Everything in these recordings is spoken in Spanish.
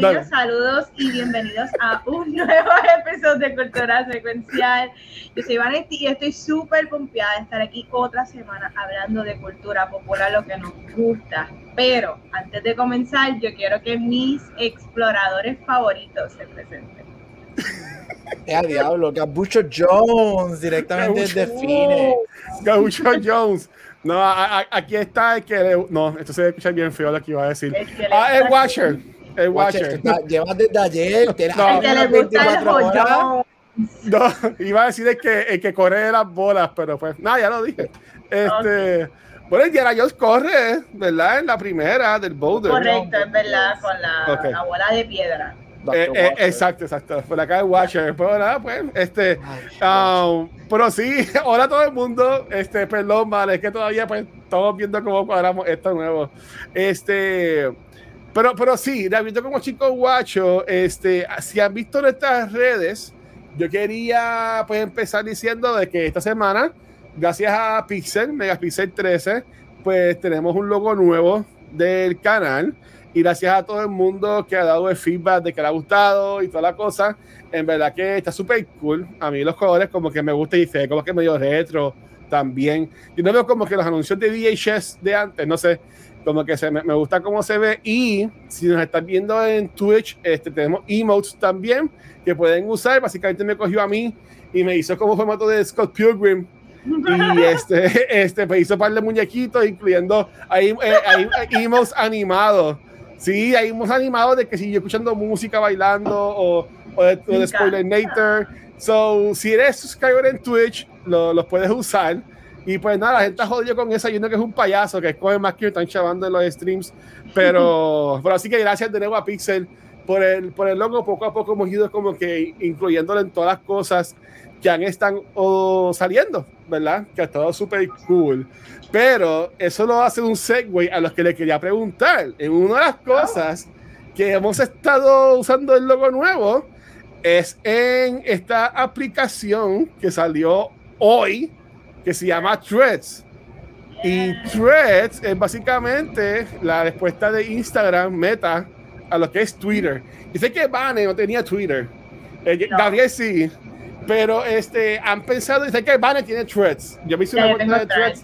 Corillo, saludos y bienvenidos a un nuevo episodio de Cultura Secuencial. Yo soy Vanetti y estoy súper confiada de estar aquí otra semana hablando de cultura popular, lo que nos gusta. Pero antes de comenzar, yo quiero que mis exploradores favoritos se presenten. ¡Eh, diablo! Gabucho Jones, directamente desde Fine. Gabucho Jones. No, aquí está el que. No, esto se escucha bien feo lo que iba a decir. ah, el Watcher. El Watcher. Llevas desde ayer. No, que le gusta el horas. No, iba a decir el que, el que corre de las bolas, pero pues, nada, ya lo dije. Este, Bueno, Indiana Jones corre, ¿verdad? En la primera del Boulder. Correcto, es verdad, con la, la bola de piedra. Eh, eh, exacto, exacto. Por acá el Watcher. Pero nada, pues, este. Um, pero sí, ahora todo el mundo, este, perdón, vale, es que todavía, pues, estamos viendo cómo cuadramos esto nuevo. Este. Pero, pero sí, visto como chicos guachos, este, si han visto nuestras redes, yo quería pues empezar diciendo de que esta semana, gracias a Pixel, Megapixel 13, pues tenemos un logo nuevo del canal y gracias a todo el mundo que ha dado el feedback de que le ha gustado y toda la cosa, en verdad que está súper cool. A mí los colores como que me gusta y se como que medio retro también. Yo no veo como que los anuncios de VHS de antes, no sé, como que se me, me, gusta cómo se ve. Y si nos están viendo en Twitch este tenemos emotes también que pueden usar. Básicamente me cogió a mí y me hizo como formato de Scott Pilgrim. Y este este me hizo un par de muñequitos incluyendo ahí, eh, ahí emotes animados. Sí hay emotes animados de que si yo escuchando música bailando o, o de, o de Spoiler Nature so si eres subscriber en Twitch lo, los puedes usar y pues nada, la gente está jodido con eso, yendo que es un payaso, que escoge más que están chavando en los streams. Pero, pero así que gracias de nuevo a Pixel por el, por el logo. Poco a poco hemos ido como que incluyéndolo en todas las cosas que han están saliendo, ¿verdad? Que ha estado súper cool. Pero eso lo hace un segue a los que le quería preguntar. En una de las cosas que hemos estado usando el logo nuevo es en esta aplicación que salió hoy que se llama Threads. Y Threads es básicamente la respuesta de Instagram Meta a lo que es Twitter. Dice que Vane no tenía Twitter. Eh, Gabriel sí. Pero este, han pensado, dice que Vane tiene Threads. Yo me hice una cuenta de Threads.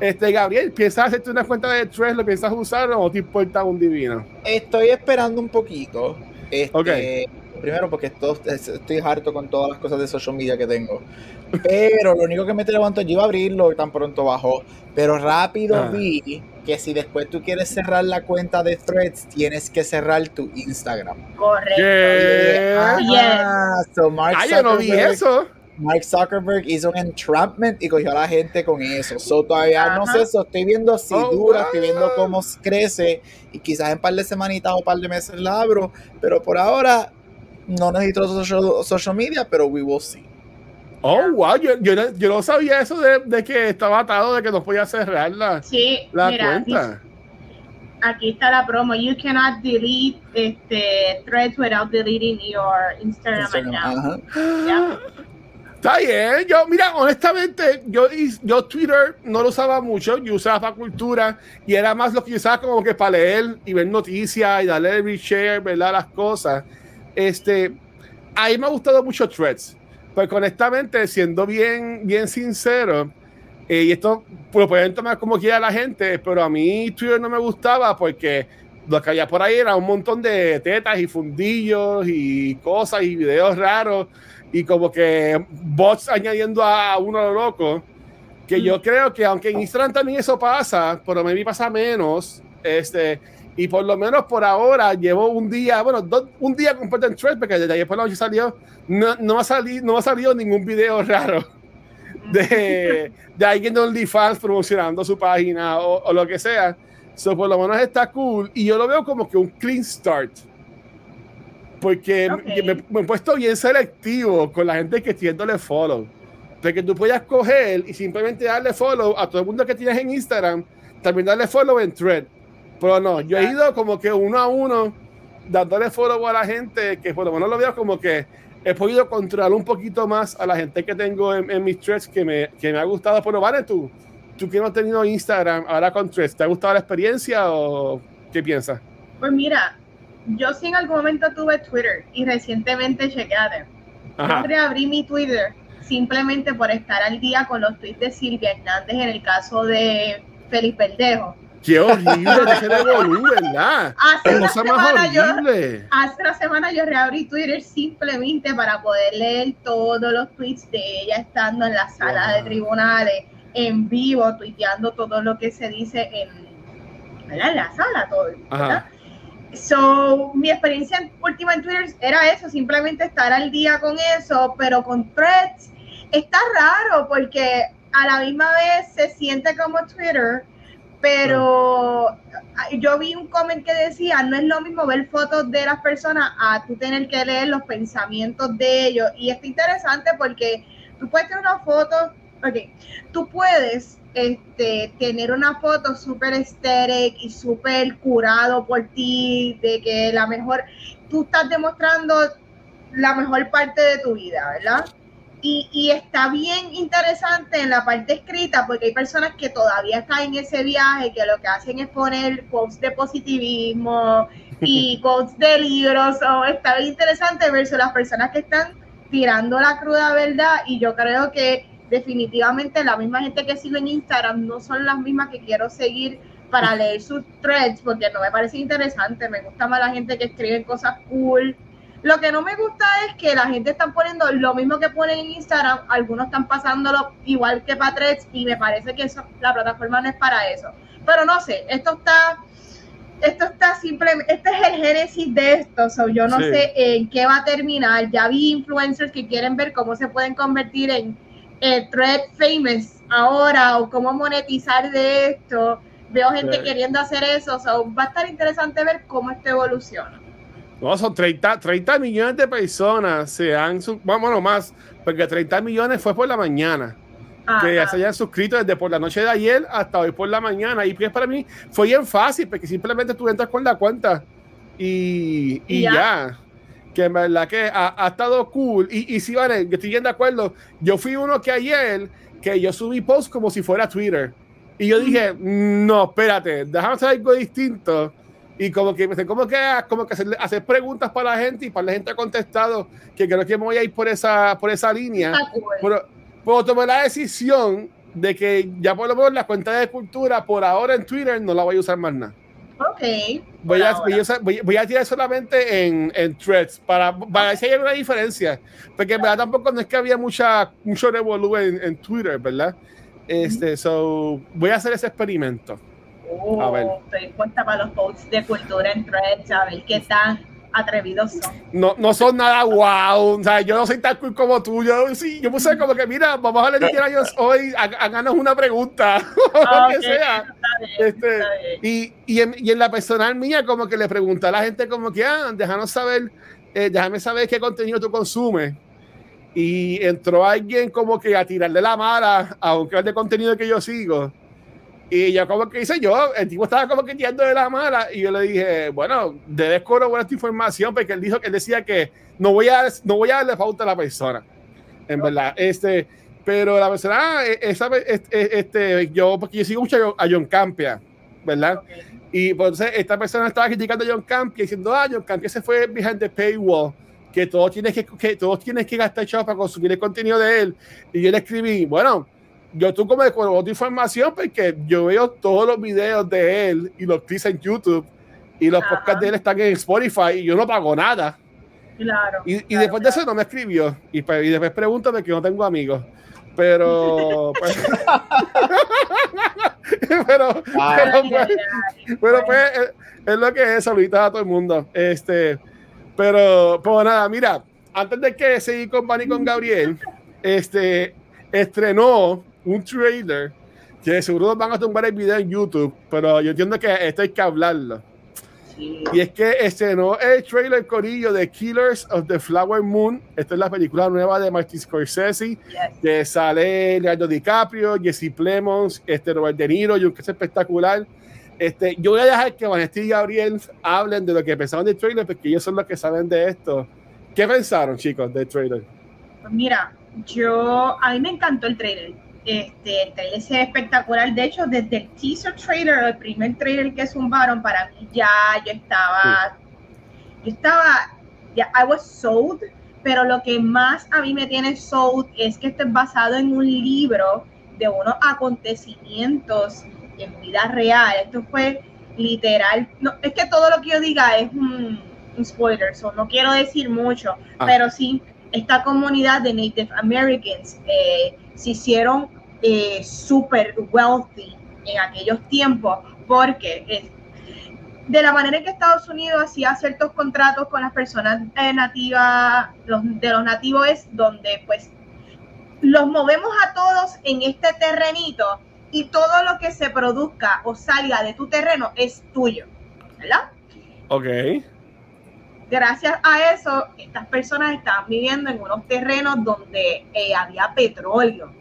Este, Gabriel, ¿piensas hacerte una cuenta de Threads? ¿Lo piensas usar o te importa un divino? Estoy esperando un poquito. Este, Primero porque estoy harto con todas las cosas de social media que tengo. Pero lo único que me levanto, yo iba a abrirlo y tan pronto bajó. Pero rápido ah. vi que si después tú quieres cerrar la cuenta de Threads, tienes que cerrar tu Instagram. Correcto. Ah, so Mark ah, yo no vi eso. Mark Zuckerberg hizo un entrapment y cogió a la gente con eso. So, todavía no sé eso. Estoy viendo si oh, dura, estoy viendo cómo crece y quizás en un par de semanitas o un par de meses la abro. Pero por ahora no necesito social, social media, pero we will see. Oh, wow, yo, yo, yo, no sabía eso de, de, que estaba atado, de que no podía cerrar la, sí, la cuenta. Aquí está la promo. You cannot delete este, threads without deleting your Instagram, account. Está bien. Yo, mira, honestamente, yo, yo Twitter no lo usaba mucho. Yo usaba para cultura y era más lo que usaba como que para leer y ver noticias y darle reshare, ¿verdad? Las cosas. Este, ahí me ha gustado mucho Threads. Pues honestamente, siendo bien, bien sincero, eh, y esto lo pueden tomar como quiera la gente, pero a mí Twitter no me gustaba porque lo que había por ahí era un montón de tetas y fundillos y cosas y videos raros y como que bots añadiendo a uno loco. Que yo creo que aunque en Instagram también eso pasa, pero a mí pasa menos, este, y por lo menos por ahora llevo un día, bueno, un día completo en Threads, porque desde ayer por la noche salió, no, no, ha salido, no ha salido ningún video raro de, de alguien de OnlyFans promocionando su página o, lo que sea. So, por lo menos está cool. Y yo lo veo como que un clean start. Porque me, he puesto bien selectivo con la gente que estoy dándole follow. De que tú puedas coger y simplemente darle follow a todo el mundo que tienes en Instagram también darle follow en thread. Pero no, yo he ido como que uno a uno dándole follow a la gente que por lo menos lo veo como que he podido controlar un poquito más a la gente que tengo en, mis threads que me, que me ha gustado. Pero vale, tú, tú que no has tenido Instagram ahora con threads, ¿te ha gustado la experiencia o qué piensas? Pues mira, yo sí en algún momento tuve Twitter y recientemente llegué a Yo abrí mi Twitter simplemente por estar al día con los tweets de Silvia Hernández en el caso de Felipe Perdejo. Qué horrible ese ¿verdad? Hace una, semana yo, hace una semana yo reabrí Twitter simplemente para poder leer todos los tweets de ella estando en la sala de tribunales, en vivo, tuiteando todo lo que se dice en, la sala, todo. So, mi experiencia última en Twitter era eso, simplemente estar al día con eso, pero con threads está raro porque a la misma vez se siente como Twitter, pero yo vi un comment que decía, no es lo mismo ver fotos de las personas a tú tener que leer los pensamientos de ellos. Y está interesante porque tú puedes tener una foto, ok, tú puedes este, tener una foto súper estéril y súper curado por ti, de que la mejor, tú estás demostrando la mejor parte de tu vida, ¿verdad? Y, está bien interesante en la parte escrita porque hay personas que todavía están en ese viaje que lo que hacen es poner quotes de positivismo y quotes de libros. o está bien interesante versus las personas que están tirando la cruda verdad y yo creo que definitivamente la misma gente que sigo en Instagram no son las mismas que quiero seguir para leer sus threads porque no me parece interesante. Me gusta más la gente que escribe cosas cool lo que no me gusta es que la gente está poniendo lo mismo que ponen en Instagram, algunos están pasándolo igual que para y me parece que eso, la plataforma no es para eso. Pero no sé, esto está, esto está simplemente, este es el génesis de esto, so yo no sé en qué va a terminar. Ya vi influencers que quieren ver cómo se pueden convertir en thread famous ahora o cómo monetizar de esto. Veo gente queriendo hacer eso, so va a estar interesante ver cómo esto evoluciona. No, son 30, 30 millones de personas se han, bueno, más, porque 30 millones fue por la mañana. Que ya se hayan suscrito desde por la noche de ayer hasta hoy por la mañana. Y pues para mí fue bien fácil, porque simplemente tú entras con la cuenta y, y, ya? Que en verdad que ha, estado cool. Y, y sí, vale, yo estoy bien de acuerdo. Yo fui uno que ayer, que yo subí post como si fuera Twitter. Y yo dije, no, espérate, déjame hacer algo distinto y como que como que como que hacer, preguntas para la gente y para la gente ha contestado que creo que me voy a ir por esa por esa línea. Pero, pero tomé la decisión de que ya por lo menos la cuenta de cultura por ahora en Twitter no la voy a usar más nada. Ok. Voy a, voy, a, tirar solamente en, en threads para, para ver si hay una diferencia. Porque en verdad tampoco no es que había mucha, mucho revolú en, en Twitter, ¿verdad? Este, so, voy a hacer ese experimento a ver. Estoy puesta para los posts de cultura en threads, a ver qué tan atrevidos son. No, no son nada wow. O sea, yo no soy tan cool como tú. Yo, sí, yo puse como que, mira, vamos a leer años hoy, háganos una pregunta. o que sea. este, y, y, en, y, en, la personal mía, como que le pregunté a la gente, como que, ah, déjanos saber, eh, déjame saber qué contenido tú consumes. Y entró alguien como que a tirarle la mala a un creador de contenido que yo sigo. Y yo como que hice yo, el tipo estaba como que tirando de la mala y yo le dije, bueno, debes corroborar esta información porque él dijo que él decía que no voy a, no voy a darle pauta a la persona, en verdad. Este, pero la persona, ah, e, esa, este, este, yo, porque yo sigo mucho a John Campia, ¿verdad? Y entonces esta persona estaba criticando a John Campia diciendo, ah, John Campia se fue behind the paywall que todos tienes que, que todos tienes que gastar chavos para consumir el contenido de él. Y yo le escribí, bueno, yo tú como de información porque yo veo todos los videos de él y los clips en YouTube y los podcasts de él están en Spotify y yo no pago nada. Claro. Y, después de eso no me escribió. Y, y después pregúntame que no tengo amigos. Pero. Pues, pero, pero, pues, pero pues, es, lo que es. ahorita a todo el mundo. Este, pero, pues nada, mira, antes de que seguir con Bunny con Gabriel, este, estrenó un trailer que seguro van a tumbar el video en YouTube, pero yo entiendo que esto hay que hablarlo. Y es que estrenó el trailer corillo de Killers of the Flower Moon. Esta es la película nueva de Martin Scorsese, que sale Leonardo DiCaprio, Jesse Plemons, este Robert De Niro, y que es espectacular. Este, yo voy a dejar que Vanessa y Gabriel hablen de lo que pensaron del trailer, porque ellos son los que saben de esto. ¿Qué pensaron, chicos, del trailer? Pues mira, yo, a mí me encantó el trailer este, el trailer es espectacular. De hecho, desde el teaser trailer, el primer trailer que zumbaron, para mí ya yo estaba, yo estaba, ya, I was sold, pero lo que más a mí me tiene sold es que esto es basado en un libro de unos acontecimientos en vida real. Esto fue literal, no, es que todo lo que yo diga es un, spoiler, so no quiero decir mucho, ah. pero sí, esta comunidad de Native Americans eh, se hicieron eh, súper wealthy en aquellos tiempos porque de la manera en que Estados Unidos hacía ciertos contratos con las personas eh, nativas, los, de los nativos es donde pues los movemos a todos en este terrenito y todo lo que se produzca o salga de tu terreno es tuyo, ¿verdad? Ok. Gracias a eso, estas personas estaban viviendo en unos terrenos donde eh, había petróleo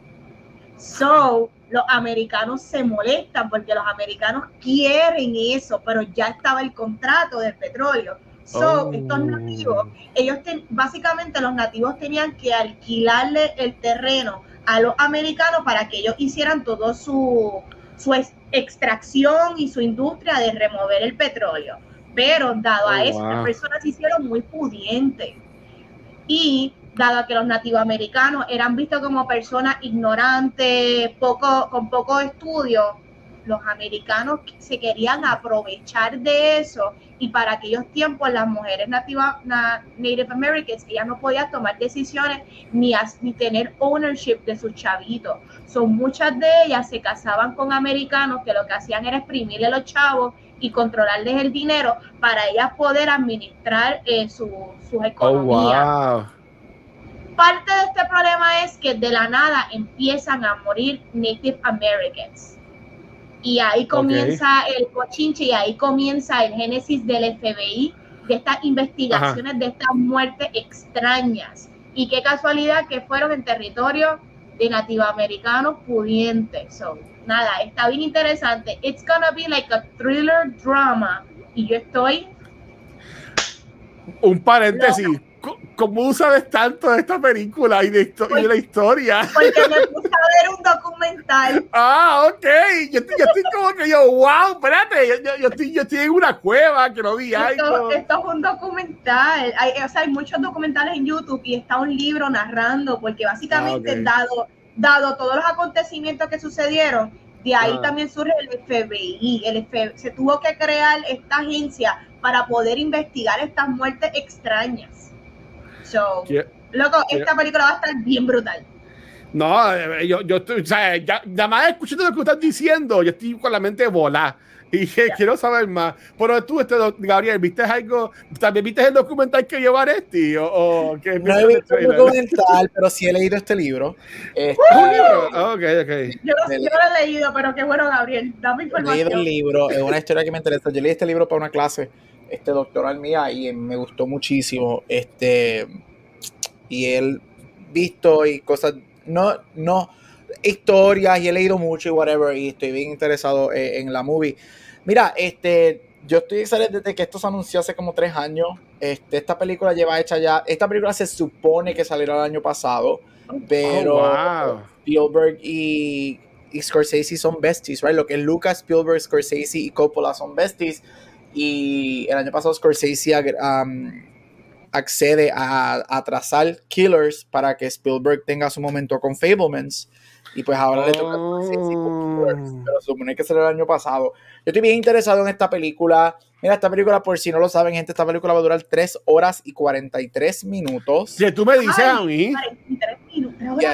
So, los americanos se molestan porque los americanos quieren eso, pero ya estaba el contrato del petróleo. So, oh. estos nativos, ellos básicamente los nativos tenían que alquilarle el terreno a los americanos para que ellos hicieran todo su, su extracción y su industria de remover el petróleo. Pero dado a oh, eso, las personas se hicieron muy pudientes. Y dado que los nativos americanos eran vistos como personas ignorantes, poco, con poco estudio, los americanos se querían aprovechar de eso y para aquellos tiempos las mujeres nativas Native Americans ellas no podían tomar decisiones ni, ni tener ownership de sus chavitos. Son muchas de ellas se casaban con americanos que lo que hacían era exprimirle los chavos y controlarles el dinero para ellas poder administrar eh, su, sus oh, economías parte de este problema es que de la nada empiezan a morir Native Americans. Y ahí comienza el cochinche y ahí comienza el génesis del FBI, de estas investigaciones, de estas muertes extrañas. Y qué casualidad que fueron en territorio de nativoamericanos pudientes. So, nada, está bien interesante. It's gonna be like a thriller drama. Y yo estoy. Un paréntesis. ¿Cómo sabes tanto de esta película y de, la historia? Porque me puse a ver un documental. Ah, ok. Yo, estoy como que yo, wow, espérate, yo, estoy, yo estoy en una cueva que no vi algo. Esto, es un documental. Hay, o sea, hay muchos documentales en YouTube y está un libro narrando, porque básicamente, ah, dado, dado todos los acontecimientos que sucedieron, de ahí ah. también surge el FBI. El FBI. Se tuvo que crear esta agencia para poder investigar estas muertes extrañas. So, loco, esta película va a estar bien brutal. No, eh, yo, yo estoy, o sea, ya, nada más escuchando lo que estás diciendo, yo estoy con la mente volada. Y dije, quiero saber más. Pero tú, este, Gabriel, ¿viste algo? ¿También viste el documental que lleva Aresti? ¿O, o no he visto el documental, pero sí he leído este libro. Este, ¿Un libro? okay, okay. Yo, no, yo lo he leído, pero qué bueno, Gabriel. Dame información. He leído el libro, es una historia que me interesa. Yo leí este libro para una clase este doctoral mía y me gustó muchísimo. Este, y él visto y cosas, no, no, historias y he leído mucho y whatever y estoy bien interesado eh, en, la movie. Mira, este, yo estoy excelente desde que esto se anunció hace como tres años. Este, esta película lleva hecha ya, esta película se supone que salió el año pasado, pero oh, Spielberg y, y Scorsese son besties, right? Lo que es Lucas, Spielberg, Scorsese y Coppola son besties y el año pasado Scorsese um, accede a, atrasar Killers para que Spielberg tenga su momento con Fablemans. Y pues ahora le toca oh. pero supone que será el año pasado. Yo estoy bien interesado en esta película. Mira, esta película, por si no lo saben, gente, esta película va a durar 3 horas y 43 minutos. Si tú me dices a mí.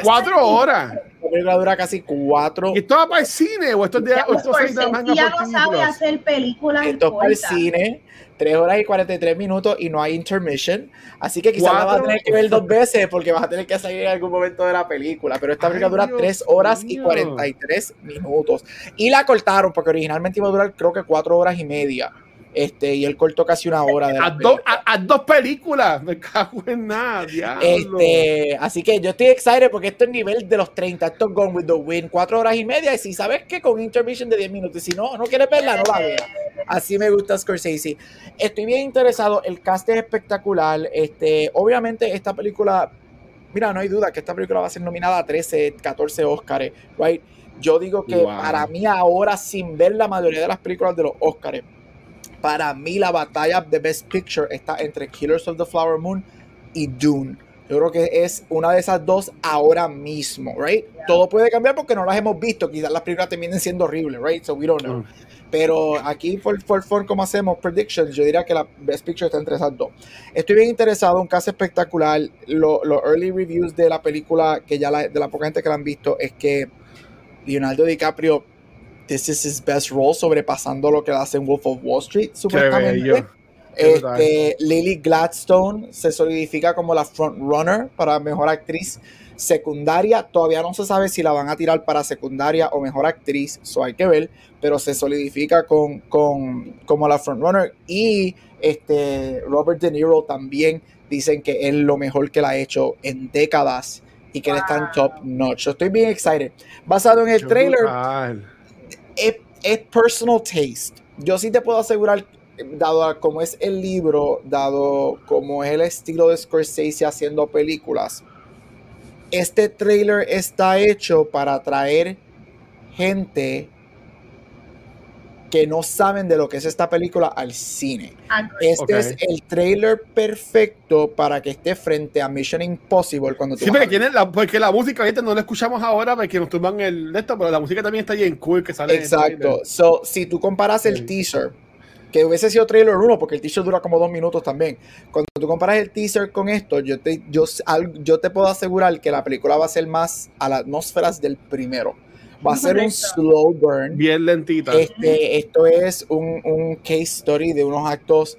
4 horas. La película dura casi 4. ¿Y esto va para el cine o esto es de, ya, esto de manga ya no sabe hacer películas. Esto es para el cine. 3 horas y 43 minutos y no hay intermission. Así que quizás la vas a tener que ver dos veces porque vas a tener que salir en algún momento de la película. Pero esta película dura 3 horas y 43 minutos. Y la cortaron porque originalmente iba a durar creo que 4 horas y media. Este, y él cortó casi una hora de a, a, dos películas, me cago en nada. Este, así que yo estoy excited porque esto es nivel de los 30, esto es Gone with the Wind, cuatro horas y media. Y si sabes que con intermission de 10 minutos, si no, no quieres verla, no la veas. Así me gusta Scorsese. Estoy bien interesado, el cast es espectacular. Este, obviamente, esta película, mira, no hay duda que esta película va a ser nominada a 13, 14 Oscars, right? Yo digo que para mí ahora, sin ver la mayoría de las películas de los Oscars, para mí la batalla de Best Picture está entre Killers of the Flower Moon y Dune. Yo creo que es una de esas dos ahora mismo, right? Todo puede cambiar porque no las hemos visto. Quizás las películas terminen siendo horribles, right? So we don't know. Mm. Pero aquí, por, por, como hacemos predictions, yo diría que la Best Picture está entre esas dos. Estoy bien interesado, un caso espectacular. Los early reviews de la película, que ya de la poca gente que la han visto, es que Leonardo DiCaprio this is his best role, sobrepasando lo que hace en Wolf of Wall Street, supuestamente. Este, Lily Gladstone se solidifica como la front runner para mejor actriz secundaria. Todavía no se sabe si la van a tirar para secundaria o mejor actriz, eso hay que ver, pero se solidifica con, con como la frontrunner. Y este, Robert De Niro también dicen que es lo mejor que la ha hecho en décadas y que él está en top notch. Yo estoy bien excited. Basado en el trailer es, personal taste. Yo sí te puedo asegurar, dado como es el libro, dado como es el estilo de Scorsese haciendo películas, este trailer está hecho para atraer gente que no saben de lo que es esta película al cine. Este es el trailer perfecto para que esté frente a Mission Impossible cuando Sí, porque, tiene la, porque la música no la escuchamos ahora porque nos tumban el esto, pero la música también está en cool que sale. Exacto. so, si tú comparas el teaser, que hubiese sido trailer 1, porque el teaser dura como dos minutos también. Cuando tú comparas el teaser con esto, yo te, yo, yo te puedo asegurar que la película va a ser más a las atmósferas del primero va a ser un slow burn. Bien lentita. Este, esto es un, un, case story de unos actos,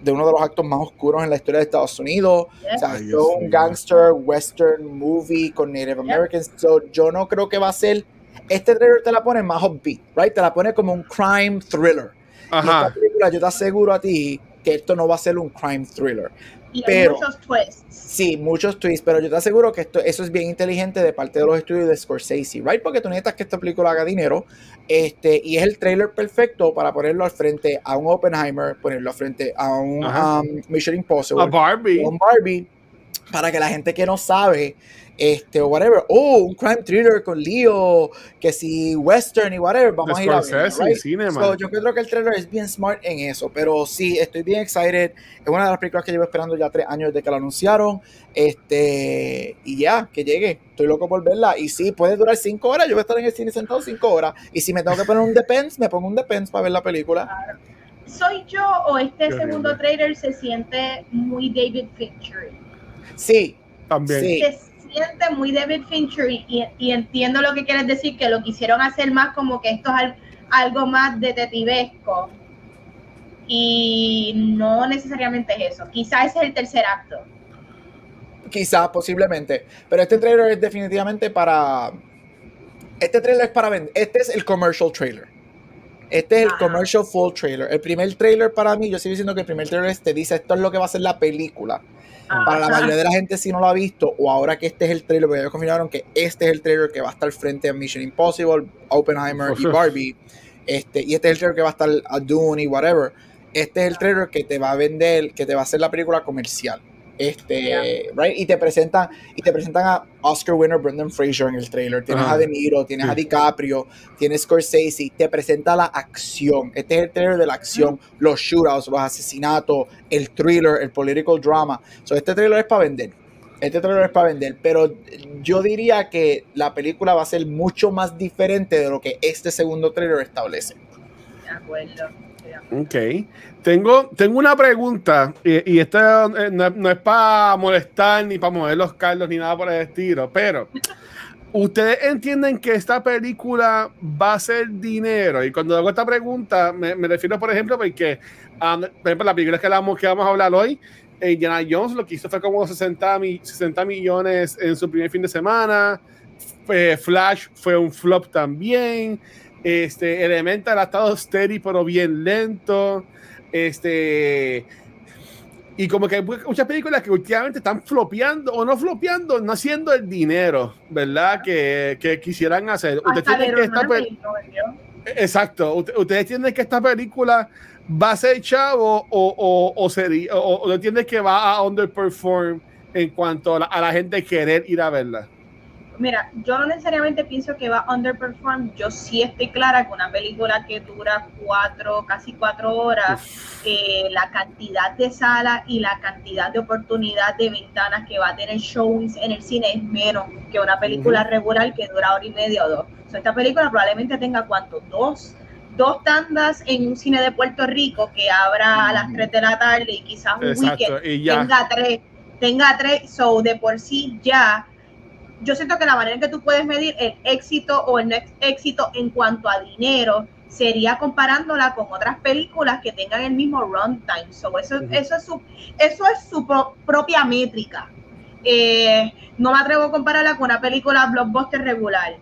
de uno de los actos más oscuros en la historia de Estados Unidos. O sea, es un gangster western movie con Native Americans. yo no creo que va a ser. Este trailer te la pone más upbeat, right? Te la pone como un crime thriller. Ajá. esta película, yo te aseguro a ti que esto no va a ser un crime thriller. Y pero, hay muchos twists. Sí, muchos twists, pero yo te aseguro que esto, eso es bien inteligente de parte de los estudios de Scorsese, ¿right? Porque tú necesitas que esta película haga dinero, este, y es el trailer perfecto para ponerlo al frente a un Oppenheimer, ponerlo al frente a un um, Mission Impossible, a Barbie. a un Barbie, para que la gente que no sabe este, o whatever, oh, un crime thriller con Leo, que si western y whatever, vamos a ir a ver. So, yo creo que el trailer es bien smart en eso, pero sí, estoy bien excited. Es una de las películas que llevo esperando ya tres años desde que la anunciaron. Este, y ya, que llegue. Estoy loco por verla. Y sí, puede durar cinco horas. Yo voy a estar en el cine sentado cinco horas. Y si me tengo que poner un Depends, me pongo un Depends para ver la película. ¿Soy yo o este segundo trailer se siente muy David Fincher? Sí. También. Sí siente muy David Fincher y, entiendo lo que quieres decir, que lo quisieron hacer más como que esto es algo más detectivesco. Y no necesariamente es eso. Quizás ese es el tercer acto. Quizás, posiblemente. Pero este trailer es definitivamente para. Este trailer es para vender. Este es el commercial trailer. Este es el commercial full trailer. El primer trailer para mí, yo sigo diciendo que el primer trailer te dice esto es lo que va a ser la película. Para la mayoría de la gente, si no lo ha visto, o ahora que este es el trailer, porque ya confirmaron que este es el trailer que va a estar frente a Mission Impossible, Oppenheimer y Barbie, este, y este es el trailer que va a estar a Dune y whatever. Este es el trailer que te va a vender, que te va a hacer la película comercial. Este, right? Y te presentan, y te presentan a Oscar winner Brendan Fraser en el trailer. Tienes a De Niro, tienes a DiCaprio, tienes Scorsese, te presenta la acción. Este es el trailer de la acción, los shootouts, los asesinatos, el thriller, el political drama. So, este trailer es para vender. Este trailer es para vender, pero yo diría que la película va a ser mucho más diferente de lo que este segundo trailer establece. De acuerdo. Ok. Tengo, tengo una pregunta, y, y esta eh, no, es para molestar ni para mover los carlos ni nada por el estilo, pero ¿ustedes entienden que esta película va a ser dinero? Y cuando hago esta pregunta, me, refiero, por ejemplo, porque, um, por ejemplo, la película que, que vamos a hablar hoy, Indiana Jones lo que hizo fue como 60, 60 millones en su primer fin de semana. Flash fue un flop también. Este, Elemental ha estado steady, pero bien lento. Este. Y como que hay muchas películas que últimamente están flopeando o no flopeando, no haciendo el dinero, ¿verdad? Que, que quisieran hacer. Ustedes tienen que esta Exacto. Ustedes tienen que esta película va a ser chavo o, o, o, sería, o, o entiendes que va a underperform en cuanto a la, a la gente querer ir a verla. Mira, yo no necesariamente pienso que va a underperform. Yo sí estoy clara que una película que dura cuatro, casi cuatro horas, eh, la cantidad de salas y la cantidad de oportunidad de ventanas que va a tener showings en el cine es menos que una película regular que dura hora y media o dos. esta película probablemente tenga cuánto, dos, dos tandas en un cine de Puerto Rico que abra a las tres de la tarde y quizás un weekend tenga tres, tenga tres, so de por sí ya yo siento que la manera en que tú puedes medir el éxito o el no éxito en cuanto a dinero sería comparándola con otras películas que tengan el mismo runtime. So, eso, eso, es su, eso es su propia métrica. Eh, no me atrevo a compararla con una película blockbuster regular.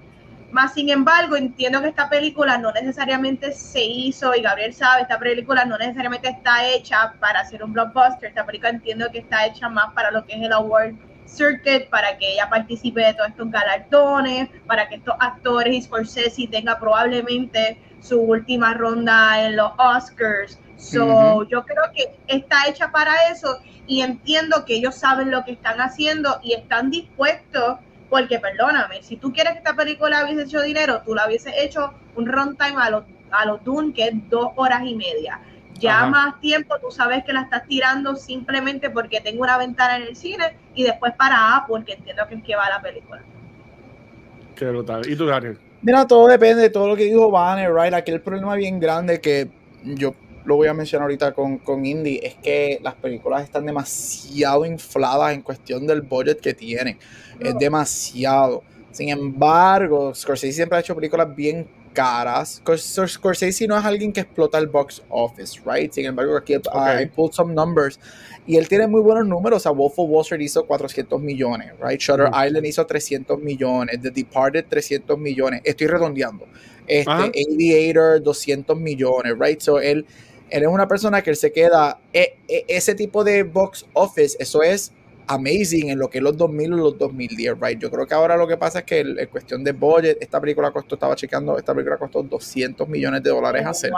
Más sin embargo, entiendo que esta película no necesariamente se hizo, y Gabriel sabe, esta película no necesariamente está hecha para hacer un blockbuster. Esta película entiendo que está hecha más para lo que es el award circuit para que ella participe de todos estos galardones, para que estos actores y Scorsese tenga probablemente su última ronda en los Oscars. So, yo creo que está hecha para eso y entiendo que ellos saben lo que están haciendo y están dispuestos, porque perdóname, si tú quieres que esta película hubiese hecho dinero, tú la hubiese hecho un runtime a los a los Dune, que es dos horas y media ya más tiempo tú sabes que la estás tirando simplemente porque tengo una ventana en el cine y después para A porque entiendo que es que va la película. Qué brutal. ¿Y tú, Daniel? Mira, todo depende de todo lo que dijo Banner, right? Aquí el problema bien grande que yo lo voy a mencionar ahorita con, con Indy es que las películas están demasiado infladas en cuestión del budget que tienen. Es demasiado. Sin embargo, Scorsese siempre ha hecho películas bien caras. Scorsese no es alguien que explota el box office, right? Sin embargo, aquí I pulled some numbers. Y él tiene muy buenos números. A Wolf of Wall Street hizo 400 millones, right? Shutter Island hizo 300 millones. The Departed, 300 millones. Estoy redondeando. Este, Aviator, 200 millones, right? So, él, él es una persona que él se queda... E, e, ese tipo de box office, eso es amazing en lo que es los 2000 o los 2010, right? Yo creo que ahora lo que pasa es que en cuestión de budget, esta película costó, estaba checando, esta película costó 200 millones de dólares oh, hacer.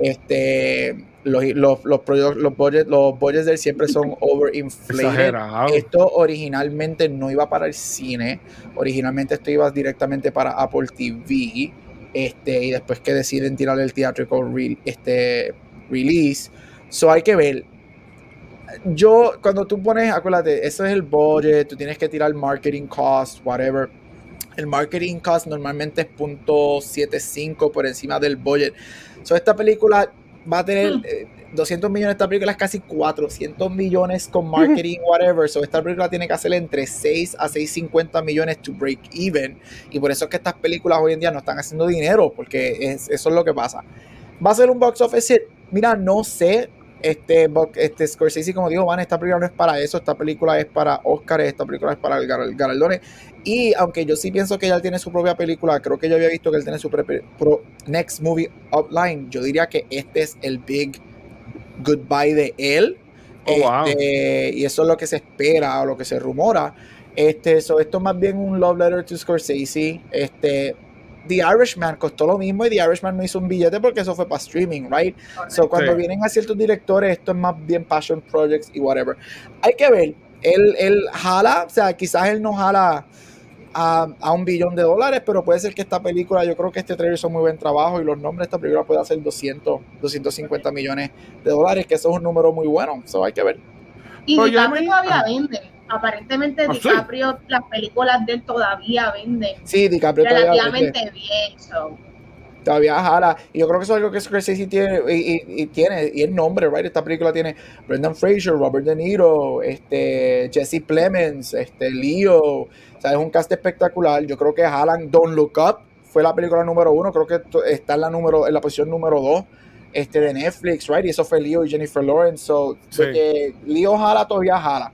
Este, los, los, los, los, budgets, los budgets de él siempre son overinflated. Esto originalmente no iba para el cine, originalmente esto iba directamente para Apple TV, este, y después que deciden tirar el theatrical re, este, release. So hay que ver, yo, cuando tú pones, acuérdate, eso es el budget, tú tienes que tirar marketing cost, whatever. El marketing cost normalmente es .75 por encima del budget. So, esta película va a tener 200 hmm. eh, millones, esta película es casi 400 millones con marketing, whatever. So, esta película tiene que hacer entre 6 a 650 millones to break even. Y por eso es que estas películas hoy en día no están haciendo dinero, porque eso es lo que pasa. ¿Va a ser un box office Mira, no sé, este, este Scorsese, como dijo, Van, esta película no es para eso, esta película es para Oscar, esta película es para el galardones. Y aunque yo sí pienso que ya tiene su propia película, creo que yo había visto que él tiene su pro, next movie outline. Yo diría que este es el big goodbye de él. Oh, este, y eso es lo que se espera o lo que se rumora. Este, esto es más bien un love letter to Scorsese. Este, The Irishman costó lo mismo y The Irishman no hizo un billete porque eso fue para streaming, right? So cuando vienen a ciertos directores, esto es más bien passion projects y whatever. Hay que ver, él, él jala, o sea, quizás él no jala a, a, un billón de dólares, pero puede ser que esta película, yo creo que este trailer hizo muy buen trabajo y los nombres de esta película puede hacer 200, 250 millones de dólares, que eso es un número muy bueno, eso hay que ver. Y DiCaprio todavía vende. Aparentemente ¿Ah, DiCaprio, las películas de él todavía venden. Sí, DiCaprio relativamente bien. Todavía jala. Y yo creo que eso es algo que Scorsese tiene y, tiene, y el nombre, right? Esta película tiene Brendan Fraser, Robert De Niro, este, Jesse Plemons, este, Leo. O sea, es un cast espectacular. Yo creo que jalan Don't Look Up fue la película número uno. Creo que está en la número, en la posición número dos este, de Netflix, right? Y eso fue Leo y Jennifer Lawrence. So, que Leo jala, todavía jala.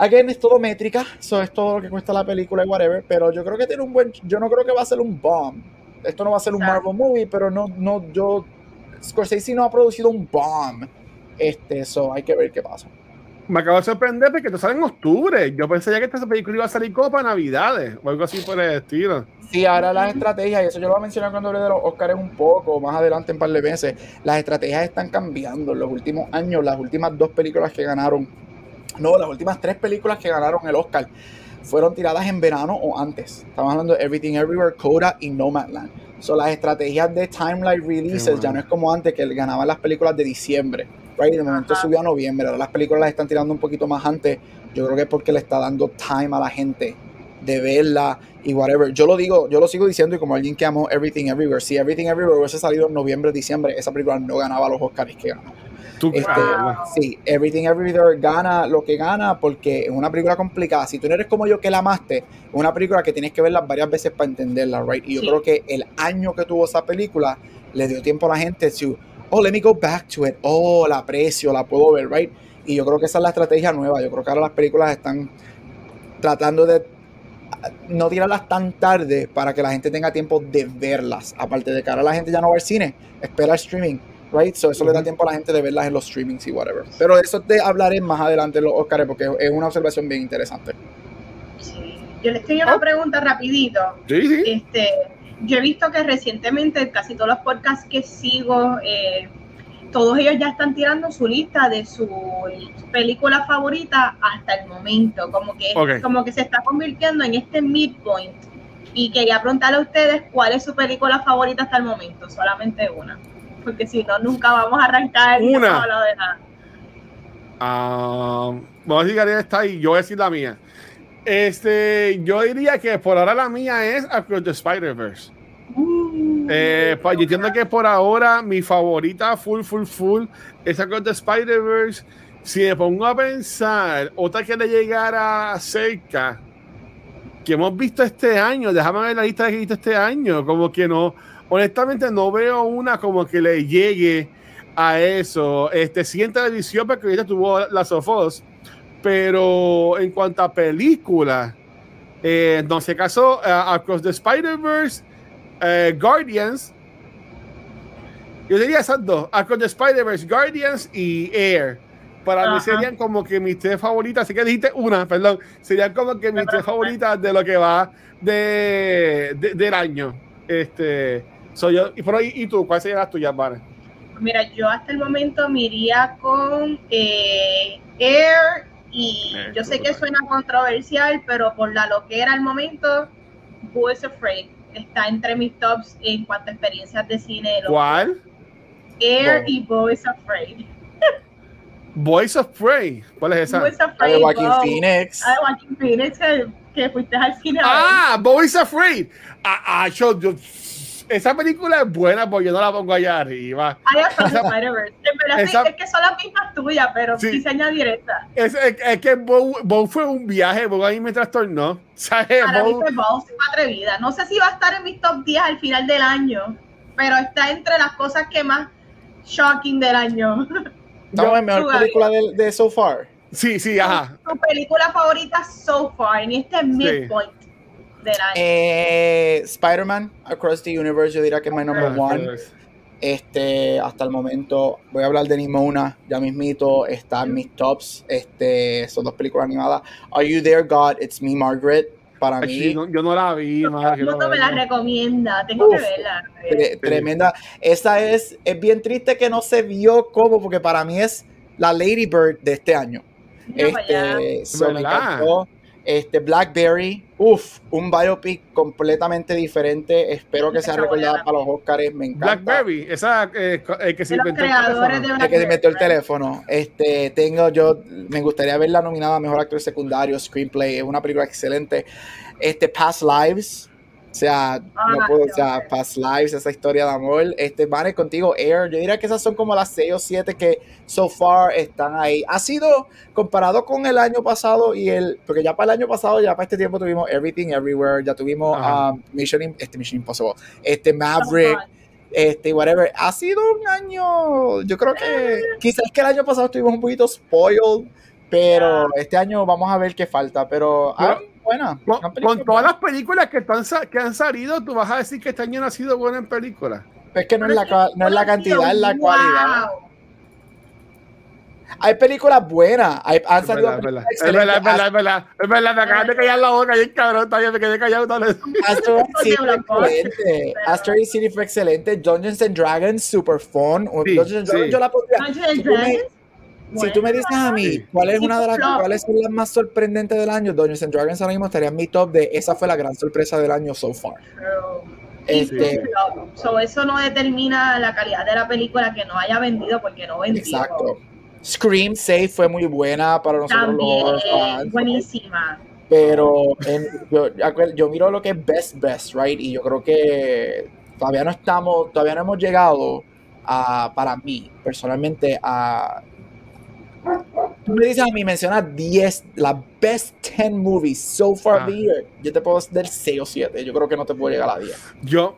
Again, es todo métrica, eso es todo lo que cuesta la película y whatever, pero yo creo que tiene un buen, yo no creo que va a ser un bomb, esto no va a ser un Marvel movie, pero no, no, yo, Scorsese no ha producido un bomb, este, eso hay que ver qué pasa. Me acabo de sorprender porque esto sale en octubre. Yo pensé ya que esta película iba a salir como para Navidades o algo así por el estilo. Sí, ahora las estrategias, y eso yo lo voy a mencionar cuando hable de los Oscars un poco, más adelante en un par de meses, las estrategias están cambiando. En los últimos años, las últimas dos películas que ganaron, no, las últimas tres películas que ganaron el Oscar fueron tiradas en verano o antes. Estamos hablando de Everything Everywhere, Coda y Nomadland. Son las estrategias de timeline releases ya no es como antes que ganaban las películas de diciembre. Right? De momento subió a noviembre. Ahora las películas las están tirando un poquito más antes. Yo creo que es porque le está dando time a la gente de verla y whatever. Yo lo digo, yo lo sigo diciendo y como alguien que amó Everything Everywhere, si Everything Everywhere hubiese salido en noviembre, diciembre, esa película no ganaba los Oscars que ganó. Este, sí, Everything Everywhere gana lo que gana porque es una película complicada. Si tú no eres como yo que la amaste, es una película que tienes que verla varias veces para entenderla, right? Y yo creo que el año que tuvo esa película le dio tiempo a la gente to, oh, let me go back to it. Oh, la aprecio, la puedo ver, right? Y yo creo que esa es la estrategia nueva. Yo creo que ahora las películas están tratando de no tirarlas tan tarde para que la gente tenga tiempo de verlas. Aparte de que ahora la gente ya no va al cine, espera el streaming right? So eso le da tiempo a la gente de verlas en los streamings y whatever. Pero de eso te hablaré más adelante en los Oscars porque es una observación bien interesante. Sí. Yo les tengo una oh. pregunta rapidito. Sí, sí. Este, yo he visto que recientemente casi todos los podcasts que sigo, eh, todos ellos ya están tirando su lista de su película favorita hasta el momento, como que, como que se está convirtiendo en este midpoint. Y quería preguntarle a ustedes cuál es su película favorita hasta el momento, solamente una porque si no, nunca vamos a arrancar. Una. No de nada. Uh, vamos a decir que está ahí, yo voy a decir la mía. Este, yo diría que por ahora la mía es Across the Spider-Verse. Uh, eh, pues, yo entiendo que por ahora mi favorita, full, full, full, es Across the Spider-Verse. Si me pongo a pensar, otra que le llegara cerca, que hemos visto este año, déjame ver la lista que he visto este año, como que no, honestamente no veo una como que le llegue a eso. Este, siguiente edición porque ahorita tuvo la Sofos, pero en cuanto a película, eh, no se casó uh, Across the Spider-Verse, eh, Guardians. Yo diría esas dos, Across the Spider-Verse, Guardians y Air. Para mí serían como que mis tres favoritas, así que dijiste una, perdón, serían como que mis tres favoritas de lo que va de, del año. Este, yo, y por ahí, ¿y tú? ¿Cuál sería la tuya, Vane? Mira, yo hasta el momento me iría con eh, Air y yo sé que suena controversial, pero por la lo que era el momento, Boys Afraid está entre mis tops en cuanto a experiencias de cine. ¿Cuál? Air y Boys Afraid. Boys of Prey. ¿Cuál es esa? Boys Afraid. De Joaquin Phoenix. Ah, Joaquin Phoenix, que, fuiste al cine. Ah, Boys Afraid. Ah, ah yo, yo esa película es buena porque yo no la pongo allá arriba. esa, es que son las mismas tuyas, pero sí. quise añadir esta. Es, es, que Bow, fue un viaje, Bow ahí me trastornó. ¿Sabes? Para Bow, mí fue atrevida. No sé si va a estar en mis top 10 al final del año, pero está entre las cosas que más shocking del año. Estamos en mejor película de, de, So Far. Sí, sí, ajá. Tu película favorita so far en este midpoint. Eh, Spider-Man Across the Universe, yo diría que es my number one. Este, hasta el momento, voy a hablar de Nimona, ya mismito, está en mis tops. Este, son dos películas animadas. Are You There, God? It's Me, Margaret. Para mí. yo no la vi, madre. No me la recomienda, tengo que verla. tremenda. Esa es, es bien triste que no se vio como, porque para mí es la Lady Bird de este año. este, me encantó. Este, Blackberry, uff, un biopic completamente diferente. Espero que sea recordada para los Oscars. Me encanta. Blackberry, esa eh, que se inventó el teléfono. que se inventó el teléfono. Este, tengo yo, me gustaría verla nominada a mejor actor secundario, screenplay. Es una película excelente. Este, Past Lives, o sea, no ah, puedo, o sea, Past Lives, esa historia de amor. Este, Vane, contigo, Air. Yo diría que esas son como las 6 o 7 que so far están ahí. Ha sido comparado con el año pasado y el. Porque ya para el año pasado, ya para este tiempo tuvimos Everything Everywhere, ya tuvimos um, Mission, este, Mission Impossible, este Maverick. Este, whatever, ha sido un año, yo creo que quizás que el año pasado estuvimos un poquito spoiled, pero este año vamos a ver qué falta, pero buena. Con, todas las películas que, que han salido, tú vas a decir que este año no ha sido bueno en películas. Es que no es la, no es la cantidad, es la cualidad. Hay películas buenas. Hay, han salido es verdad, es verdad, es verdad, es verdad, es verdad, me acabas de callar la boca y cabrón, todavía me quedé callado. Astro City fue excelente. Astro City fue excelente. Dungeons and Dragons, super fun. Sí, Dungeons and Dragons yo la podría. Dungeons Dragons. Si tú me dices a mí cuál es una de las cuáles son las más sorprendentes del año, Dungeons and Dragons ahora mismo estaría en mi top de esa fue la gran sorpresa del año so far. Este, eso no determina la calidad de la película que no haya vendido porque no vendió. Exacto. Scream Safe fue muy buena para nosotros También, los fans. Buenísima. Pero yo, yo, miro lo que es Best Best, right? Y yo creo que todavía no estamos, todavía no hemos llegado a, para mí, personalmente, a Tú me dices a mí, mencionas 10, las best 10 movies so far ah. the year. Yo te puedo dar 6 o 7. Yo creo que no te puedo llegar a 10. Yo,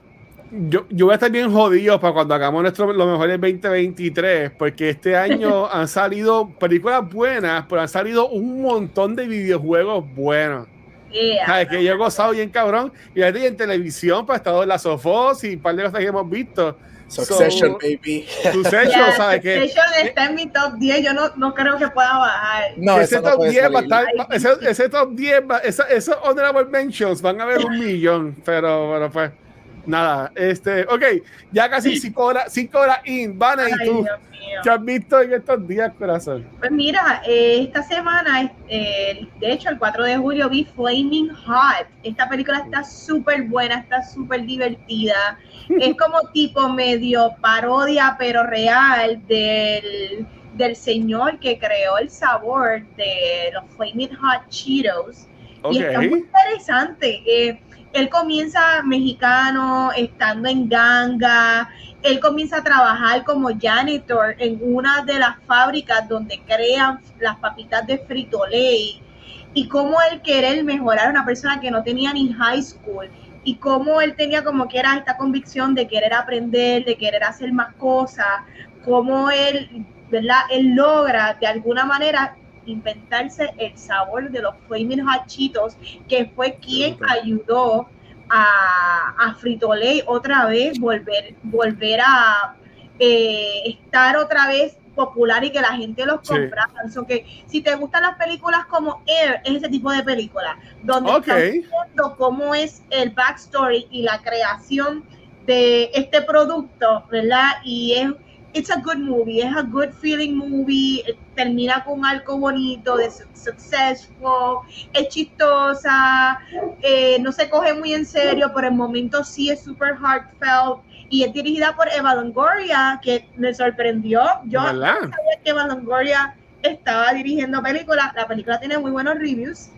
yo, yo voy a estar bien jodido para cuando hagamos nuestro, lo mejor del 2023, porque este año han salido películas buenas, pero han salido un montón de videojuegos buenos. Yeah. Que yo he gozado bien cabrón. Y en televisión, pues, estado en la Sofos y un par de cosas que hemos visto. Succession, baby. Succession, ¿sabes qué? Succession está en mi top 10, yo no, no creo que pueda bajar. No, ese, top 10 va a estar, ese, ese, top 10, va, esos honorable mentions van a haber un millón, pero bueno, pues nada, este, ok, ya casi 5 horas, cinco horas in, Vane, y tú, ¿qué has visto en estos días, corazón? Pues mira, eh, esta semana, eh, de hecho, el 4 de julio vi Flaming Hot. Esta película está súper buena, está súper divertida. Es como tipo medio parodia, pero real, del, del señor que creó el sabor de los Flaming Hot Cheetos. Y está muy interesante. Eh, él comienza mexicano, estando en ganga, él comienza a trabajar como janitor en una de las fábricas donde crean las papitas de Frito-Lay y cómo él querer mejorar a una persona que no tenía ni high school. Y cómo él tenía como que era esta convicción de querer aprender, de querer hacer más cosas, cómo él, ¿verdad? Él logra de alguna manera inventarse el sabor de los Flaming Hot Cheetos, que fue quien ayudó a, a Frito-Lay otra vez volver, volver a eh, estar otra vez popular y que la gente los comprara. que si te gustan las películas como Air, es ese tipo de película, donde okay. viendo cómo es el backstory y la creación de este producto, ¿verdad? Y es it's a good movie, es a good feeling movie, eh, termina con algo bonito, de successful, es chistosa, eh, no se coge muy en serio, por el momento sí es super heartfelt y es dirigida por Eva Longoria, que me sorprendió. Yo no sabía que Eva Longoria estaba dirigiendo películas, la película tiene muy buenos reviews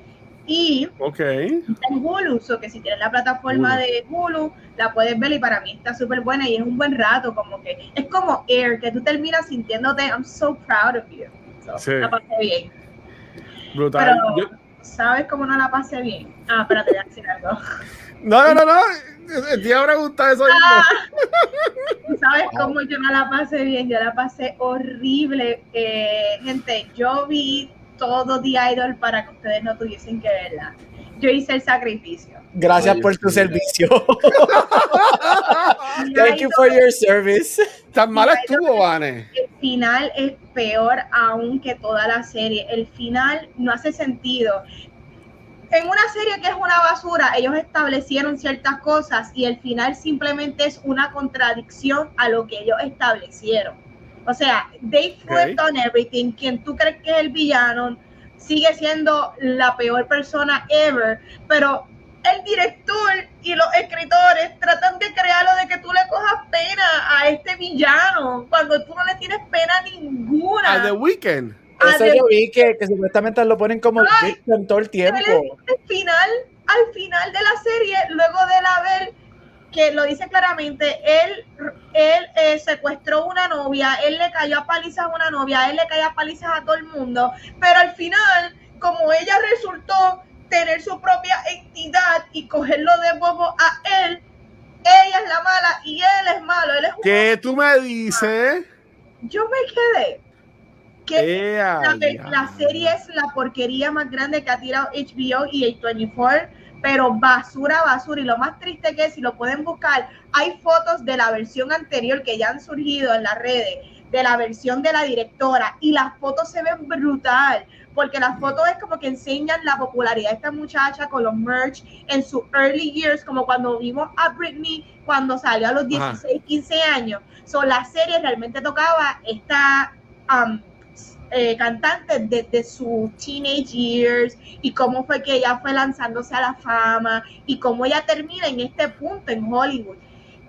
y okay. en Hulu, so que si tienes la plataforma de Hulu, la puedes ver y para mí está súper buena y es un buen rato, como que es como Air, que tú terminas sintiéndote, I'm so proud of you. So, La pasé bien. Brutal. Pero, ¿sabes cómo no la pasé bien? Ah, espérate, voy a decir algo. No, no, no, no. Te habrá gustado eso ah, ¿Sabes cómo yo no la pasé bien? Yo la pasé horrible. Eh, gente, yo vi todo The Idol para que ustedes no tuviesen que verla. Yo hice el sacrificio. Gracias por tu servicio. Thank you for your service. Tan mala estuvo, Vane. El final es peor aún que toda la serie. El final no hace sentido. En una serie que es una basura, ellos establecieron ciertas cosas y el final simplemente es una contradicción a lo que ellos establecieron. O sea, they flipped on everything. Quien tú crees que es el villano sigue siendo la peor persona ever, pero el director y los escritores tratan de crearlo de que tú le cojas pena a este villano cuando tú no le tienes pena ninguna. A The Weeknd. Eso yo vi que, supuestamente lo ponen como en todo el tiempo. Al final, al final de la serie, luego de la ver que lo dice claramente, él, él eh, secuestró una novia, él le cayó a palizas a una novia, él le cayó a palizas a todo el mundo, pero al final, como ella resultó tener su propia entidad y cogerlo de bobo a él, ella es la mala y él es malo. Él es ¿Qué tú me dices? Yo me quedé. que la, serie es la porquería más grande que ha tirado HBO y A24, pero basura, basura. Y lo más triste que es, si lo pueden buscar, hay fotos de la versión anterior que ya han surgido en las redes, de la versión de la directora, y las fotos se ven brutal, porque las fotos es como que enseñan la popularidad de esta muchacha con los merch en sus early years, como cuando vimos a Britney cuando salió a los 16, 15 años. So, la serie realmente tocaba esta... Um, eh, cantante desde sus teenage years y cómo fue que ella fue lanzándose a la fama y cómo ella termina en este punto en Hollywood.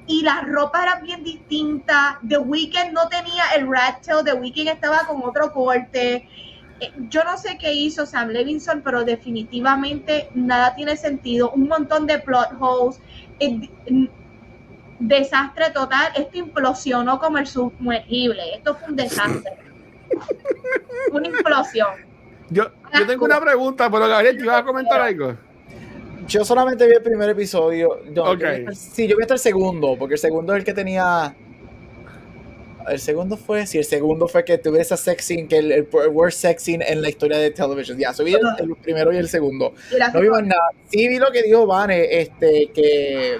Y la ropa era bien distinta. The Weeknd no tenía el rat tail, The Weeknd estaba con otro corte. Eh, yo no sé qué hizo Sam Levinson, pero definitivamente nada tiene sentido. Un montón de plot holes. Desastre total. Esto implosionó como el sumergible. Esto fue un desastre. Una implosión. Yo, yo tengo una pregunta, pero Gabriel, ¿te ibas a comentar algo? Yo solamente vi el primer episodio. sí, yo vi hasta el segundo, porque el segundo es el que tenía. El segundo fue, sí, el segundo fue que tuve esa sex scene, que el, el, worst sex scene en la historia de television. Ya, subí el, primero y el segundo. no vi más nada. Sí vi lo que dijo Vane, este, que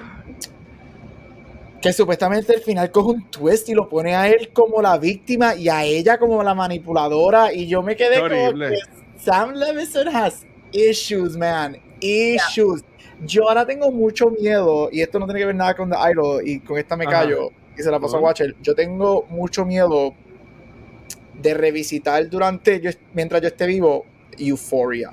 que supuestamente al final coge un twist y lo pone a él como la víctima y a ella como la manipuladora y yo me quedé como que Sam Levinson has issues, man, issues. Yo ahora tengo mucho miedo y esto no tiene que ver nada con The Idol y con esta me callo y se la paso a Watcher. Yo tengo mucho miedo de revisitar durante mientras yo esté vivo Euphoria.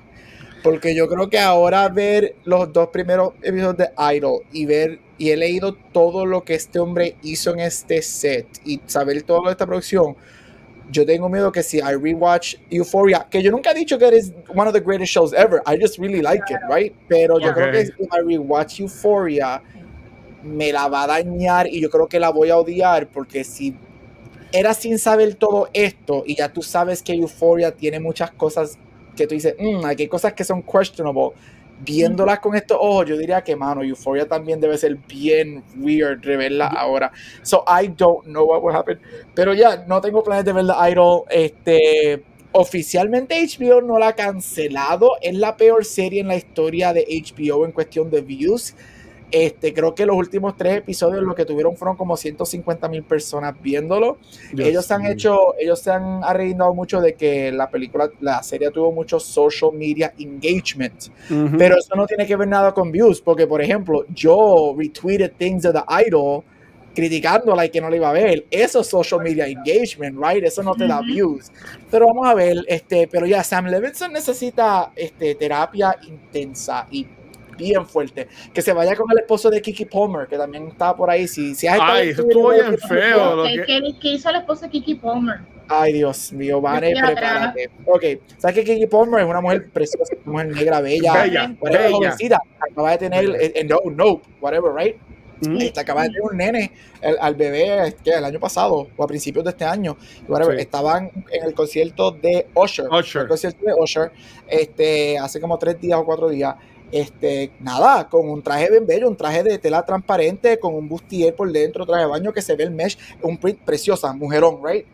Porque yo creo que ahora ver los dos primeros episodios de Idol y ver y he leído todo lo que este hombre hizo en este set y saber todo de esta producción, yo tengo miedo que si I rewatch Euphoria, que yo nunca he dicho que es one of the greatest shows ever, I just really like it, right? Pero yo creo que si I rewatch Euphoria, me la va a dañar y yo creo que la voy a odiar porque si era sin saber todo esto y ya tú sabes que Euphoria tiene muchas cosas que tú dices, mmm, hay cosas que son questionable viéndolas con estos ojos, yo diría que, mano, Euphoria también debe ser bien weird reverla ahora. So I don't know what will happen. Pero ya, no tengo planes de verla Idol. Este, oficialmente HBO no la ha cancelado. Es la peor serie en la historia de HBO en cuestión de views. Este, creo que los últimos tres episodios lo que tuvieron fueron como 150 mil personas viéndolo. ellos han hecho, ellos se han arreglado mucho de que la película, la serie tuvo mucho social media engagement, pero eso no tiene que ver nada con views, porque por ejemplo, yo retweeted things of the idol criticándola y que no la iba a ver. Eso es social media engagement, right? Eso no te da views. Pero vamos a ver, este, pero ya Sam Levinson necesita este, terapia intensa y bien fuerte. Que se vaya con el esposo de Kiki Palmer, que también está por ahí. Si, si Ay, eso estuvo bien feo. ¿Qué, hizo el esposo de Kiki Palmer? Ay, Dios mío, Vane, prepárate. Ok, ¿sabes que Kiki Palmer es una mujer preciosa, una mujer negra, bella, bella, bella. acaba de tener, eh, eh, no, no, whatever, right? Mm. Este, acaba de tener un nene al bebé que el año pasado o a principios de este año. Whatever, Estaban en el concierto de Usher. Usher. El concierto de Usher este, hace como tres días o cuatro días este, nada, con un traje bien bello, un traje de tela transparente, con un bustier por dentro, traje de baño que se ve el mesh, un print preciosa, mujerón, right?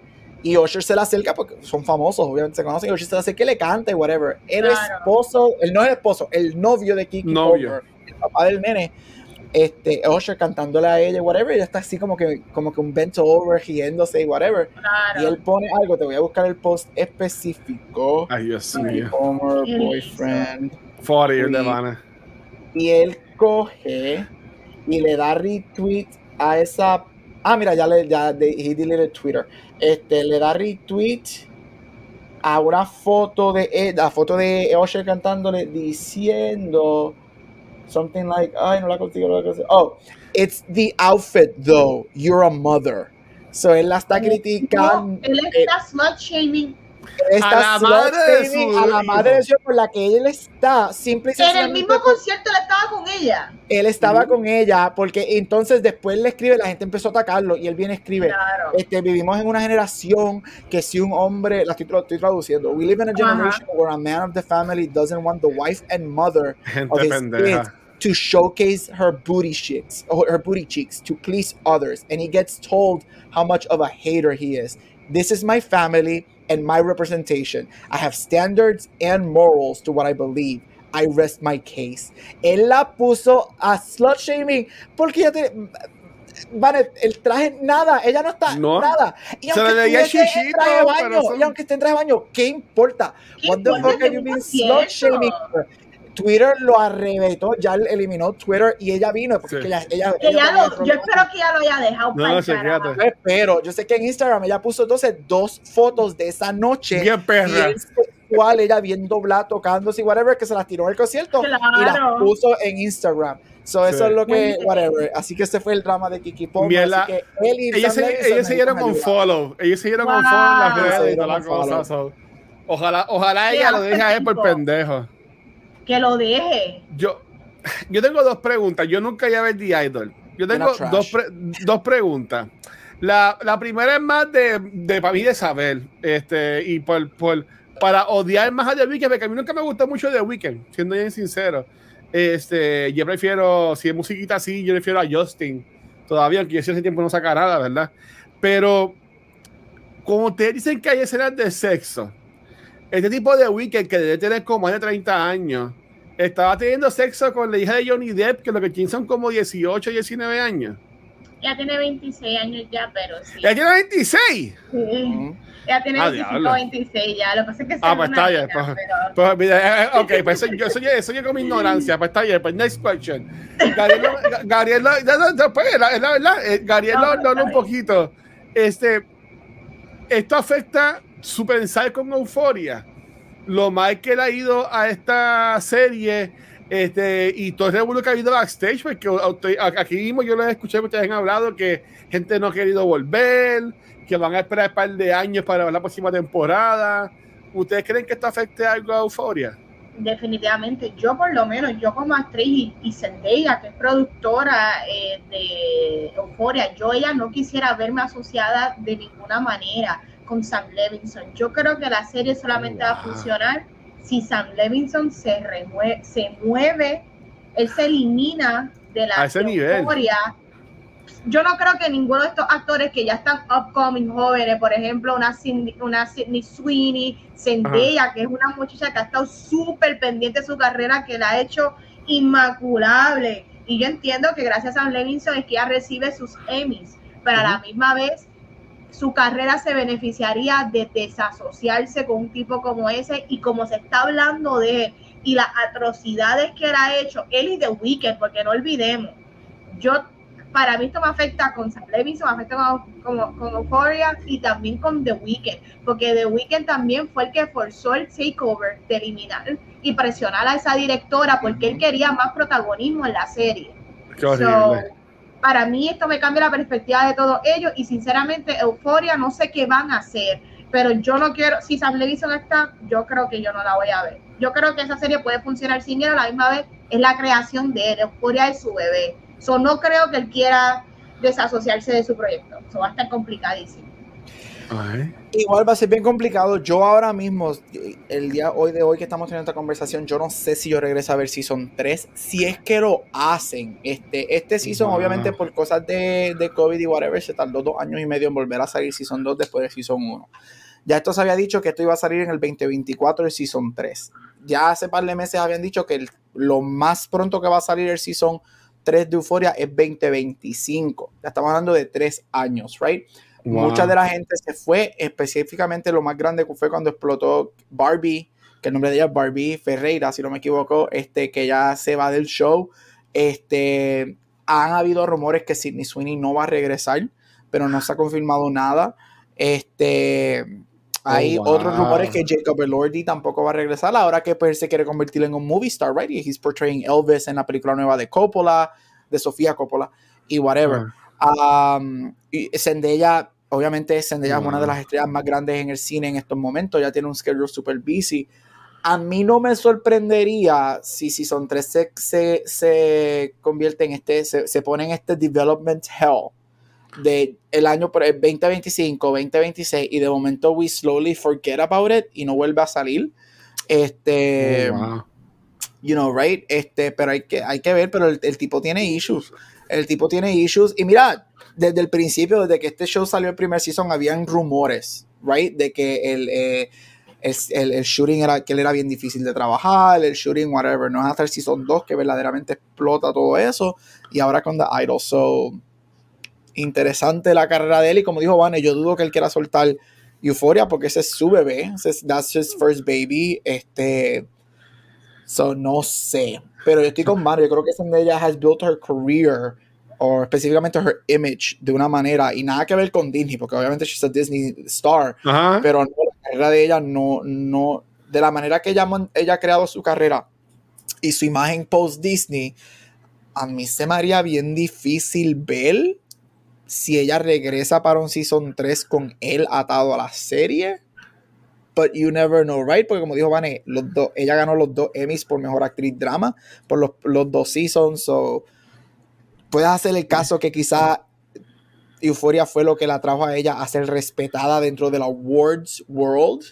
Y Usher se la acerca porque son famosos, obviamente se conocen, y Usher se la acerca y le canta y whatever. El esposo, el no es el esposo, el novio de Kiki novio. el papá del nene, este, Usher cantándole a ella, whatever, y ella está así como que, como que un bent over, riéndose y whatever. Y él pone algo, te voy a buscar el post específico. Ay, Dios mío. boyfriend. 40 de Y él coge y le da retweet a esa. Ah, mira, ya le ya de, he deleted Twitter. Este le da retweet a una foto de eh, la foto de Osher cantándole diciendo something like, ay, no la consigo, no la consigo. Oh, it's the outfit though. You're a mother. So él la está criticando. él está slut shaming a la madre de a la madre de por la que él está simple en el mismo concierto él estaba con ella. él estaba con ella porque entonces después le escribe la gente empezó a atacarlo y él viene escribe este vivimos en una generación que si un hombre la estoy, estoy traduciendo we live in a generation where a man of the family doesn't want the wife and mother of his kids to showcase her booty cheeks her booty cheeks to please others and he gets told how much of a hater he is. This is my family and my representation. I have standards and morals to what I believe. I rest my case. Él la puso a slut shaming porque ya te. Vale, el traje, nada, ella no está nada. Y aunque, esté en traje de baño, y aunque esté en traje de baño, ¿qué importa? What the fuck are you being slut shaming Twitter lo arrebató, ya eliminó Twitter y ella vino porque ella, ella, lo, yo espero que ya lo haya dejado no, no sé, yo espero, yo sé que en Instagram ella puso entonces dos fotos de esa noche bien perra. cual ella bien doblada tocándose y whatever que se las tiró en el concierto y las puso en Instagram. So, eso es lo que, whatever. Así que ese fue el drama de Kiki y ellos, se, ellos siguieron con follow. Ellos siguieron con follow en las redes y todas las cosas. ojalá, ojalá ella lo deje a él por pendejo que lo deje. Yo, yo tengo dos preguntas. Yo nunca ya ver The Idol. Yo tengo dos, dos preguntas. La, la, primera es más de, de para mí de saber, este, y por, por, para odiar más a The Weeknd, porque a mí nunca me gustó mucho The Weeknd, siendo bien sincero. Este, yo prefiero, si es musiquita así, yo prefiero a Justin, todavía, aunque ese tiempo no saca nada, ¿verdad? Pero, como ustedes dicen que hay escenas de sexo, este tipo de Weekend que debe tener como más de 30 años, estaba teniendo sexo con la hija de Johnny Depp, que lo que tiene son como 18, 19 años. Ya tiene 26 años ya, pero sí. ¿Ya tiene 26? Sí. Ya tiene ah, 25, 26 ya. Lo que pasa es que Ah, pues está bien. Pues, pero... pues, mira, eh, ok, pues eso, yo, eso, eso yo con mi ignorancia. Pues está bien. Pues next question. Gabriel, Gabriel, después, la, la verdad, eh, Gabriel no, no, no, un poquito. Este, esto afecta su pensar con euforia, lo mal que él ha ido a esta serie este, y todo el revuelo que ha habido backstage, porque aquí mismo yo les escuché que ustedes han hablado que gente no ha querido volver, que van a esperar un par de años para la próxima temporada. ¿Ustedes creen que esto afecte algo a Euforia? Definitivamente, yo por lo menos, yo como actriz y, Zendaya, que es productora eh, de Euforia, yo ella no quisiera verme asociada de ninguna manera con Sam Levinson. Yo creo que la serie solamente va a funcionar si Sam Levinson se, remueve, se mueve, él se elimina de la historia. Yo no creo que ninguno de estos actores que ya están upcoming jóvenes, por ejemplo, una, Sidney Sweeney, Zendaya, que es una muchacha que ha estado súper pendiente de su carrera, que la ha hecho inmaculable. Y yo entiendo que gracias a Sam Levinson es que ella recibe sus Emmys, pero a la misma vez su carrera se beneficiaría de desasociarse con un tipo como ese y como se está hablando de él y las atrocidades que él ha hecho, él y The Weeknd, porque no olvidemos, yo para mí esto me afecta con Sam Levinson, me afecta con, con, Euphoria y también con The Weeknd, porque The Weeknd también fue el que forzó el takeover de eliminar y presionar a esa directora porque él quería más protagonismo en la serie. Qué para mí esto me cambia la perspectiva de todos ellos y sinceramente Euforia no sé qué van a hacer, pero yo no quiero, si Sam Levinson está, yo creo que yo no la voy a ver. Yo creo que esa serie puede funcionar sin él, a la misma vez es la creación de él, Euforia es su bebé. So, no creo que él quiera desasociarse de su proyecto, eso va a estar complicadísimo. Igual va a ser bien complicado. Yo ahora mismo, el día hoy de hoy que estamos teniendo esta conversación, yo no sé si yo regreso a ver Season 3. Si es que lo hacen. Este, este Season, obviamente, por cosas de, de, COVID y whatever, se tardó dos años y medio en volver a salir Season 2 después de Season 1. Ya esto se había dicho que esto iba a salir en el 2024 el Season 3. Ya hace par de meses habían dicho que lo más pronto que va a salir el Season 3 de Euphoria es 2025. Ya estamos hablando de tres años, ¿right? Mucha de la gente se fue, específicamente lo más grande fue cuando explotó Barbie, que el nombre de ella es Barbie Ferreira, si no me equivoco, este, que ya se va del show. Este, han habido rumores que Sidney Sweeney no va a regresar, pero no se ha confirmado nada. Este, hay oh, otros rumores que Jacob Elordi tampoco va a regresar, ahora que pues, se quiere convertir en un movie star, right? Y he's portraying Elvis en la película nueva de Coppola, de Sofía Coppola y whatever. Um, y Zendaya obviamente Zendaya es una de las estrellas más grandes en el cine en estos momentos, ya tiene un schedule super busy. A mí no me sorprendería si Season 3 se, se, convierte en este, se, pone en este development hell de el año por el 2025, 2026 y de momento we slowly forget about it y no vuelve a salir. Este, oh, you know, right? Este, pero hay que, hay que ver, pero el, el tipo tiene issues. El tipo tiene issues y mira, desde el principio, desde que este show salió el primer season, habían rumores, right? De que el, eh, el, el, shooting era que él era bien difícil de trabajar, el shooting, whatever. No es hasta el season 2 que verdaderamente explota todo eso. Y ahora con The Idol. So, interesante la carrera de él. Y como dijo Vane, yo dudo que él quiera soltar Euphoria porque ese es su bebé. Ese es, that's his first baby. Este. So, no sé. Pero yo estoy con Mario. Yo creo que ella has built her career o específicamente her image de una manera y nada que ver con Disney, porque obviamente she's a Disney star, pero la carrera de ella no, no, de la manera que ella, ella ha creado su carrera y su imagen post Disney, a mí se me haría bien difícil ver si ella regresa para un season 3 con él atado a la serie. But you never know, right? Porque como dijo Vane, los dos, ella ganó los dos Emmys por mejor actriz drama por los, los dos seasons. So, puedes hacer el caso que quizá Euphoria fue lo que la trajo a ella a ser respetada dentro de la awards world.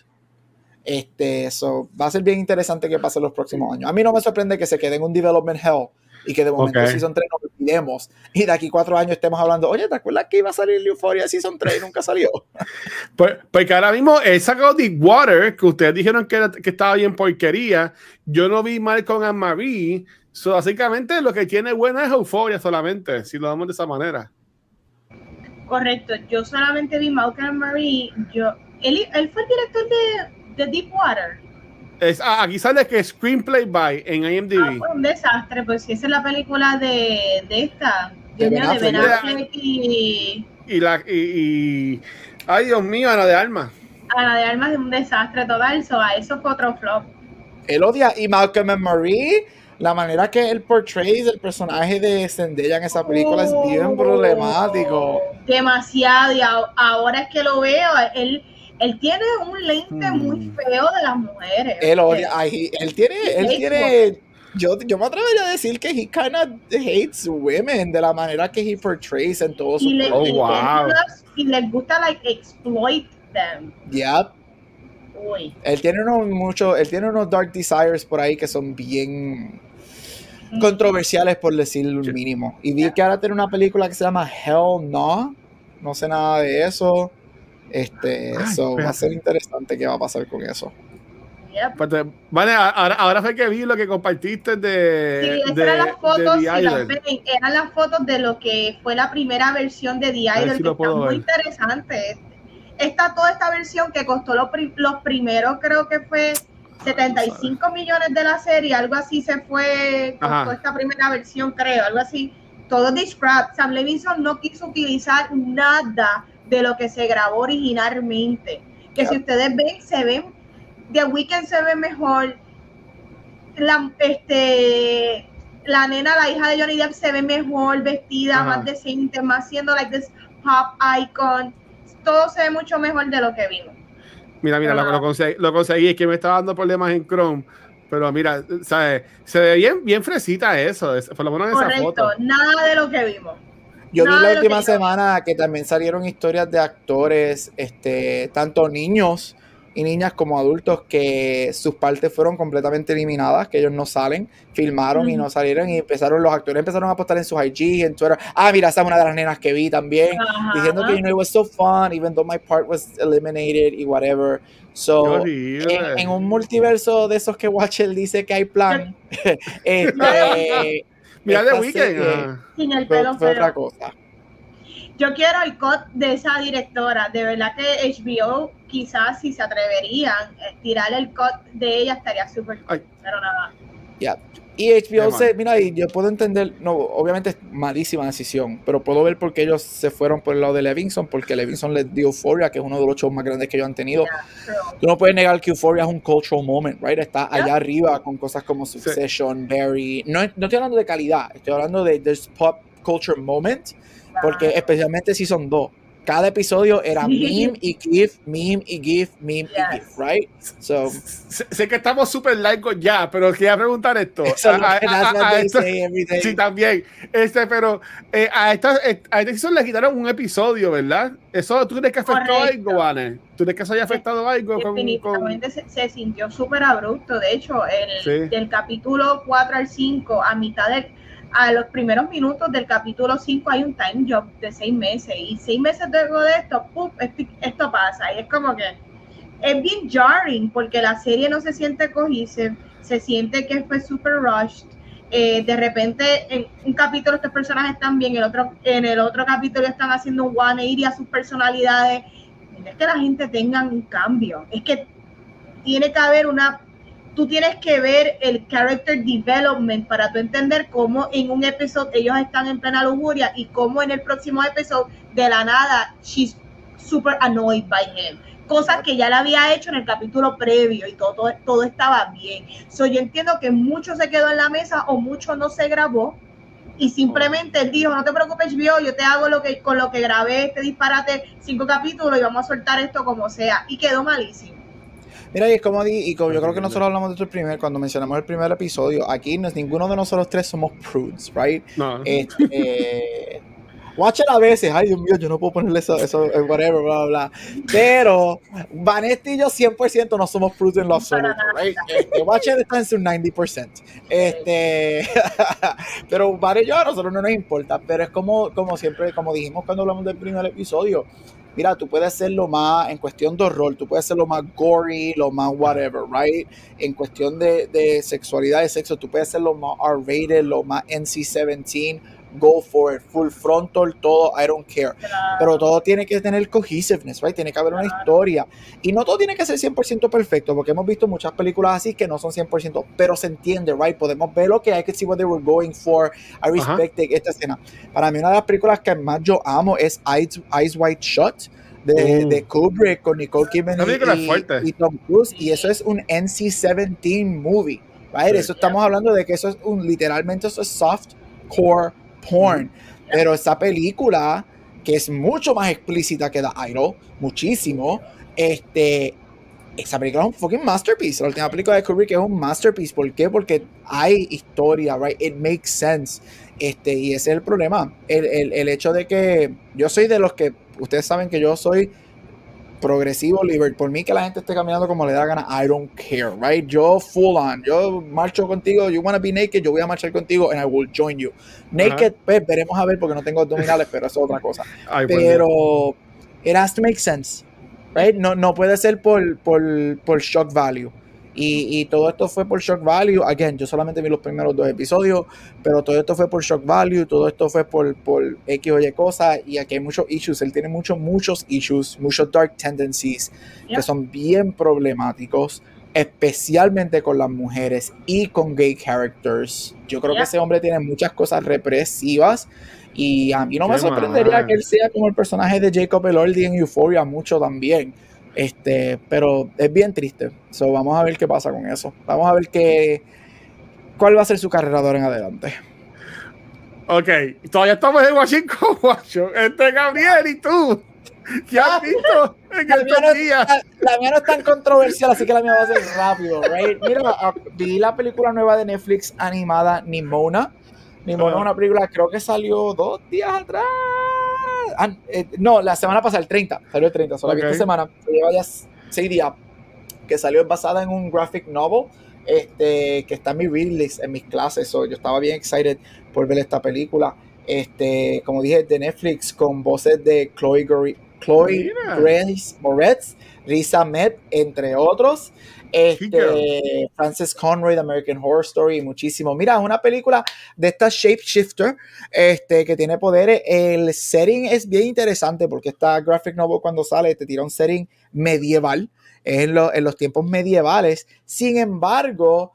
Este, eso va a ser bien interesante que pase los próximos años. A mí no me sorprende que se quede en un development hell y que de momento okay. Season 3 nos olvidemos y de aquí cuatro años estemos hablando, oye, ¿te acuerdas que iba a salir Euphoria Season 3 y nunca salió? pues, porque ahora mismo he sacado The Water, que ustedes dijeron que, que estaba bien porquería. Yo no vi Malcolm and Marie, So, básicamente lo que tiene buena es euforia solamente, si lo damos de esa manera. Correcto, yo solamente vi Malcolm Marie, yo, él, él, fue el director de, de Deepwater. Es, ah, aquí sale que Screenplay by en IMDb. Ah, fue un desastre, pues si esa es la película de, de esta, de, de Ben Affleck y... Y, la, y, y, Ay, Dios mío, Ana de Alma. Ana de Alma es un desastre total, so, a eso fue otro flop. El odia y Malcolm and Marie la manera que él portrays el personaje de Zendaya en esa película es bien oh. problemático. Demasiado, y ahora es que lo veo, él, él tiene un lente muy hmm. feo de las mujeres. Él odia, él tiene, él tiene, yo, yo me atrevería a decir que he kind of hates women de la manera que he portrays en todos sus le, oh, wow. y les gusta like exploit them. Yep. Él tiene unos mucho, él tiene unos dark desires por ahí que son bien controversiales por decir el mínimo. Y vi que ahora tiene una película que se llama Hell No. No sé nada de eso. Este, eso va a ser interesante qué va a pasar con eso. Pues, vale, ahora, ahora, fue que vi lo que compartiste de. Sí, eran las fotos, si las ven, eran las fotos de lo que fue la primera versión de The Idol, que está muy interesante. Está toda esta versión que costó los, los primeros, creo que fue 75 millones de la serie, algo así se fue, con esta primera versión, creo, algo así. Todo de scrap. Sam Levinson no quiso utilizar nada de lo que se grabó originalmente. Que si ustedes ven, se ven, The Weeknd se ve mejor. La, este, la nena, la hija de Johnny Depp, se ve mejor, vestida, más decente, más siendo like this pop icon. Todo se ve mucho mejor de lo que vimos. Mira, mira, lo, conseguí, lo conseguí, es que me estaba dando problemas en Chrome. Pero mira, ¿sabes? Se ve bien, bien fresita eso, por lo menos en esa foto. nada de lo que vimos. Yo vi la última semana que también salieron historias de actores, este, tanto niños y niñas como adultos que sus partes fueron completamente eliminadas, que ellos no salen, filmaron y no salieron y empezaron, los actores empezaron a postar en sus IG, en Twitter, ah, mira, esa es una de las nenas que vi también, diciendo que, you know, it was so fun, even though my part was eliminated y whatever. So, en, un multiverso de esos que Watcher dice que hay plan, este, mira de Weekend. Sin el pelo otra cosa. Yo quiero el cut de esa directora. De verdad que HBO quizás si se atreverían eh, tirar el cut de ella estaría súper pero nada. Ya. Y HBO se, mira, y yo puedo entender, no, obviamente es malísima decisión, pero puedo ver por qué ellos se fueron por el lado de Levinson, porque Levinson les dio Euphoria, que es uno de los shows más grandes que ellos han tenido. Tú no puedes negar que Euphoria es un cultural moment, right? Está allá arriba con cosas como Succession, Barry. No, no estoy hablando de calidad, estoy hablando de this pop culture moment, porque especialmente si son dos cada episodio era meme y gif, meme y gif, meme y gif, right? So, sé, que estamos súper laicos ya, pero quería preguntar esto. A, sí, también. Este, pero eh, a esta, eh, a esta le quitaron un episodio, ¿verdad? Eso, ¿tú crees que afectó algo, Vane? ¿Tú crees que eso haya afectado algo? Definitivamente Se, se, sintió súper abrupto. De hecho, el, del capítulo 4 al 5, a mitad del a los primeros minutos del capítulo 5 hay un time job de seis meses y seis meses luego de esto, ¡pum! Esto, pasa y es como que es bien jarring porque la serie no se siente cohesive, se siente que fue super rushed. Eh, de repente en un capítulo estos personajes están bien, en el otro, en el otro capítulo están haciendo un 180 a sus personalidades. Es que la gente tenga un cambio, es que tiene que haber una tú tienes que ver el character development para tú entender cómo en un episodio ellos están en plena lujuria y cómo en el próximo episodio de la nada she's super annoyed by him. Cosas que ya la había hecho en el capítulo previo y todo, todo, estaba bien. So, yo entiendo que mucho se quedó en la mesa o mucho no se grabó y simplemente él dijo, no te preocupes, yo, yo te hago lo que con lo que grabé este disparate cinco capítulos y vamos a soltar esto como sea. Y quedó malísimo. Mira, y es como, di, y como yo creo que nosotros hablamos de esto el primer, cuando mencionamos el primer episodio, aquí no es ninguno de nosotros tres somos prudes, right? No. Este, watch a veces, ay Dios mío, yo no puedo ponerle eso, eso whatever, bla, bla, bla. Pero Vanessa y yo 100% no somos prudes en lo absoluto, right? Este, watch está en su 90%. Este, pero Vanessa y yo a nosotros no nos importa, pero es como, como siempre, como dijimos cuando hablamos del primer episodio, mira, tú puedes ser lo más, en cuestión de horror, tú puedes ser lo más gory, lo más whatever, right? En cuestión de, de sexualidad y sexo, tú puedes ser lo más R-rated, lo más NC-17, go for it, full frontal, todo, I don't care. Pero todo tiene que tener cohesiveness, right? Tiene que haber una historia. Y no todo tiene que ser 100% perfecto, porque hemos visto muchas películas así que no son 100%, pero se entiende, right? Podemos ver lo que hay que see what they were going for. I respect esta escena. Para mí una de las películas que más yo amo es Eyes, Eyes Wide Shut. De, uh. de, Kubrick con Nicole Kidman y, y, Tom Cruise y eso es un NC-17 movie right? eso estamos hablando de que eso es un literalmente eso es soft core porn. Pero esa película, que es mucho más explícita que The Idol, muchísimo, este, esa película es un fucking masterpiece. La última película de Kubrick es un masterpiece. ¿Por qué? Porque hay historia, right? It makes sense. Este, y ese es el problema. El, el, el hecho de que yo soy de los que, ustedes saben que yo soy progresivo, liber, por mí que la gente esté caminando como le da gana, I don't care, right? Yo full on, yo marcho contigo, you wanna be naked, yo voy a marchar contigo and I will join you. Naked, pues veremos a ver porque no tengo abdominales, pero eso es otra cosa. pero it has to make sense, right? No, no puede ser por, por, por shock value. Y, y, todo esto fue por shock value. Again, yo solamente vi los primeros dos episodios, pero todo esto fue por shock value, todo esto fue por, por X o Y cosas. Y aquí hay muchos issues. Él tiene muchos, muchos issues, muchos dark tendencies que son bien problemáticos, especialmente con las mujeres y con gay characters. Yo creo que ese hombre tiene muchas cosas represivas. Y a mí no me sorprendería que él sea como el personaje de Jacob Elordi en Euphoria, mucho también. Este, pero es bien triste. So, vamos a ver qué pasa con eso. Vamos a ver qué, cuál va a ser su carrera de ahora en adelante. Ok, todavía estamos en Washington, Washington. Este Gabriel y tú. ¿Qué has visto en la, mía no, la, mía no es tan controversial, así que la mía va a ser rápido, right? Mira, ah, vi la película nueva de Netflix animada Nimona. Nimona es una película, creo que salió dos días atrás Ah, eh, no, la semana pasada, el 30, salió el 30, solo esta semana, lleva ya seis días, que salió basada en un graphic novel, este, que está en mi release, en mis clases, yo estaba bien excited por ver esta película, este, como dije, de Netflix, con voces de Chloe, Chloe Grace Moretz, Risa Met, entre otros, este, Francis Conroy de American Horror Story, muchísimo. Mira, es una película de esta shapeshifter este, que tiene poderes. El setting es bien interesante porque esta graphic novel cuando sale te tira un setting medieval, en, en los tiempos medievales. Sin embargo,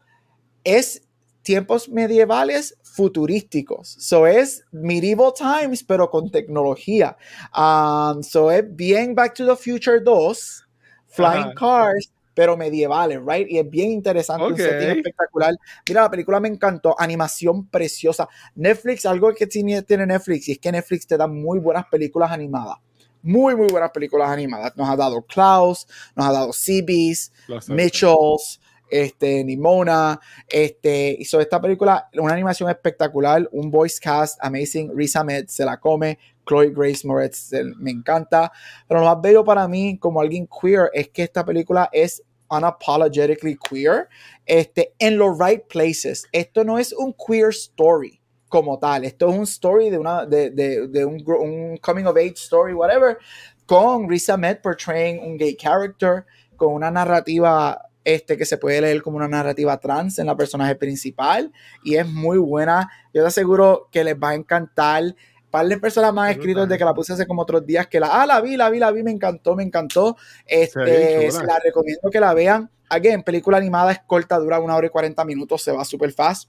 es tiempos medievales futurísticos. So es medieval times, pero con tecnología. Um, so es bien Back to the Future 2, Flying Cars, pero medievales, right? Y es bien interesante, un setting espectacular. Mira, la película me encantó, animación preciosa. Netflix, algo que tiene Netflix, y es que Netflix te da muy buenas películas animadas. Muy, muy buenas películas animadas. Nos ha dado Klaus, nos ha dado Seabees, Mitchells, este, Nimona, este, hizo esta película, una animación espectacular, un voice cast amazing, Riz Ahmed se la come, Chloe Grace Moretz me encanta, pero lo más bello para mí como alguien queer es que esta película es unapologetically queer, este, en los right places. Esto no es un queer story. como tal. Esto es un story de, una, de, de, de un, coming of age story, whatever, con Risa Met portraying un gay character, con una narrativa este, que se puede leer como una narrativa trans en la personaje principal y es muy buena. Yo te aseguro que les va a encantar. Par de personas más escritos de que la puse hace como otros días que la, ah, la vi, la vi, la vi, me encantó, me encantó. Este, se la recomiendo que la vean. Again, película animada es corta, dura una hora y 40 minutos, se va súper fast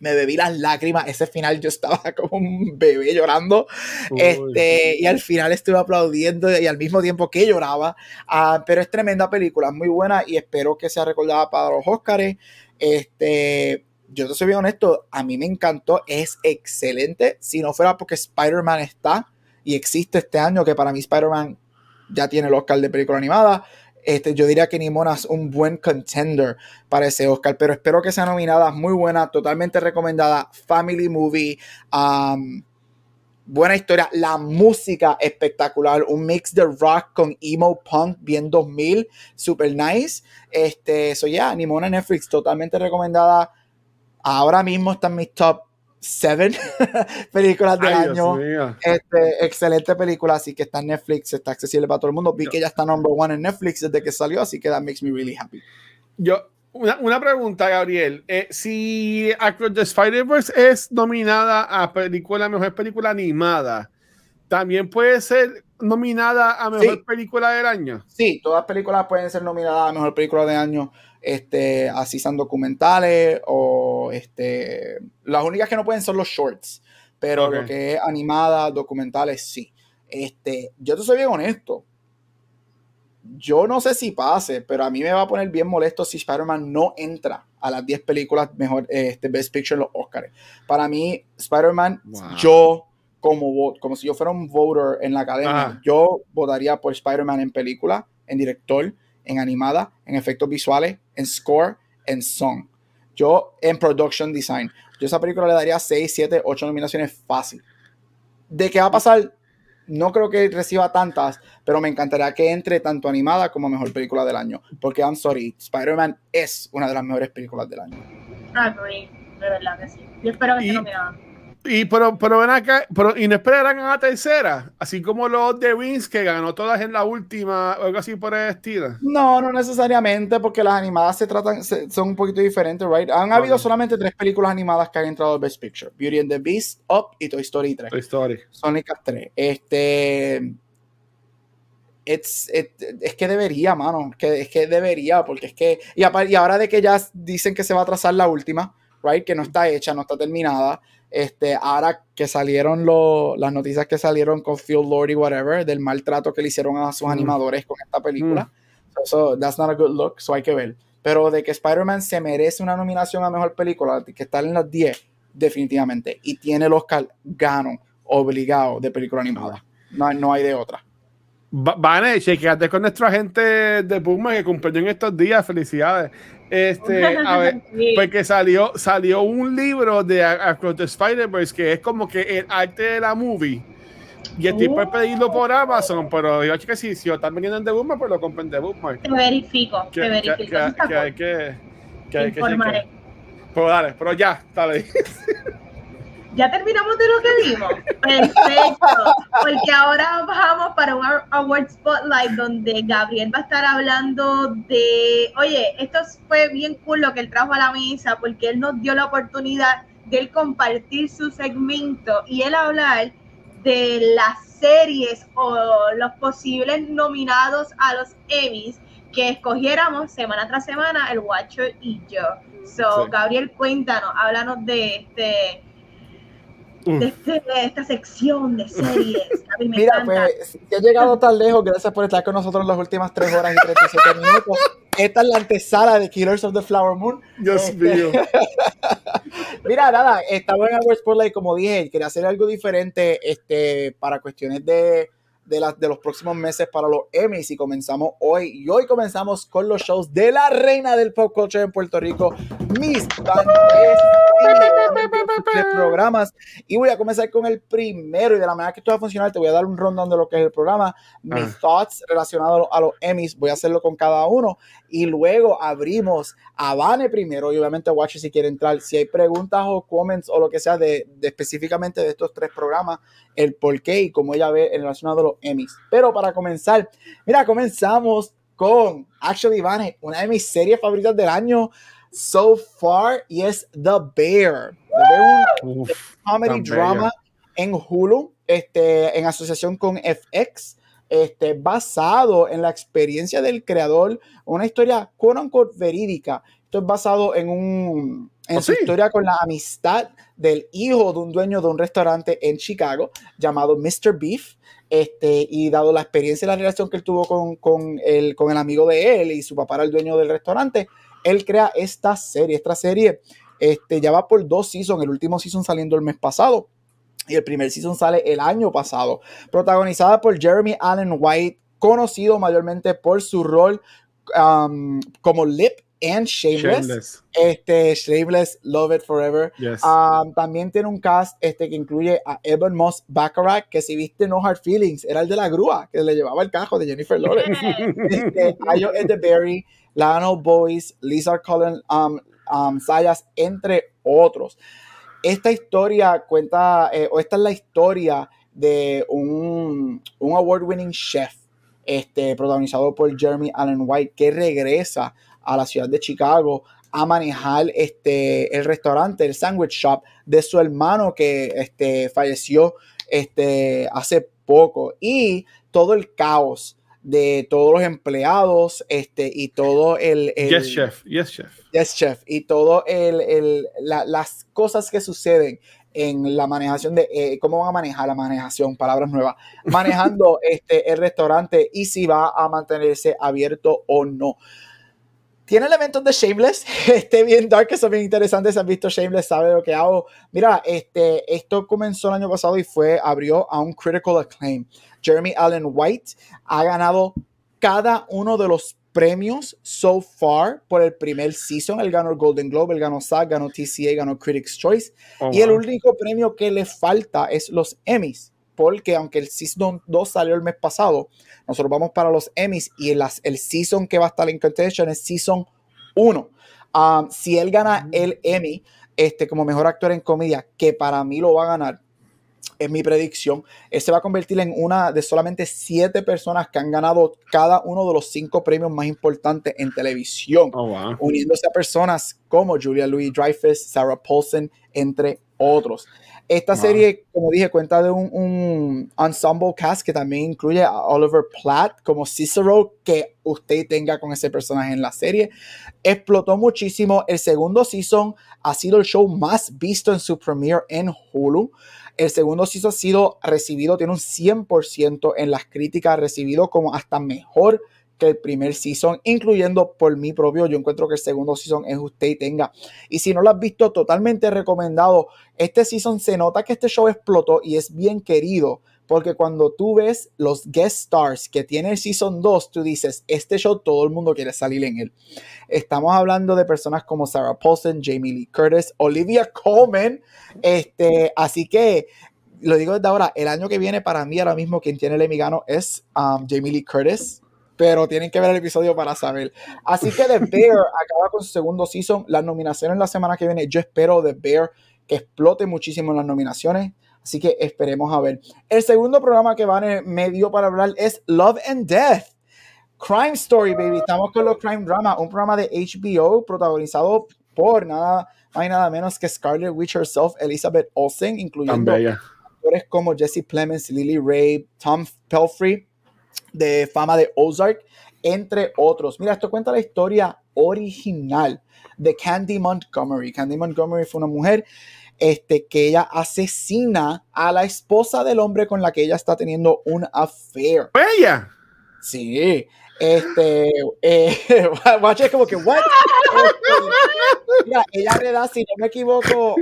me bebí las lágrimas. Ese final yo estaba como un bebé llorando. Este, y al final estuve aplaudiendo y al mismo tiempo que lloraba. Uh, pero es tremenda película, muy buena y espero que sea recordada para los Oscars. Este, yo te soy bien honesto, a mí me encantó, es excelente. Si no fuera porque Spider-Man está y existe este año, que para mí Spider-Man ya tiene el Oscar de película animada. Este, yo diría que Nimona es un buen contender para ese Oscar, pero espero que sea nominada, muy buena, totalmente recomendada, family movie, um, buena historia, la música espectacular, un mix de rock con emo punk bien 2000, super nice, este, eso ya, Nimona Netflix, totalmente recomendada, ahora mismo está en mis top Seven películas del año. Este, excelente película, así que está en Netflix, está accesible para todo el mundo. Vi que ya está number one en Netflix desde que salió, así que that makes me really happy. Yo, una, una pregunta, Gabriel. Eh, si Across the Spider-Verse es nominada a película, mejor película animada, ¿también puede ser nominada a mejor película del año? Sí, todas películas pueden ser nominadas a mejor película del año este, así sean documentales o este, las únicas que no pueden son los shorts, pero lo que es animada, documentales, sí. Este, yo te soy bien honesto. Yo no sé si pase, pero a mí me va a poner bien molesto si Spider-Man no entra a las 10 películas mejor, este, Best Picture en los Oscars. Para mí, Spider-Man, yo, como, como si yo fuera un voter en la academia, yo votaría por Spider-Man en película, en director, en animada, en efectos visuales, en score, en song. Yo en production design. Yo a esa película le daría 6, 7, 8 nominaciones fácil. ¿De qué va a pasar? No creo que reciba tantas, pero me encantaría que entre tanto animada como mejor película del año. Porque I'm sorry, Spider-Man es una de las mejores películas del año. Agree, de verdad que sí. Yo espero que esté nominada. Y pero, pero ven acá, pero, y no esperarán a la tercera, así como los de Wings que ganó todas en la última, o algo así por el estilo. No, no necesariamente, porque las animadas se tratan, son un poquito diferentes, right? Han habido solamente tres películas animadas que han entrado al Best Picture: Beauty and the Beast, Up y Toy Story 3. Toy Story. Son únicas tres. Este. es que debería, mano. Que, es que debería, porque es que. Y, y ahora de que ya dicen que se va a trazar la última, right? Que no está hecha, no está terminada este, ahora que salieron las noticias que salieron con Phil Lord y whatever, del maltrato que le hicieron a sus mm. animadores con esta película. Mm. So, that's not a good look, so hay que ver. Pero de que Spider-Man se merece una nominación a mejor película, que está en las 10, definitivamente. Y tiene el Oscar gano, obligado, de película animada. No, no hay de otra. Vane, chequeate con nuestra gente de Puma que cumplió en estos días. Felicidades. Este, a ver, porque salió, salió un libro de Across the Spider-Verse que es como que el arte de la movie. Y estoy por pedirlo por Amazon, pero yo que si, si lo están vendiendo en The Bookmark, pues lo compren de Bookmark. Te verifico, te verifico. Que, que, hay que, que, hay que Pues dale, pero ya, dale. ya terminamos de lo que vimos. Perfecto. Porque ahora vamos para un Award Spotlight donde Gabriel va a estar hablando de, oye, esto fue bien cool lo que él trajo a la mesa porque él nos dio la oportunidad de él compartir su segmento y él hablar de las series o los posibles nominados a los Emmys que escogiéramos semana tras semana el Watcher y yo. So, Gabriel, cuéntanos, háblanos de este este, de, esta sección de series. Mira, pues, si has llegado tan lejos, gracias por estar con nosotros las últimas 3 horas y 37 minutos. Esta es la antesala de Killers of the Flower Moon. Dios este, mío. Mira, nada, estaba en Our Spotlight, como dije, quería hacer algo diferente este, para cuestiones de, de, de los próximos meses para los Emmys y comenzamos hoy. Y hoy comenzamos con los shows de la reina del pop culture en Puerto Rico, Miss tres programas. Y voy a comenzar con el primero. Y de la manera que esto va a funcionar, te voy a dar un rondón de lo que es el programa, mis ah. thoughts relacionados a los Emmys. Voy a hacerlo con cada uno. Y luego abrimos a Vane primero. Y obviamente, Watch si quiere entrar. Si hay preguntas o comments o lo que sea de, específicamente de estos tres programas, el por qué y cómo ella ve en relacionado a los Emmys. Pero para comenzar, mira, comenzamos con Actually Vane, una de mis series favoritas del año so far y es The Bear. un comedy drama en Hulu, este, en asociación con FX, este, basado en la experiencia del creador, una historia quote unquote verídica. Esto es basado en un en oh, su historia con la amistad del hijo de un dueño de un restaurante en Chicago llamado Mr. Beef. Este, y dado la experiencia y la relación que él tuvo con, con, el, con el amigo de él y su papá era el dueño del restaurante, él crea esta serie. Esta serie este, ya va por dos seasons, el último season saliendo el mes pasado y el primer season sale el año pasado. Protagonizada por Jeremy Allen White, conocido mayormente por su rol um, como Lip and Shameless. Este, Shameless, Love It Forever. Um, también tiene un cast este, que incluye a Evan Moss Baccarat, que si viste No Hard Feelings, era el de la grúa, que le llevaba el cajo de Jennifer Lawrence. este, Ayo Edeberry, Lionel Boyce, Lisa Cullen, um, um, Sayas, entre otros. Esta historia cuenta, eh, o esta es la historia de un, un award-winning chef, este, protagonizado por Jeremy Allen White, que regresa a la ciudad de Chicago a manejar este, el restaurante, el sandwich shop de su hermano que este, falleció este, hace poco. Y todo el caos de todos los empleados este, y todo el, Yes, chef. Yes, chef. Yes, chef. Y todo el, el las cosas que suceden en la manejación de eh, cómo van a manejar la manejación, palabras nuevas, manejando este, el restaurante y si va a mantenerse abierto o no. Tiene elementos de Shameless, este bien dark, que son bien interesantes. Si han visto Shameless, sabe lo que hago. Mira, este, esto comenzó el año pasado y fue, abrió a un critical acclaim. Jeremy Allen White ha ganado cada uno de los premios so far por el primer season. Él ganó el Golden Globe, él ganó SAG, ganó TCA, ganó Critics Choice. Oh, y el único premio que le falta es los Emmys porque aunque el Season 2 salió el mes pasado, nosotros vamos para los Emmys y el, el Season que va a estar en contention es Season 1. Um, si él gana el Emmy este, como mejor actor en comedia, que para mí lo va a ganar, es mi predicción, él se va a convertir en una de solamente siete personas que han ganado cada uno de los cinco premios más importantes en televisión, oh, uniéndose a personas como Julia Louis Dreyfus, Sarah Paulson, entre otros. Esta serie, como dije, cuenta de un, ensemble cast que también incluye a Oliver Platt como Cicero, que usted tenga con ese personaje en la serie. Explotó muchísimo. El segundo season ha sido el show más visto en su premiere en Hulu. El segundo season ha sido recibido, tiene un 100% en las críticas, recibido como hasta mejor que el primer season, incluyendo por mi propio. Yo encuentro que el segundo season es usted y tenga. Y si no lo has visto, totalmente recomendado. Este season se nota que este show explotó y es bien querido. Porque cuando tú ves los guest stars que tiene el Season 2, tú dices, este show todo el mundo quiere salir en él. Estamos hablando de personas como Sarah Paulson, Jamie Lee Curtis, Olivia Colman. Este, así que lo digo desde ahora, el año que viene para mí ahora mismo quien tiene el Emmy es um, Jamie Lee Curtis pero tienen que ver el episodio para saber. Así que The Bear acaba con su segundo season. Las nominaciones la semana que viene. Yo espero The Bear que explote muchísimo en las nominaciones. Así que esperemos a ver. El segundo programa que van en medio para hablar es Love and Death. Crime Story, baby. Estamos con los Crime Drama, un programa de HBO protagonizado por nada más y nada menos que Scarlett Witch herself, Elizabeth Olsen, incluyendo actores como Jesse Plemons, Lily Ray, Tom Pelfrey, de fama de Ozark, entre otros. Mira, esto cuenta la historia original de Candy Montgomery. Candy Montgomery fue una mujer este, que ella asesina a la esposa del hombre con la que ella está teniendo un affair. ¿Ella? Sí. Este, eh, es como que, what? Este, mira, ella le da, si no me equivoco,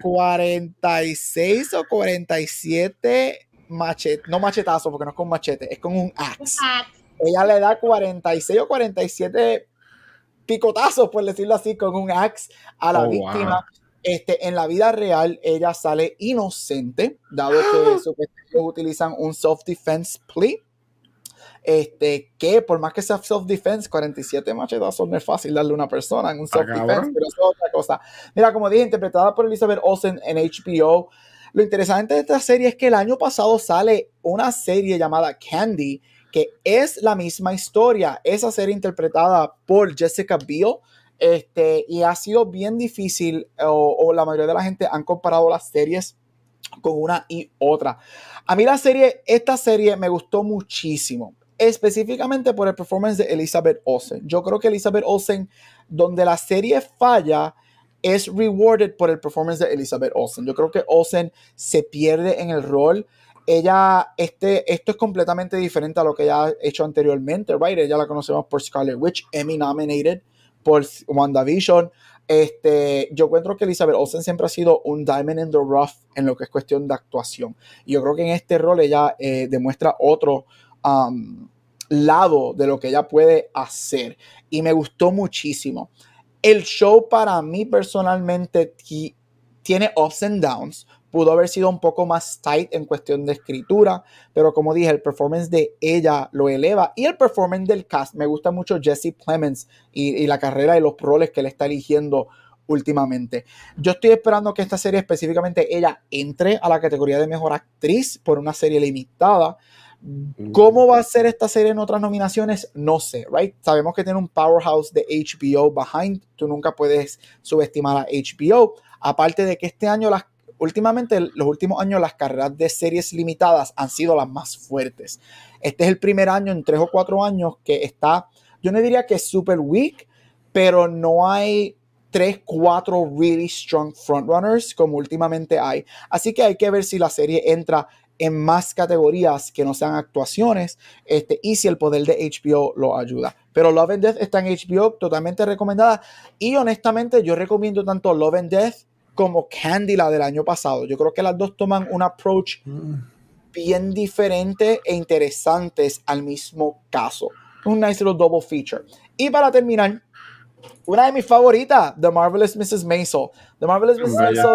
46 o 47 machete, no machetazo porque no es con machete, es con un axe. Ella le da 46 o 47 picotazos, por decirlo así, con un axe a la oh, víctima. Este, en la vida real, ella sale inocente, dado que supuestamente utilizan un self-defense plea. Este, que por más que sea self-defense, 47 machetazos no es fácil darle a una persona en un self-defense, pero es otra cosa. Mira, como dije, interpretada por Elizabeth Olsen en HBO. Lo interesante de esta serie es que el año pasado sale una serie llamada Candy, que es la misma historia. Esa serie interpretada por Jessica Biel. Este, y ha sido bien difícil, o, la mayoría de la gente han comparado las series con una y otra. A mí la serie, esta serie me gustó muchísimo específicamente por el performance de Elizabeth Olsen. Yo creo que Elizabeth Olsen, donde la serie falla, es rewarded por el performance de Elizabeth Olsen. Yo creo que Olsen se pierde en el rol. Ella, este, esto es completamente diferente a lo que ella ha hecho anteriormente, right? Ella la conocemos por Scarlet Witch, Emmy nominated por WandaVision. Este, yo encuentro que Elizabeth Olsen siempre ha sido un diamond in the rough en lo que es cuestión de actuación. Y yo creo que en este rol ella eh, demuestra otro, um, lado de lo que ella puede hacer. Y me gustó muchísimo. El show para mí personalmente tiene ups and downs. Pudo haber sido un poco más tight en cuestión de escritura, pero como dije, el performance de ella lo eleva y el performance del cast. Me gusta mucho Jesse Plemons y, y la carrera y los roles que le está eligiendo últimamente. Yo estoy esperando que esta serie específicamente ella entre a la categoría de mejor actriz por una serie limitada. ¿Cómo va a ser esta serie en otras nominaciones? No sé, right? Sabemos que tiene un powerhouse de HBO behind. Tú nunca puedes subestimar a HBO. Aparte de que este año, las, últimamente, los últimos años, las carreras de series limitadas han sido las más fuertes. Este es el primer año en tres o cuatro años que está, yo no diría que es super weak, pero no hay tres, cuatro really strong frontrunners como últimamente hay. Así que hay que ver si la serie entra en más categorías que no sean actuaciones este, y si el poder de HBO lo ayuda. Pero Love and Death está en HBO, totalmente recomendada. Y honestamente, yo recomiendo tanto Love and Death como Candy, la del año pasado. Yo creo que las dos toman un approach bien diferente e interesantes al mismo caso. Un nice little double feature. Y para terminar, una de mis favoritas, The Marvelous Mrs. Maisel. The Marvelous Mrs. Maisel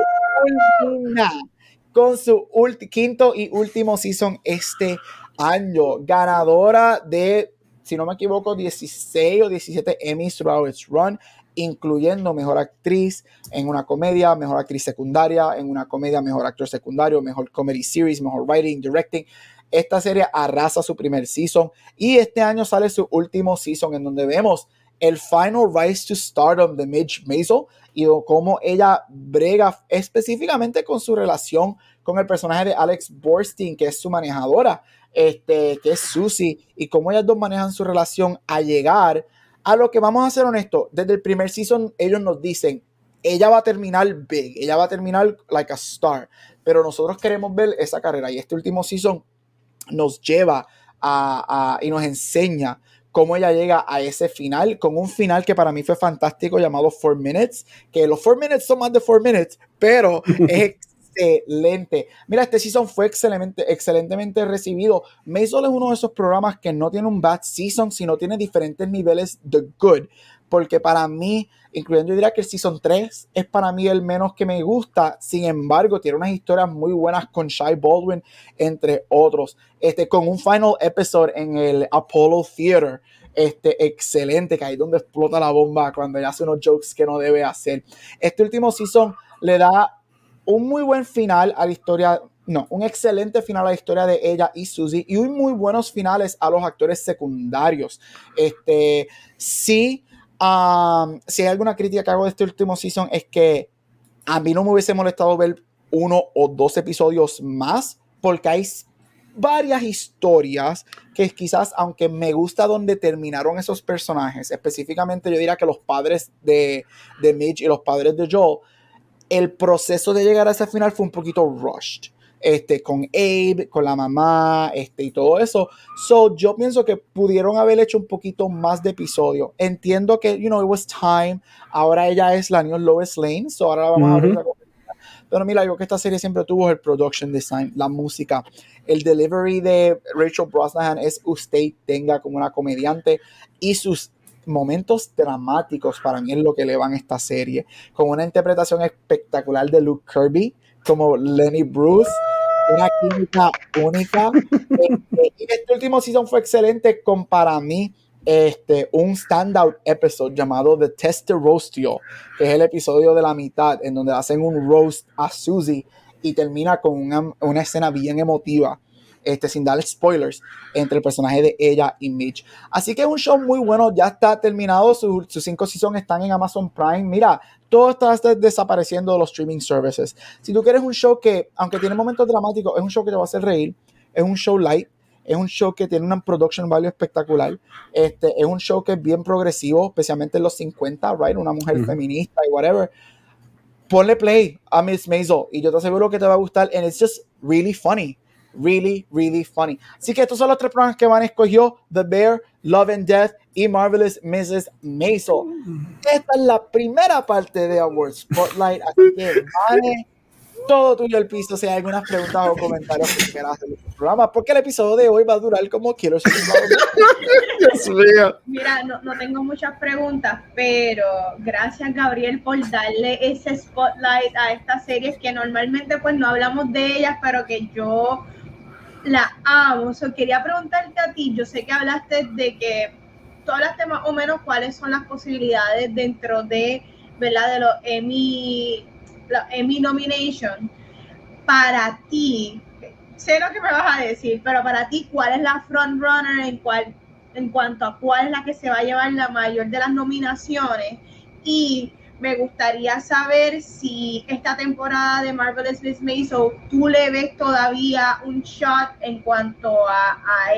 con su quinto y último season este año. Ganadora de, si no me equivoco, 16 o 17 Emmys throughout its run, incluyendo mejor actriz en una comedia, mejor actriz secundaria en una comedia, mejor actor secundario, mejor comedy series, mejor writing, directing. Esta serie arrasa su primer season y este año sale su último season en donde vemos el final rise to stardom de Midge Maisel y cómo ella brega específicamente con su relación con el personaje de Alex Borstein, que es su manejadora, este, que es Susie, y cómo ellas dos manejan su relación a llegar a lo que vamos a ser honestos, desde el primer season ellos nos dicen, ella va a terminar big, ella va a terminar like a star, pero nosotros queremos ver esa carrera y este último season nos lleva a, y nos enseña cómo ella llega a ese final, con un final que para mí fue fantástico llamado Four Minutes, que los Four Minutes son más de Four Minutes, pero es excelente. Mira, este season fue excelente, excelentemente recibido. Maisel es uno de esos programas que no tiene un bad season, sino tiene diferentes niveles de good. Porque para mí, incluyendo yo diría que el season 3 es para mí el menos que me gusta. Sin embargo, tiene unas historias muy buenas con Shy Baldwin, entre otros. Este, con un final episode en el Apollo Theater. Este, excelente, que ahí es donde explota la bomba cuando ella hace unos jokes que no debe hacer. Este último season le da un muy buen final a la historia, no, un excelente final a la historia de ella y Susie y un muy buenos finales a los actores secundarios. Este, sí, si hay alguna crítica que hago de este último season es que a mí no me hubiese molestado ver uno o dos episodios más porque hay varias historias que quizás, aunque me gusta donde terminaron esos personajes, específicamente yo diría que los padres de, de Mitch y los padres de Joel, el proceso de llegar a ese final fue un poquito rushed. Este, con Abe, con la mamá, este, y todo eso. So, yo pienso que pudieron haber hecho un poquito más de episodio. Entiendo que, you know, it was time. Ahora ella es la new Lois Lane, so ahora vamos a ver. Pero mira, algo que esta serie siempre tuvo el production design, la música. El delivery de Rachel Brosnahan es usted tenga como una comediante y sus momentos dramáticos para mí es lo que elevan esta serie, con una interpretación espectacular de Luke Kirby como Lenny Bruce, una química única. Este, este último season fue excelente con para mí este, un standout episode llamado The Test Roastio, que es el episodio de la mitad en donde hacen un roast a Susie y termina con una, una escena bien emotiva este, sin dar spoilers, entre el personaje de ella y Mitch. Así que es un show muy bueno, ya está terminado, sus cinco seasons están en Amazon Prime. Mira, todo está desapareciendo de los streaming services. Si tú quieres un show que, aunque tiene momentos dramáticos, es un show que te va a hacer reír, es un show light, es un show que tiene una production value espectacular. Este, es un show que es bien progresivo, especialmente en los 50, right? Una mujer feminista y whatever. Ponle play a Miss Maisel y yo te aseguro que te va a gustar. And it's just really funny really, really funny. Así que estos son los tres programas que van a escoger: The Bear, Love and Death y Marvelous Mrs. Maisel. Esta es la primera parte de Award Spotlight, así que vale todo tuyo el piso. Si hay algunas preguntas o comentarios que quieras hacer el programa, porque el episodio de hoy va a durar como quiero. Dios mío. Mira, no, no tengo muchas preguntas, pero gracias Gabriel por darle ese spotlight a estas series que normalmente pues no hablamos de ellas, pero que yo la amo. quería preguntarte a ti, yo sé que hablaste de que tú hablaste más o menos cuáles son las posibilidades dentro de, ¿verdad? De los Emmy, Emmy nomination. Para ti, sé lo que me vas a decir, pero para ti, ¿cuál es la frontrunner en, cual, en cuanto a cuál es la que se va a llevar la mayor de las nominaciones? Y me gustaría saber si esta temporada de Marvelous Miss Maisel tú le ves todavía un shot en cuanto a, a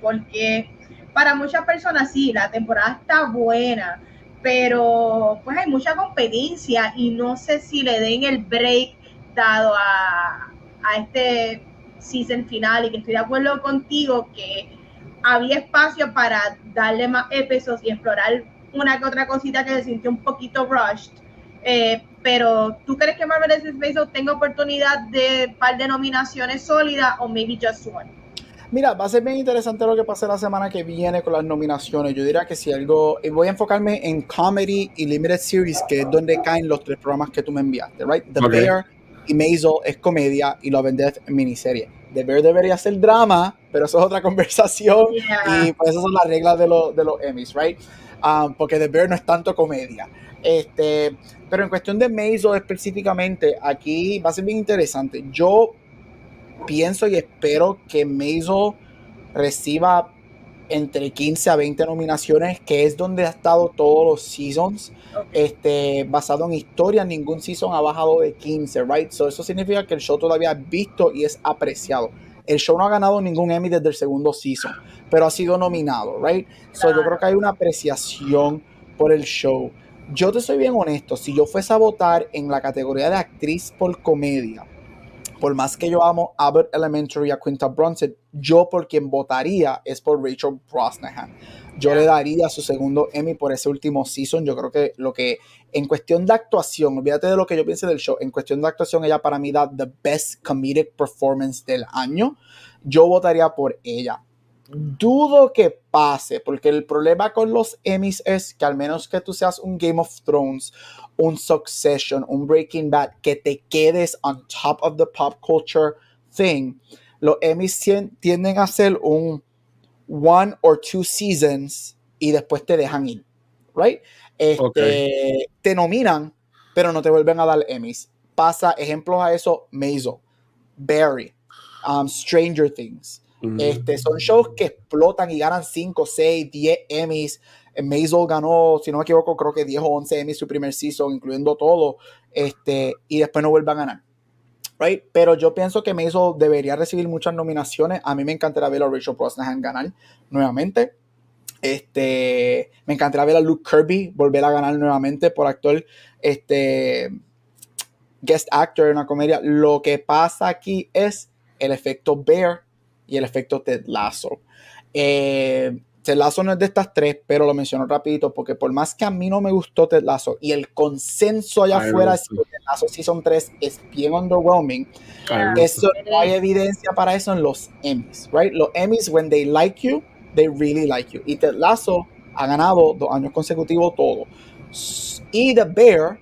porque para muchas personas sí, la temporada está buena, pero pues hay mucha competencia y no sé si le den el break dado a, a este season final y que estoy de acuerdo contigo que había espacio para darle más episodios y explorar una que otra cosita que se sintió un poquito rushed. Eh, pero ¿tú crees que Marvelous Space tenga oportunidad de par de nominaciones sólidas o maybe just one? Mira, va a ser bien interesante lo que pase la semana que viene con las nominaciones. Yo diría que si algo, voy a enfocarme en comedy y limited series, que es donde caen los tres programas que tú me enviaste, right? The Bear y Maisel es comedia y Love and Death miniserie. The Bear debería ser drama, pero eso es otra conversación y pues esas son las reglas de, de los Emmys, right? Um, porque The Bear no es tanto comedia. Este, pero en cuestión de Maisel específicamente, aquí va a ser bien interesante. Yo pienso y espero que Maisel reciba entre 15 a 20 nominaciones, que es donde ha estado todos los seasons. Este, basado en historia, ningún season ha bajado de 15, right? So eso significa que el show todavía es visto y es apreciado. El show no ha ganado ningún Emmy desde el segundo season, pero ha sido nominado, right? So yo creo que hay una apreciación por el show. Yo te soy bien honesto, si yo fuese a votar en la categoría de actriz por comedia, por más que yo amo Abbott Elementary a Quinta Brunson, yo por quien votaría es por Rachel Brosnahan. Yo le daría su segundo Emmy por ese último season. Yo creo que lo que, en cuestión de actuación, olvídate de lo que yo piense del show, en cuestión de actuación, ella para mí da the best comedic performance del año. Yo votaría por ella. Dudo que pase, porque el problema con los Emmys es que al menos que tú seas un Game of Thrones, un Succession, un Breaking Bad, que te quedes on top of the pop culture thing, los Emmys tienden a ser un one or two seasons y después te dejan ir, right? Este, Te nominan, pero no te vuelven a dar Emmys. Pasa ejemplos a eso, Maisel, Barry, um, Stranger Things. Este, son shows que explotan y ganan 5, 6, 10 Emmys. Maisel ganó, si no me equivoco, creo que 10 o 11 Emmys su primer season, incluyendo todo, este, y después no vuelven a ganar. Right? Pero yo pienso que Maisel debería recibir muchas nominaciones. A mí me encantaría ver a Rachel Brosnahan ganar nuevamente. Este, me encantaría ver a Luke Kirby volver a ganar nuevamente por actor, este, guest actor en una comedia. Lo que pasa aquí es el efecto Bear y el efecto Ted Lasso. Eh, Ted Lasso no es de estas tres, pero lo menciono rapidito porque por más que a mí no me gustó Ted Lasso y el consenso allá afuera es que Ted Lasso Season 3 es bien underwhelming, eso, no hay evidencia para eso en los Emmys, right? Los Emmys, when they like you, they really like you. Y Ted Lasso ha ganado dos años consecutivos todo. Y The Bear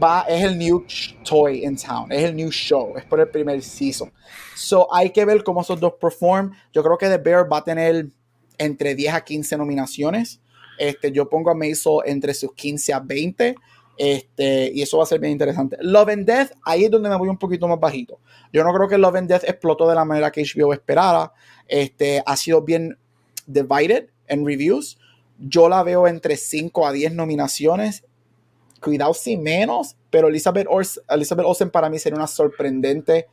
va, es el new toy in town, es el new show, es por el primer season. So hay que ver cómo esos dos perform. Yo creo que The Bear va a tener entre 10 a 15 nominaciones. Este, yo pongo a Maisel entre sus 15 a 20. Este, y eso va a ser bien interesante. Love and Death, ahí es donde me voy un poquito más bajito. Yo no creo que Love and Death explotó de la manera que HBO esperara. Este, ha sido bien divided en reviews. Yo la veo entre 5 a 10 nominaciones. Cuidado si menos, pero Elizabeth, Elizabeth Olsen para mí sería una sorprendente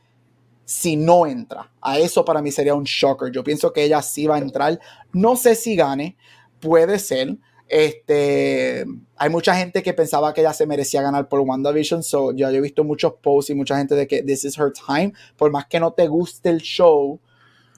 si no entra. A eso para mí sería un shocker. Yo pienso que ella sí va a entrar. No sé si gane, puede ser. Este, hay mucha gente que pensaba que ella se merecía ganar por WandaVision, so ya yo he visto muchos posts y mucha gente de que this is her time. Por más que no te guste el show,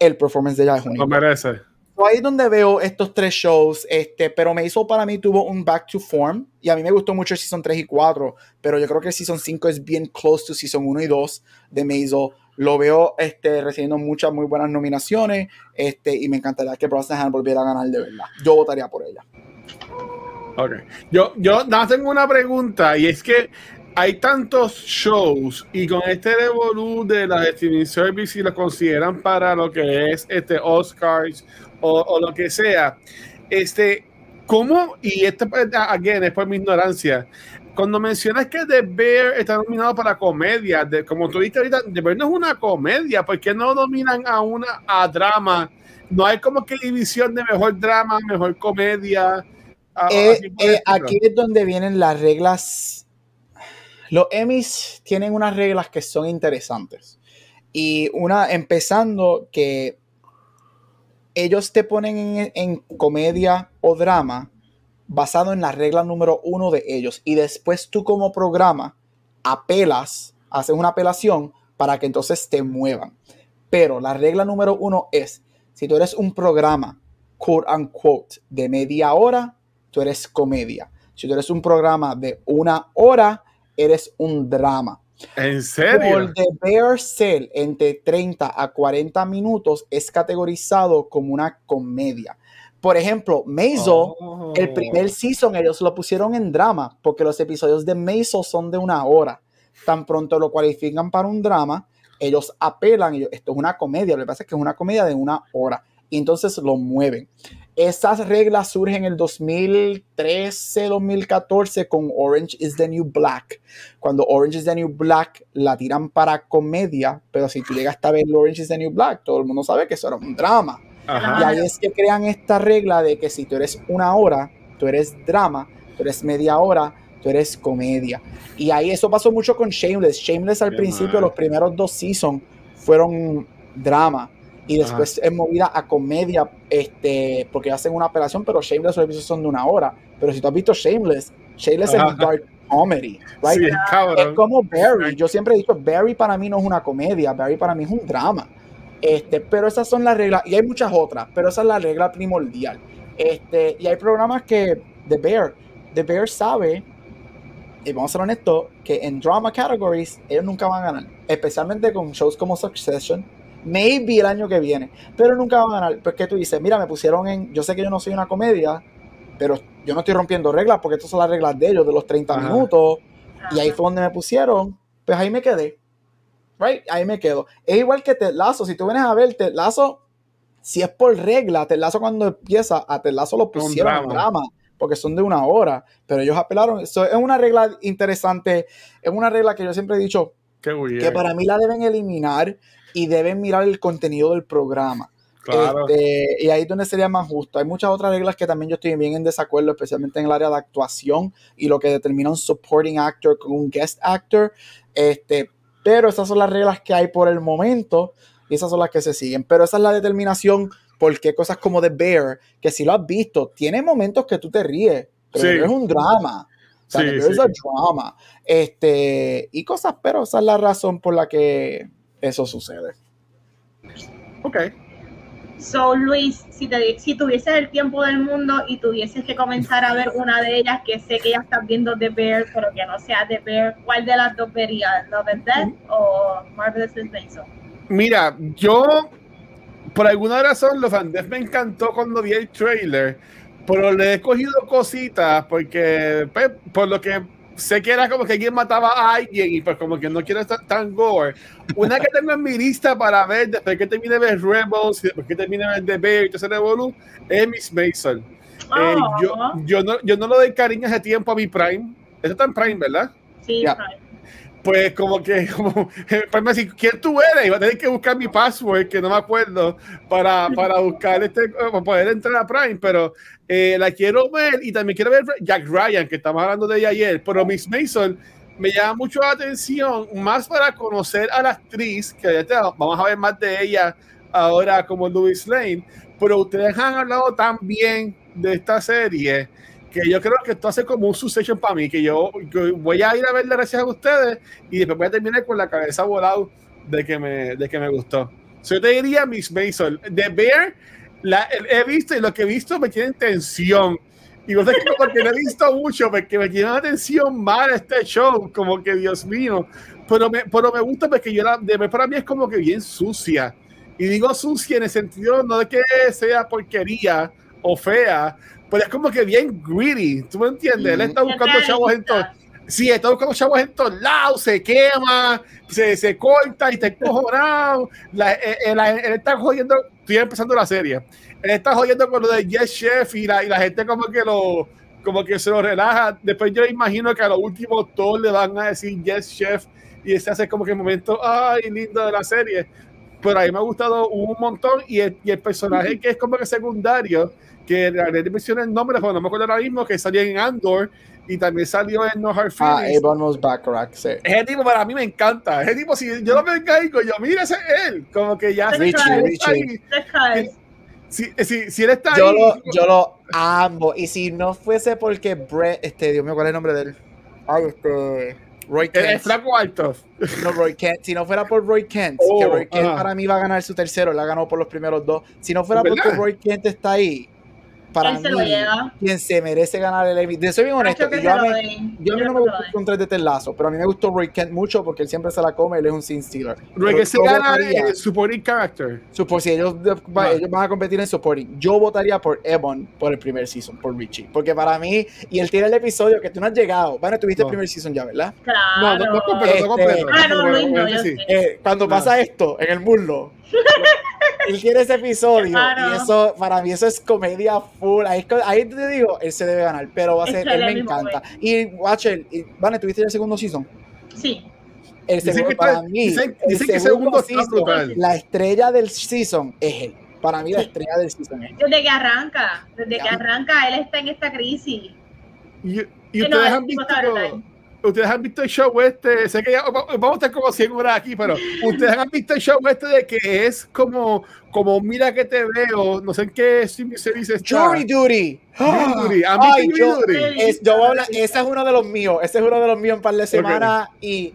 el performance de ella es único. Lo merece. ahí es donde veo estos tres shows, este, pero me hizo para mí tuvo un back to form y a mí me gustó mucho el Season 3 y 4, pero yo creo que el Season 5 es bien close to Season 1 y 2 de Maisel. Lo veo este, recibiendo muchas muy buenas nominaciones este, y me encantaría que Brosnan volviera a ganar de verdad. Yo votaría por ella. Ok. Yo, yo tengo una pregunta y es que hay tantos shows y con este revolú de la streaming service y lo consideran para lo que es este Oscars o, o lo que sea. Este, ¿cómo? Y esto, again, es por mi ignorancia cuando mencionas que The Bear está nominado para comedia, de, como tú dijiste ahorita, The Bear no es una comedia, ¿por qué no nominan a una a drama? No hay como que división de mejor drama, mejor comedia. Eh, eh, aquí es donde vienen las reglas. Los Emmys tienen unas reglas que son interesantes. Y una, empezando que ellos te ponen en, en comedia o drama basado en la regla número uno de ellos. Y después tú como programa apelas, haces una apelación para que entonces te muevan. Pero la regla número uno es, si tú eres un programa, quote unquote, de media hora, tú eres comedia. Si tú eres un programa de una hora, eres un drama. ¿En serio? el de Bear Cell entre 30 a 40 minutos es categorizado como una comedia. Por ejemplo, Maisel, el oh. primer season ellos lo pusieron en drama, porque los episodios de Maisel son de una hora. Tan pronto lo cualifican para un drama, ellos apelan, y esto es una comedia, lo que pasa es que es una comedia de una hora, y entonces lo mueven. Esas reglas surgen en el 2013, 2014 con Orange is the New Black. Cuando Orange is the New Black la tiran para comedia, pero si tú llegas a ver Orange is the New Black, todo el mundo sabe que eso era un drama. Y ahí es que crean esta regla de que si tú eres una hora, tú eres drama, tú eres media hora, tú eres comedia. Y ahí eso pasó mucho con Shameless. Shameless al principio, los primeros dos seasons fueron drama. Y después es movida a comedia, este, porque hacen una operación, pero Shameless los episodios son de una hora. Pero si tú has visto Shameless, Shameless es dark comedy, es como Barry. Yo siempre he dicho, Barry para mí no es una comedia, Barry para mí es un drama. Este, pero esas son las reglas, y hay muchas otras, pero esa es la regla primordial. Este, y hay programas que The Bear, The Bear sabe, y vamos a ser honestos, que en drama categories ellos nunca van a ganar, especialmente con shows como Succession, maybe el año que viene, pero nunca van a ganar. Porque tú dices, mira, me pusieron en, yo sé que yo no soy una comedia, pero yo no estoy rompiendo reglas porque estas son las reglas de ellos, de los 30 minutos, y ahí fue donde me pusieron, pues ahí me quedé. Right, ahí me quedo. Es igual que Ted Lazo. Si tú vienes a ver Ted Lazo, si es por regla, Ted Lazo cuando empieza, a Ted Lazo lo pusieron en drama porque son de una hora, pero ellos apelaron. Eso es una regla interesante, es una regla que yo siempre he dicho que para mí la deben eliminar y deben mirar el contenido del programa. Claro. Este, y ahí es donde sería más justo. Hay muchas otras reglas que también yo estoy bien en desacuerdo, especialmente en el área de actuación y lo que determina un supporting actor con un guest actor. Este, pero esas son las reglas que hay por el momento y esas son las que se siguen. Pero esa es la determinación porque cosas como The Bear, que si lo has visto, tiene momentos que tú te ríes, pero es un drama. O sea, es un drama. Este, y cosas, pero esa es la razón por la que eso sucede. Ok. So, Luis, si, te, si tuvieses el tiempo del mundo y tuvieses que comenzar a ver una de ellas, que sé que ya estás viendo The Bear, pero que no sea The Bear, ¿cuál de las dos verías? ¿Love and Death o Marvelous Miss Mira, yo, por alguna razón, Love and Death me encantó cuando vi el trailer, pero le he cogido cositas porque, pues, por lo que sé que era como que alguien mataba a alguien y pues como que no quiero estar tan gore. Una que tengo en mi lista para ver después que termine de ver Rebels y después que termine de ver The Bear y todo ese Revolu es Miss Mason. Eh, yo, yo, no, yo no lo doy cariño hace tiempo a mi Prime. Eso está en Prime, ¿verdad? Sí, Prime pues como que, como, pues me decir, ¿quién tú eres? Y va a tener que buscar mi password, que no me acuerdo, para, para buscar este, para poder entrar a Prime, pero eh, la quiero ver y también quiero ver Jack Ryan, que estamos hablando de ella ayer, pero Miss Mason me llama mucho la atención, más para conocer a la actriz, que vamos a ver más de ella ahora como Louis Lane, pero ustedes han hablado tan bien de esta serie que yo creo que esto hace como un sucesión para mí, que yo, voy a ir a verla gracias a ustedes y después voy a terminar con la cabeza volada de que me, de que me gustó. yo te diría Miss Mason, de Bear, la, he visto y lo que he visto me tiene tensión. Y no sé porque no he visto mucho, porque me tiene atención mal este show, como que Dios mío. Pero me, pero me gusta porque yo la, de para mí es como que bien sucia. Y digo sucia en el sentido no de que sea porquería o fea, pero es como que bien greedy, ¿tú me entiendes? Él está buscando chavos en todos Sí, está buscando chavos en todos lados, se quema, se, se corta y está encojonado. La, eh, eh, él, está jodiendo, estoy empezando la serie. Él está jodiendo con lo de Yes Chef y la, y la gente como que lo como que se lo relaja. Después yo imagino que a lo último todos le van a decir Yes Chef y ese hace como que el momento, ay, lindo de la serie. Pero a mí me ha gustado un montón y el, y el personaje que es como que secundario que la mencioné el nombre, pero no me acuerdo ahora mismo, que salía en Andor y también salió en No Hard ah, Feelings. Ah, Ebon Backrack, sí. Ese tipo para mí me encanta. Ese tipo, si yo lo veo en Gaico, yo, mira, ese es él. Como que ya... Richie, Richie. Si, si, si, él está yo ahí... Lo, yo lo amo. Y si no fuese porque Brett, este, Dios mío, ¿cuál es el nombre de él? Ay, este... Roy Kent. El flaco alto. No, Roy Kent. Si no fuera por Roy Kent, que oh, Roy Kent para mí va a ganar su tercero, la ganó por los primeros dos. Si no fuera porque Roy Kent está ahí, para mí, quien se merece ganar el Emmy. De soy bien honesto, yo, a mí, yo, a mí no me gustó con tres de Telazo, pero a mí me gustó Roy Kent mucho porque él siempre se la come, él es un sin stealer. Roy Kent se gana el supporting character. Support, si ellos, ellos van a competir en supporting, yo votaría por Ebon por el primer season, por Richie, porque para mí, y él tiene el episodio que tú no has llegado, bueno, tuviste el primer season ya, ¿verdad? Claro. No, no, no completo, este, Ah, no, no, no, eh, cuando pasa esto en el muslo, él quiere ese episodio y eso, para mí, eso es comedia full. Ahí, ahí, te digo, él se debe ganar, pero va a ser, él me encanta. Y Watcher, Vane, ¿tuviste el segundo season? Sí. El segundo, para mí, dicen, el segundo, season, la estrella del season es él. Para mí, la estrella del season es él. Desde que arranca, desde que arranca, él está en esta crisis. Y, y ustedes han visto ustedes han visto el show este, sé que ya, vamos a estar como 100 horas aquí, pero ustedes han visto el show este de que es como, como mira que te veo, no sé en qué se dice. Jury Duty. Jury Duty. Ay, yo, es, yo ese es uno de los míos, ese es uno de los míos en par de semanas y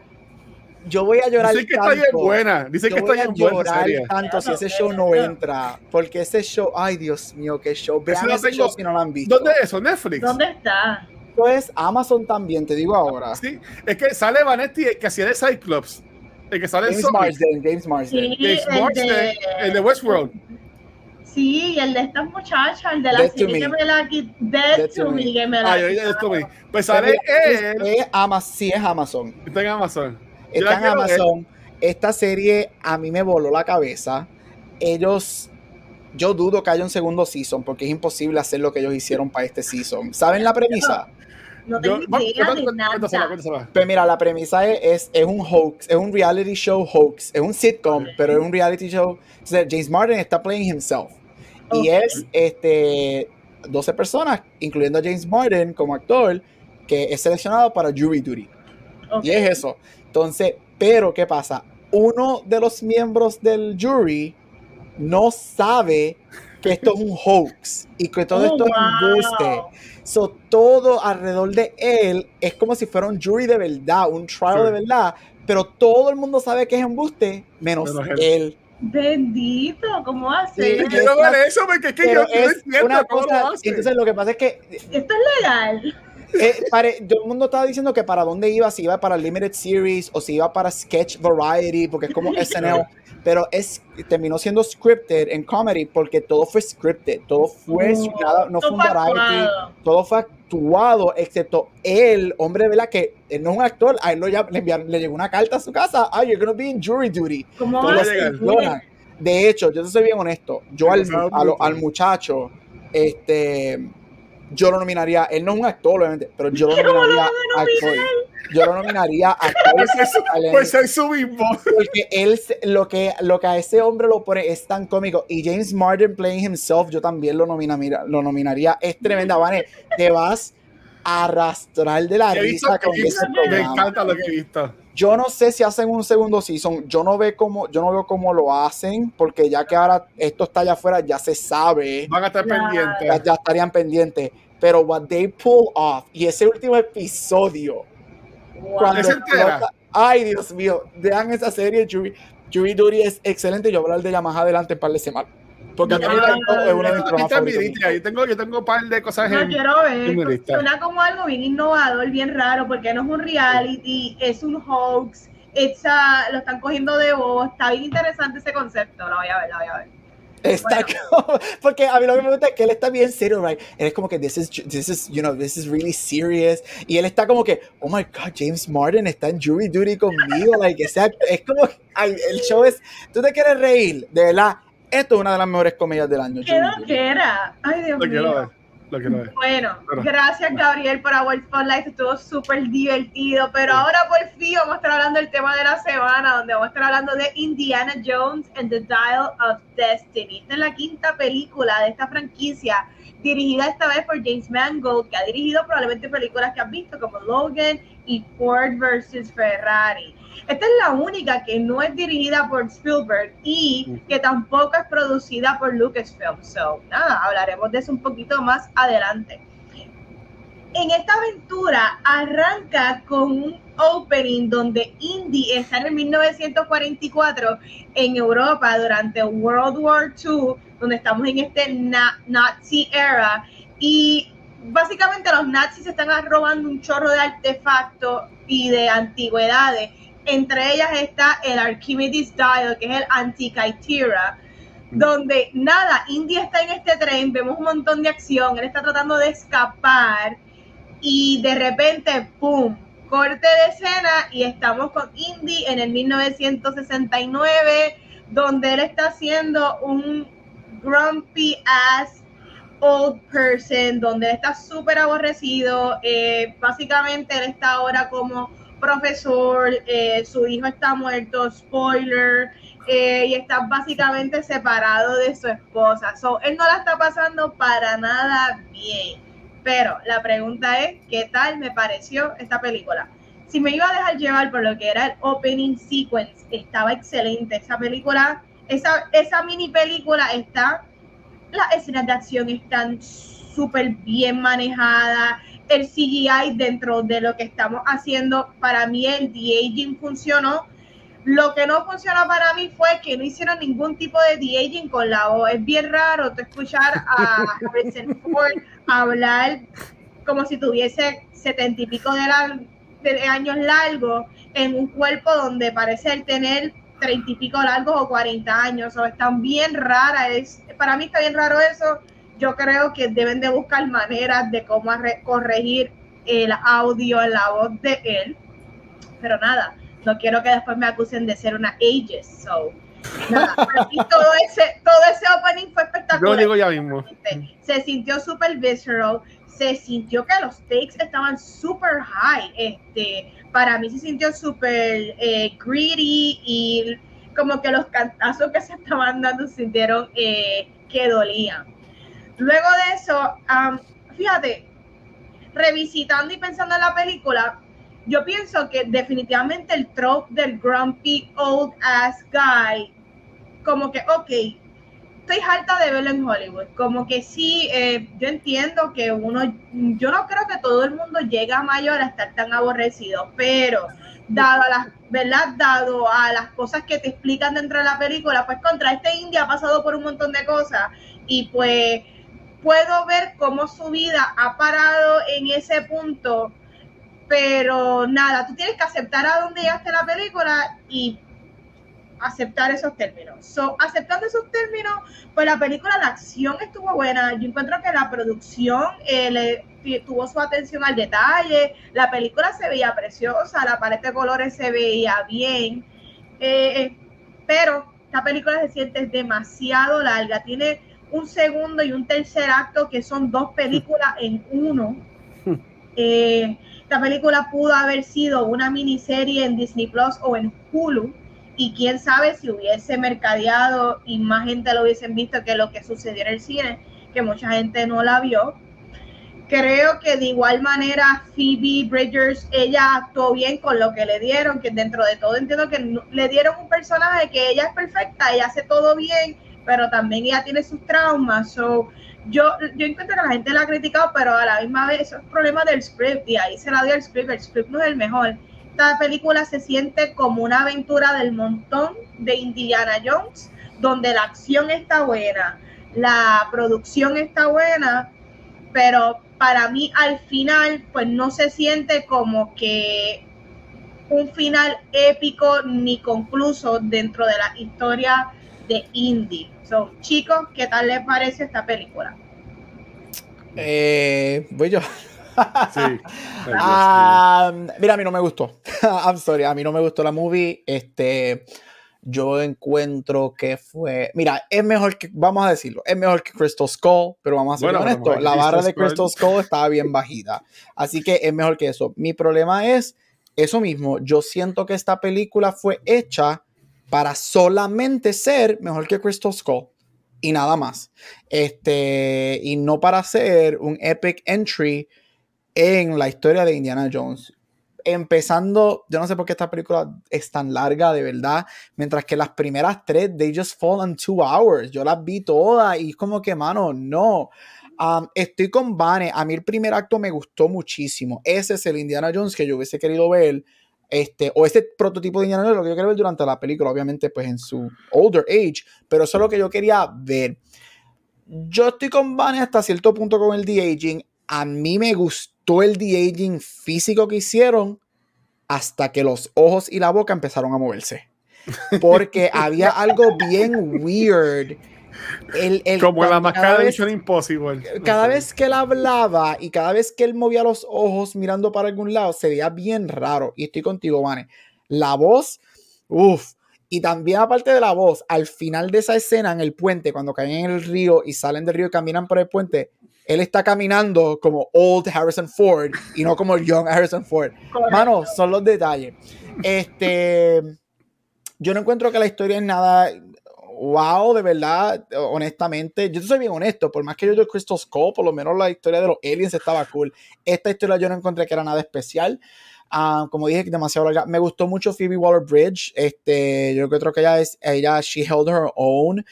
yo voy a llorar Dicen que está bien buena. Dicen que está bien buena. llorar tanto si ese show no entra. Porque ese show, ay Dios mío, qué show. Vean ese show si no lo han visto. ¿Dónde es eso? ¿Netflix? ¿Dónde está? Es Amazon también, te digo ahora. Sí, es que sale Vanetti, que hacía de Cyclops. El que sale James Marsden, James Marsden. Sí, James Marsden, el de, el de Westworld. Sí, el de estas muchachas, el de la serie que me la Dead, to, me. que me la Ay, Dead to me. Pues sale él. Es, Amazon, sí, es Amazon. Está en Amazon. Está en Amazon. Esta serie a mí me voló la cabeza. Ellos yo dudo que haya un segundo season porque es imposible hacer lo que ellos hicieron para este season. ¿Saben la premisa? No tengo idea de nada. Pues mira, la premisa es, es, un hoax, es un reality show hoax, es un sitcom, pero es un reality show. James Martin está playing himself. Y es este 12 personas, incluyendo a James Martin como actor, que es seleccionado para jury duty. Y es eso. Entonces, pero ¿qué pasa? Uno de los miembros del jury no sabe que esto es un hoax y que todo esto es un embuste. So, todo alrededor de él es como si fuera un jury de verdad, un trial de verdad, pero todo el mundo sabe que es embuste, menos él. Bendito, ¿cómo hace? Sí, eso, porque es que yo es una cosa, Entonces lo que pasa es que esto es legal. Eh, todo el mundo estaba diciendo que para dónde iba, si iba para Limited Series o si iba para Sketch Variety, porque es como SNL. Pero es, terminó siendo scripted en comedy porque todo fue scripted, todo fue, nada, no fue un variety, todo fue actuado, excepto el hombre, ¿verdad? Que él no es un actor, a él lo ya, le, le, llegó una carta a su casa, ah, you're gonna be in jury duty. ¿Cómo de hecho, yo te soy bien honesto, yo al, al muchacho, este yo lo nominaría, él no es un actor, obviamente, pero yo lo nominaría a actor. Yo lo nominaría a actor. Pues es su mismo. Porque él, lo que, lo que a ese hombre lo pone es tan cómico. Y James Martin playing himself, yo también lo, nomina, mira, lo nominaría. Es tremenda, Vane. Te vas a arrastrar de la risa con ese Me encanta lo que he visto. Yo no sé si hacen un segundo season. Yo no veo cómo, yo no veo cómo lo hacen, porque ya que ahora esto está allá afuera, ya se sabe. Van a estar pendientes. Ya, estarían pendientes. Pero what they pull off y ese último episodio. Cuando ay, Dios mío, vean esa serie. Jury, Jury Duty es excelente. Yo voy a hablar de ella más adelante en par de semanas. Porque es una de mis tengo, yo tengo un par de cosas. No quiero ver. Suena como algo bien innovador, bien raro, porque no es un reality, es un hoax. lo están cogiendo de voz. Está bien interesante ese concepto. Lo voy a ver, lo voy a ver. Está como, porque a mí lo que me gusta es que él está bien serio, right? Él es como que this is, this is, you know, this is really serious. Y él está como que, oh my God, James Martin está en jury duty conmigo, like, es como, ay, el show es, tú te quieres reír, de verdad, esto es una de las mejores comedias del año. ¿Qué lo que era? Ay, Dios mío. Bueno, gracias Gabriel por Our Spotlight, estuvo súper divertido, pero ahora por fin vamos a estar hablando del tema de la semana, donde vamos a estar hablando de Indiana Jones and the Dial of Destiny. Esta es la quinta película de esta franquicia, dirigida esta vez por James Mangold, que ha dirigido probablemente películas que has visto como Logan y Ford vs. Ferrari. Esta es la única que no es dirigida por Spielberg y que tampoco es producida por Lucasfilm. So, nada, hablaremos de eso un poquito más adelante. En esta aventura arranca con un opening donde Indy está en el 1944 en Europa durante World War II, donde estamos en este Nazi era y básicamente los nazis están robando un chorro de artefactos y de antigüedades entre ellas está el Archimedes Dial, que es el Antikythera, donde nada, Indy está en este tren, vemos un montón de acción, él está tratando de escapar y de repente, ¡pum! Corte de escena y estamos con Indy en el 1969, donde él está haciendo un grumpy ass old person, donde él está súper aborrecido. Eh, básicamente él está ahora como profesor, eh, su hijo está muerto, spoiler, eh, y está básicamente separado de su esposa. So, él no la está pasando para nada bien. Pero la pregunta es, ¿qué tal me pareció esta película? Si me iba a dejar llevar por lo que era el opening sequence, estaba excelente. Esa película, esa, esa mini película está, las escenas de acción están súper bien manejadas el CGI dentro de lo que estamos haciendo. Para mí el de-aging funcionó. Lo que no funcionó para mí fue que no hicieron ningún tipo de de-aging con la voz. Es bien raro te escuchar a Harrison Ford hablar como si tuviese setenta y pico de, años largos en un cuerpo donde parece tener treinta y pico largos o cuarenta años. O están bien raras. Es, para mí está bien raro eso yo creo que deben de buscar maneras de cómo corregir el audio la voz de él. Pero nada, no quiero que después me acusen de ser una ageist. So, nada, todo ese, todo ese opening fue espectacular. Yo digo ya mismo. Se sintió súper visceral, se sintió que los takes estaban súper high. Este, para mí se sintió súper eh, greedy y como que los cantazos que se estaban dando sintieron eh, que dolían. Luego de eso, fíjate, revisitando y pensando en la película, yo pienso que definitivamente el trope del grumpy old ass guy, como que, ok, estoy harta de verlo en Hollywood. Como que sí, eh, yo entiendo que uno, yo no creo que todo el mundo llegue a mayor a estar tan aborrecido, pero dado a las, ¿verdad? Dado a las cosas que te explican dentro de la película, pues contra este India ha pasado por un montón de cosas y pues puedo ver cómo su vida ha parado en ese punto, pero nada, tú tienes que aceptar a dónde llegaste la película y aceptar esos términos. So, aceptando esos términos, pues la película, la acción estuvo buena. Yo encuentro que la producción eh, tuvo su atención al detalle. La película se veía preciosa, la paleta de colores se veía bien. Eh, eh, pero esta película se siente demasiado larga. Tiene un segundo y un tercer acto que son dos películas en uno. esta película pudo haber sido una miniserie en Disney Plus o en Hulu y quién sabe si hubiese mercadeado y más gente lo hubiesen visto que lo que sucedió en el cine, que mucha gente no la vio. Creo que de igual manera Phoebe Bridgers, ella actuó bien con lo que le dieron, que dentro de todo entiendo que le dieron un personaje que ella es perfecta, ella hace todo bien, pero también ella tiene sus traumas. So, yo, yo encuentro que la gente la ha criticado, pero a la misma vez eso es problema del script y ahí se la dio el script, el script no es el mejor esta película se siente como una aventura del montón de Indiana Jones, donde la acción está buena, la producción está buena, pero para mí al final pues no se siente como que un final épico ni concluso dentro de la historia de Indy. So, chicos, ¿qué tal les parece esta película? Eh, voy yo. Ah, mira, a mí no me gustó. I'm sorry, a mí no me gustó la movie. Este, yo encuentro que fue. Mira, es mejor que, vamos a decirlo, es mejor que Crystal Skull, pero vamos a ser honestos. La barra de Crystal Skull estaba bien bajita. Así que es mejor que eso. Mi problema es eso mismo. Yo siento que esta película fue hecha para solamente ser mejor que Crystal Skull y nada más. Este, y no para ser un epic entry en la historia de Indiana Jones. Empezando, yo no sé por qué esta película es tan larga, de verdad, mientras que las primeras tres, they just fall in two hours. Yo las vi todas y es como que, mano, no. Um, estoy con Vane. A mí el primer acto me gustó muchísimo. Ese es el Indiana Jones que yo hubiese querido ver. Este, o ese prototipo de Indiana Jones, lo que yo quería ver durante la película, obviamente, pues en su older age. Pero eso es lo que yo quería ver. Yo estoy con Vane hasta cierto punto con el de-aging. A mí me gustó el de-aging físico que hicieron hasta que los ojos y la boca empezaron a moverse. Porque había algo bien weird. El, Como la máscara de Mission Impossible. Cada vez que él hablaba y cada vez que él movía los ojos mirando para algún lado, se veía bien raro. Y estoy contigo, Vane. La voz, uff. Y también aparte de la voz, al final de esa escena en el puente, cuando caen en el río y salen del río y caminan por el puente, él está caminando como old Harrison Ford y no como young Harrison Ford. Mano, son los detalles. Este, yo no encuentro que la historia es nada wow, de verdad, honestamente. Yo soy bien honesto, por más que yo de Crystal Skull, por lo menos la historia de los aliens estaba cool. Esta historia yo no encontré que era nada especial. Ah, como dije, demasiado larga. Me gustó mucho Phoebe Waller Bridge. Este, yo creo que ella es, ella, she held her own.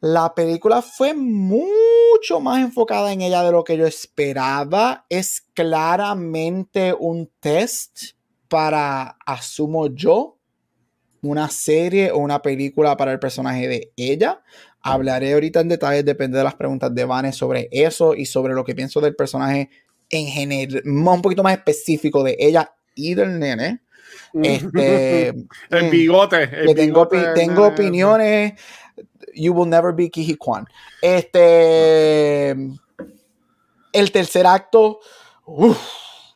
La película fue mucho más enfocada en ella de lo que yo esperaba. Es claramente un test para, asumo yo, una serie o una película para el personaje de ella. Hablaré ahorita en detalles, depende de las preguntas de Vane sobre eso y sobre lo que pienso del personaje en general, un poquito más específico de ella y del nene. Este, el mm, bigote. tengo, tengo opiniones You Will Never Be Kiji Kwan. Este. El tercer acto.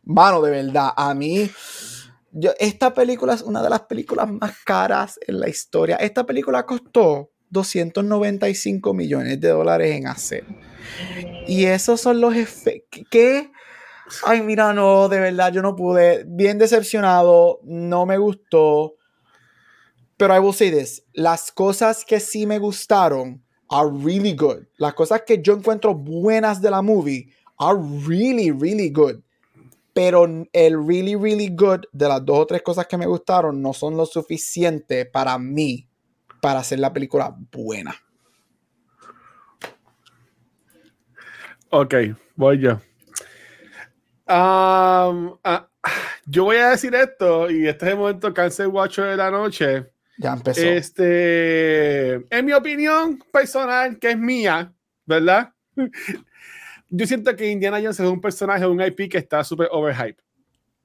mano, de verdad. A mí. Esta película es una de las películas más caras en la historia. Esta película costó 295 millones de dólares en hacer. Y esos son los efectos. ¿Qué? Ay, mira, no, de verdad, yo no pude. Bien decepcionado, no me gustó. Pero I will say this, las cosas que sí me gustaron are really good. Las cosas que yo encuentro buenas de la movie are really, really good. Pero el really, really good de las dos o tres cosas que me gustaron no son lo suficiente para mí para hacer la película buena. Ok, voy yo. Um, ah, yo voy a decir esto y este es el momento cancel watcher de la noche ya empezó. Este, en mi opinión personal, que es mía, ¿verdad? Yo siento que Indiana Jones es un personaje, un IP que está súper overhyped.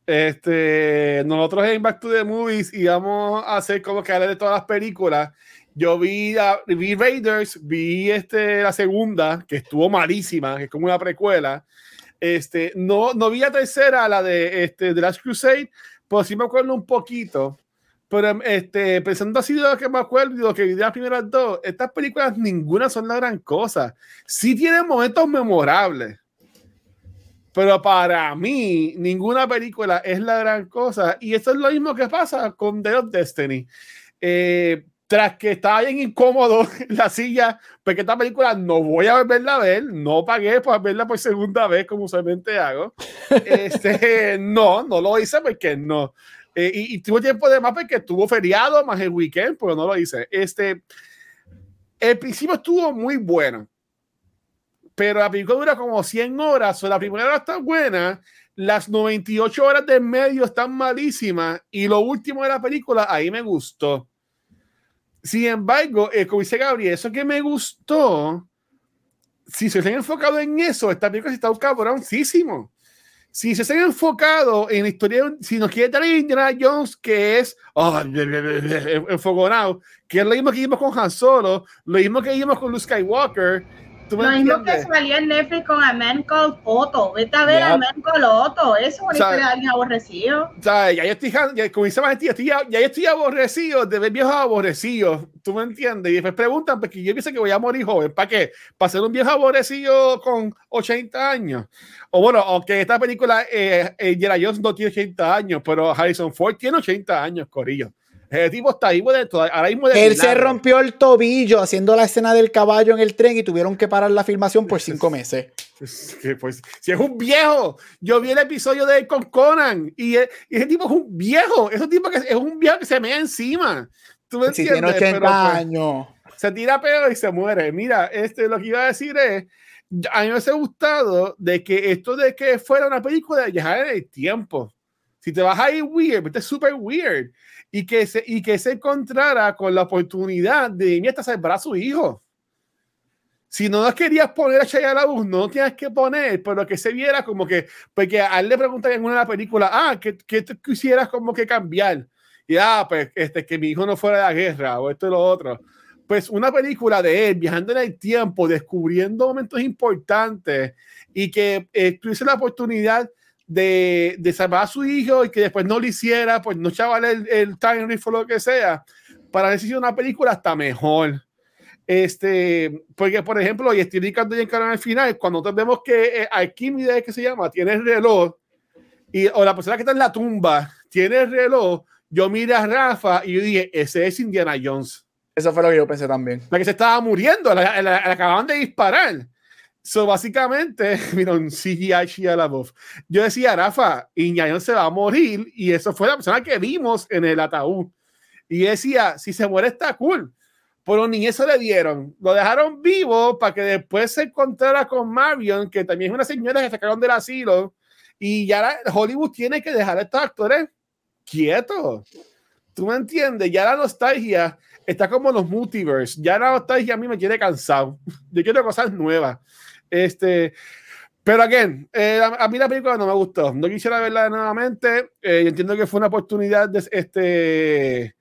Este, nosotros en Back to the Movies íbamos a hacer como que de todas las películas. Yo vi, vi Raiders, vi este, la segunda, que estuvo malísima, que es como una precuela. Este, no, no vi la tercera, la de este, The Last Crusade, pero sí me acuerdo un poquito. Pero este, pensando así de lo que me acuerdo y lo que vi de las primeras dos, estas películas ninguna son la gran cosa. Sí tienen momentos memorables. Pero para mí, ninguna película es la gran cosa. Y esto es lo mismo que pasa con The of Destiny. Eh, tras que estaba bien incómodo en la silla, porque esta película no voy a volverla a ver, no pagué por verla por segunda vez, como usualmente hago. Este, no, no lo hice porque no. Eh, y, y, tuvo tiempo de más porque tuvo feriado más el weekend, pero no lo hice. Este, el principio estuvo muy bueno, pero la película dura como 100 horas, o la primera hora está buena, las 98 horas de medio están malísimas y lo último de la película ahí me gustó. Sin embargo, eh, como dice Gabriel, eso que me gustó, si se han enfocado en eso, esta película está un cabroncísimo. Si se han enfocado en la historia, si nos quiere traer Indiana Jones, que es oh, enfogonado, que es lo mismo que vimos con Han Solo, lo mismo que vimos con Luke Skywalker, lo mismo que salió en Netflix con A Man Called Otto. Vete a ver a Man Called Otto. Eso es una historia de alguien aborrecido. O sea, ya yo estoy, ya, como dice Valentín, ya, ya estoy aborrecido de ver viejos aborrecidos. ¿Tú me entiendes? Y después preguntan, porque yo pienso que voy a morir joven. ¿Para qué? ¿Para ser un viejo aborrecido con 80 años? O bueno, aunque esta película, eh, eh, Jones no tiene 80 años, pero Harrison Ford tiene 80 años, Corillo. El tipo está ahí de ahora mismo Él se rompió el tobillo haciendo la escena del caballo en el tren y tuvieron que parar la filmación por cinco meses. pues, si es un viejo, yo vi el episodio de con Conan y, ese tipo es un viejo, ese tipo que es un viejo que se me encima. ¿Tú me si tiene 80 pues, años. Se tira peor y se muere. Mira, este, lo que iba a decir es, a mí me ha gustado de que esto de que fuera una película de viajar en el tiempo. Si te vas a ir weird, este es súper weird y que se, y que se encontrara con la oportunidad de hasta salvar a su hijo. Si no querías poner a Shia LaBeouf, no tienes que poner, pero que se viera como que, porque a él le preguntan en una de las películas, ah, ¿qué, qué tú quisieras como que cambiar? Y ah, pues este, que mi hijo no fuera de la guerra o esto y lo otro. Pues una película de él viajando en el tiempo, descubriendo momentos importantes y que eh, tuviese la oportunidad de, de, salvar a su hijo y que después no lo hiciera, pues no chaval el, el time riff o lo que sea, para decir una película hasta mejor. Este, porque por ejemplo, y estoy indicando ya en canal al final, cuando vemos que eh, Arquímedes, que se llama, tiene el reloj, y, o la persona que está en la tumba tiene el reloj, yo miré a Rafa y yo dije, ese es Indiana Jones. Eso fue lo que yo pensé también. La que se estaba muriendo, la, la acababan de disparar. So, básicamente, mira, un CGI a la voz. Yo decía, Rafa, Iñayon se va a morir, y eso fue la persona que vimos en el ataúd. Y decía, si se muere está cool. Pero ni eso le dieron. Lo dejaron vivo para que después se encontrara con Marion, que también es una señora que sacaron del asilo. Y ya Hollywood tiene que dejar a estos actores quietos. ¿Tú me entiendes? Ya la nostalgia está como los multiverse. Ya la nostalgia a mí me tiene cansado. Yo quiero cosas nuevas. Este, pero again, eh, a, mí la película no me gustó. No quisiera verla nuevamente. Eh, entiendo que fue una oportunidad de, este,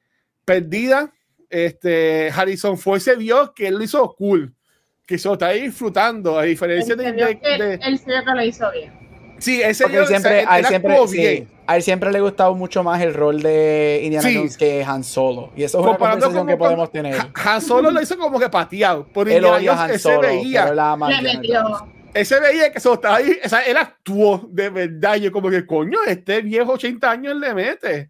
perdida. Este, Harrison Ford se vio que él lo hizo cool, que se lo está disfrutando, a diferencia de, de, Él se que lo hizo bien. Sí, ese siempre, a, él siempre, a él siempre le ha gustado mucho más el rol de Indiana Jones que Han Solo. Y eso es una conversación que podemos tener. Han Solo lo hizo como que pateado. Por él Indiana Jones, ese veía. Ese veía que se estaba ahí. O sea, él actuó de verdad. Yo como que, coño, este viejo 80 años le mete.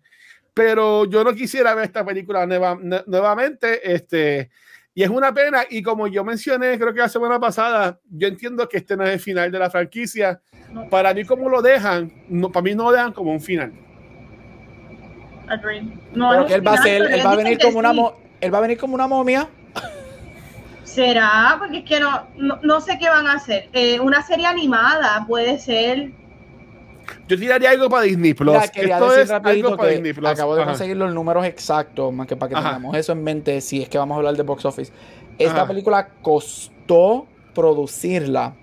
Pero yo no quisiera ver esta película nuevamente. Este, y es una pena, y como yo mencioné, creo que la semana pasada, yo entiendo que este no es el final de la franquicia. Para mí, como lo dejan, no, para mí no lo dejan como un final. No, él va a ser, él va a venir como una él va a venir como una momia. Será, porque es que no, no, sé qué van a hacer. Eh, una serie animada puede ser yo tiraría algo para Disney Plus. Esto es algo para Disney Plus. Acabo de conseguir los números exactos, más que para que tengamos eso en mente si es que vamos a hablar de box office. Esta película costó producirla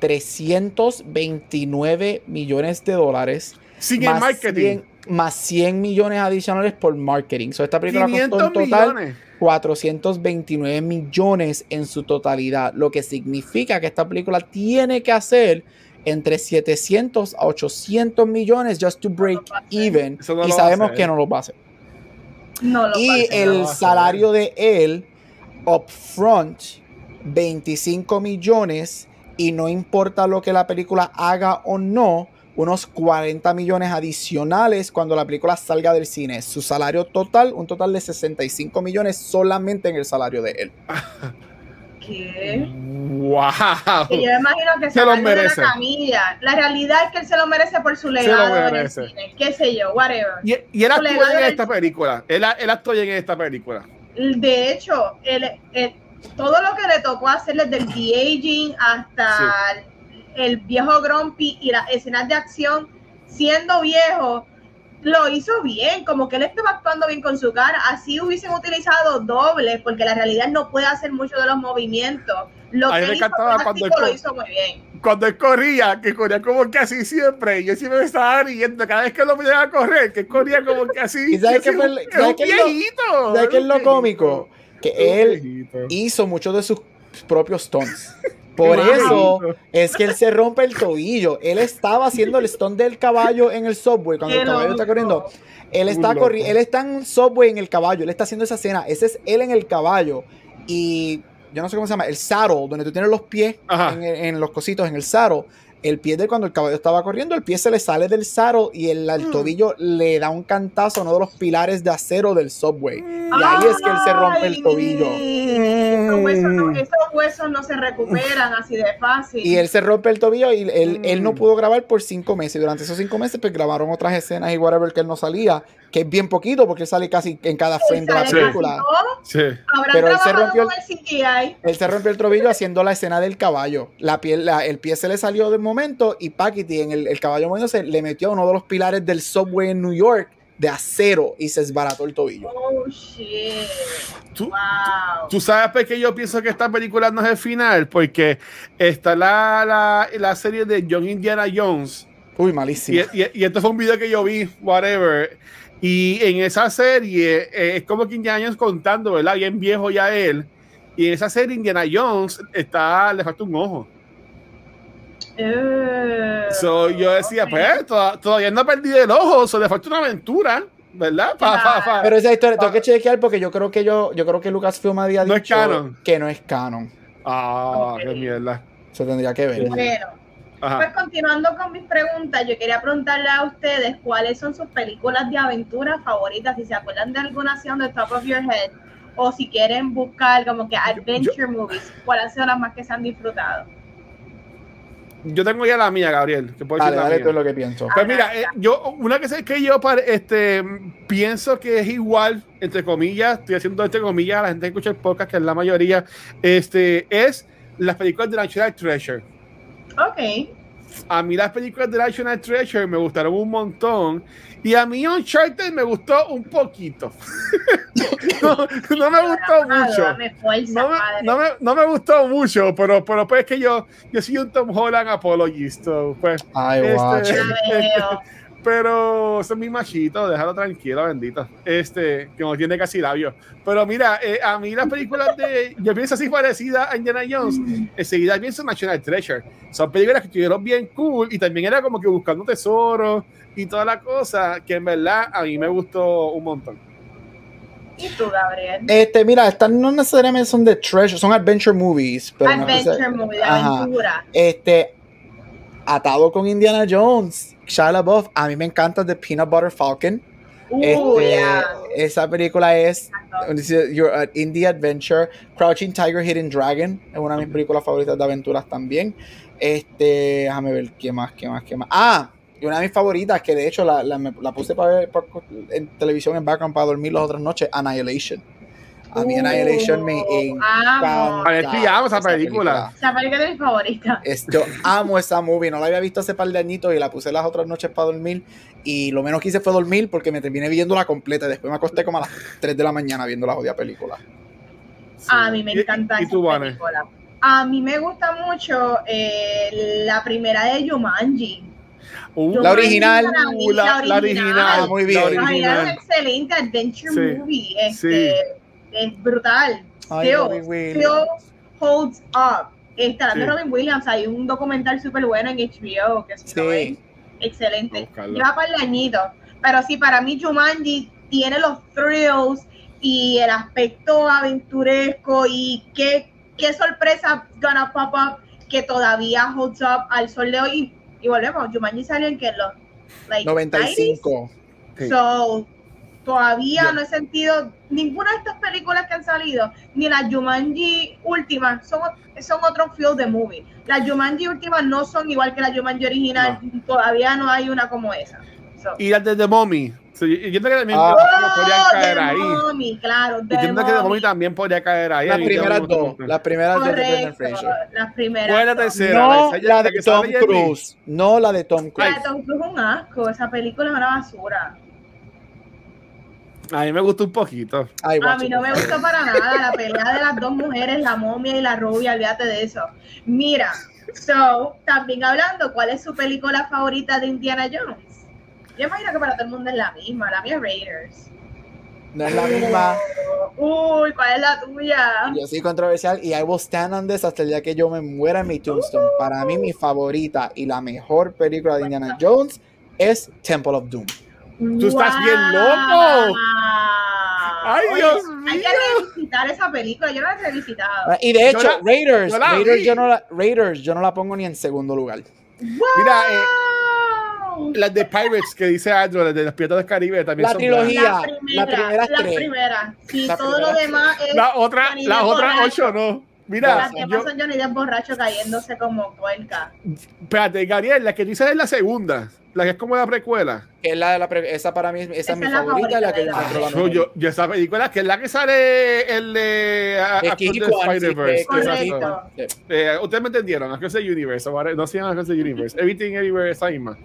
329 millones de dólares. Sin el marketing. más 100 millones adicionales por marketing. So, esta película costó en total 429 millones en su totalidad, lo que significa que esta película tiene que hacer entre 700 a 800 millones just to break even y sabemos que no lo va a hacer. y el salario de él upfront 25 millones y no importa lo que la película haga o no, unos 40 millones adicionales cuando la película salga del cine. Su salario total, un total de 65 millones solamente en el salario de él. ¿Qué? ¡Wow! yo me imagino que se, lo merece. la camilla. La realidad es que él se lo merece por su legado en el cine. Qué sé yo, whatever. Y, y él actúa en esta película. Él, él actúa en esta película. De hecho, él, todo lo que le tocó hacerle desde el de-aging hasta el viejo Grumpy y las escenas de acción, siendo viejo, lo hizo bien, como que él estaba actuando bien con su cara. Así hubiesen utilizado dobles, porque la realidad no puede hacer mucho de los movimientos. Lo que él hizo cuando lo hizo muy bien. Cuando él corría, que corría como que así siempre, yo siempre me estaba riendo cada vez que lo veía a correr, que corría como que así. ¿Y sabes qué fue qué es lo cómico? Que él hizo muchos de sus propios stunts. Por eso es que él se rompe el tobillo. Él estaba haciendo el stunt del caballo en el subway cuando el caballo está corriendo. Él está corriendo, él está en un subway en el caballo, él está haciendo esa escena. Ese es él en el caballo. Y yo no sé cómo se llama, el saddle, donde tú tienes los pies en, los cositos, en el saddle el pie de cuando el caballo estaba corriendo, el pie se le sale del saro y el, mm. tobillo le da un cantazo a uno de los pilares de acero del subway. Y ahí es que él se rompe el tobillo. Esos huesos, no, se recuperan así de fácil. Y él se rompe el tobillo y él, él no mm. pudo grabar por cinco meses. Durante esos cinco meses, pues grabaron otras escenas y whatever que él no salía que es bien poquito porque sale casi en cada frame de la película. Sí. Pero él se rompió el, él se rompió el tobillo haciendo la escena del caballo. La piel, el pie se le salió de momento y Paquiti en el, el caballo moviéndose le metió a uno de los pilares del subway en New York de acero y se esbarató el tobillo. Oh shit. ¿Tú, wow. tú sabes por qué yo pienso que esta película no es el final, porque está la, la, la serie de John Indiana Jones. Uy, malísimo. Y, y, y, esto fue un video que yo vi, whatever. Y en esa serie eh, es como que Indiana Jones contando, ¿verdad? Bien viejo ya él. Y en esa serie Indiana Jones está, le falta un ojo. Uh, yo decía, pues todavía no ha perdido el ojo, so le falta una aventura, ¿verdad? Pero esa historia tengo que chequear porque yo creo que yo, yo creo que Lucasfilm había no dicho que no es canon. Ah, qué mierda. Se tendría que ver. Bueno, pues continuando con mis preguntas, yo quería preguntarle a ustedes cuáles son sus películas de aventura favoritas, si se acuerdan de alguna acción de Top of Your Head, o si quieren buscar como que adventure movies, cuáles son las más que se han disfrutado. Yo tengo ya la mía, Gabriel. Que dale, dale tú lo que pienso. Pues mira, eh, yo, una que sé que yo este, pienso que es igual, entre comillas, estoy haciendo entre comillas a la gente que escucha el podcast, que es la mayoría, este, es las películas de National Treasure. Ok. A mí las películas de National Treasure me gustaron un montón. Y a mí Uncharted me gustó un poquito. no, me gustó mucho. no, me, no, me, gustó mucho, pero, pero pues es que yo, yo soy un Tom Holland apologista. Pues, Ay, este, pero son mi machito, déjalo tranquilo, bendito. Este, que no tiene casi labios. Pero mira, eh, a mí las películas de. Yo pienso así parecida a Indiana Jones. Enseguida pienso National Treasure. Son películas que estuvieron bien cool y también era como que buscando tesoros y toda la cosa, que en verdad a mí me gustó un montón. ¿Y tú, Gabriel? Este, mira, estas no necesariamente son de treasure, son adventure movies. Pero adventure movies, aventura. Este, atado con Indiana Jones, Shia LaBeouf, a mí me encanta The Peanut Butter Falcon. este, Esa película es Your Indie Adventure, Crouching Tiger, Hidden Dragon, es una de mis películas favoritas de aventuras también. Este, déjame ver qué más, qué más, qué más. Ah, y una de mis favoritas, que de hecho la, la, la puse para ver en televisión en background para dormir las otras noches, Annihilation. A mí Annihilation me encanta. A ver, amo esa película. Esa película es mi favorita. yo amo esa movie. No la había visto hace par de añitos y la puse las otras noches para dormir. Y lo menos que hice fue dormir porque me terminé viéndola completa. Después me acosté como a las 3 de la mañana viendo la jodida película. A mí me encanta esa película. A mí me gusta mucho eh, la primera de Jumanji. Uh, la, original, uh, la, la, original. Ah, muy bien. La original es un excelente adventure movie. Este, Es brutal. still, still holds up. Está sí. de Robin Williams. Hay un documental súper bueno en HBO que sí. excelente. Lleva para el añito. Pero sí, para mí Jumanji tiene los thrills y el aspecto aventuresco y qué, qué sorpresa gonna pop up que todavía holds up al sol de hoy. Y volvemos, Jumanji salió en que los like, 95. So, todavía no he sentido ninguna de estas películas que han salido, ni las Jumanji últimas, son, son otro field de movie. Las Jumanji últimas no son igual que la Jumanji original, todavía no hay una como esa. Y las de The Mommy, yo entiendo que también ah. podría caer ahí. Mommy, claro, entiendo que The Mommy también podría caer ahí. Las primeras dos, las primeras dos de Las primeras. ¿Cuál es la tercera? No la, de Tom Cruise. No la de Tom Cruise. La de Tom Cruise es un asco. Esa película es una basura. A mí me gustó un poquito. a mí no me gustó para nada la pelea de las dos mujeres, la momia y la rubia, olvídate de eso. Mira, so, también hablando, ¿cuál es su película favorita de Indiana Jones? Yo imagino que para todo el mundo es la misma, la mía Raiders. No es la misma. Uy, ¿cuál es la tuya? Yo soy controversial y I will stand on this hasta el día que yo me muera en mi tombstone. Para mí, mi favorita y la mejor película de Indiana Jones es Temple of Doom. Tú estás bien loco. Ay, Dios mío. Hay que revisitar esa película. Yo no la he revisitado. Y de hecho, Raiders, Raiders, yo no la, Raiders, yo no la pongo ni en segundo lugar. Mira, eh, las de Pirates que dice Andrew, las de los Piratas del Caribe también la son trilogía, la primera, la primera, la primera. Sí, todo lo demás es la otra, las otras ocho no. Mira, las que pasan Johnny Depp borracho cayéndose como tuerca. Espérate, Gabriel, la que dice es la segunda, la que es como la precuela. Que es la de la pre esa para mí, esa, esa es mi favorita, favorita, la que la yo, yo, yo, esa película que es la que sale el de Spider-Verse. Eh, ustedes me entendieron, Across the Universe, no se llama Across the Universe, Everything Everywhere esa misma.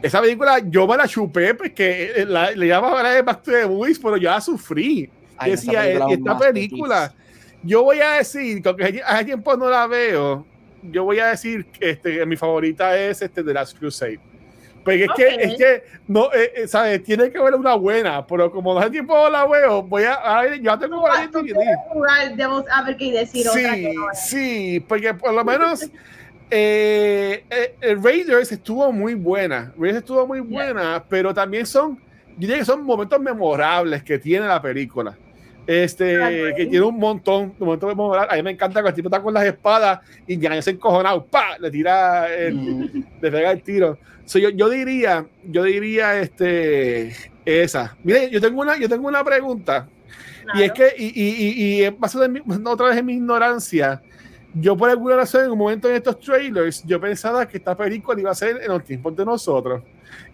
Esa película yo me la chupé porque eh, la, le llamaba la de Back to the Movies, pero yo la sufrí. Ay, decía, esta película, yo voy a decir, que aunque hace tiempo no la veo, yo voy a decir que este, mi favorita es este The Last Crusade. Porque es, que, es que, no, eh, eh, ¿sabes? Tiene que haber una buena, pero como no hace tiempo la veo, voy a, a ver, yo tengo para decir sí, otra que Sí, porque por lo menos eh, eh, Raiders estuvo muy buena. Raiders estuvo muy buena, pero también son, yo diría que son momentos memorables que tiene la película. Este, que tiene un montón de momentos memorables. A mí me encanta cuando el tipo está con las espadas y ya se encojonado, ¡pa! Le tira, el, le pega el tiro. yo, yo diría, yo diría, este, esa. Mire, yo tengo una, yo tengo una pregunta. Y es que, y, y, y, y paso de otra vez en mi ignorancia yo por alguna razón en un momento en estos trailers yo pensaba que esta película iba a ser en los tiempos de nosotros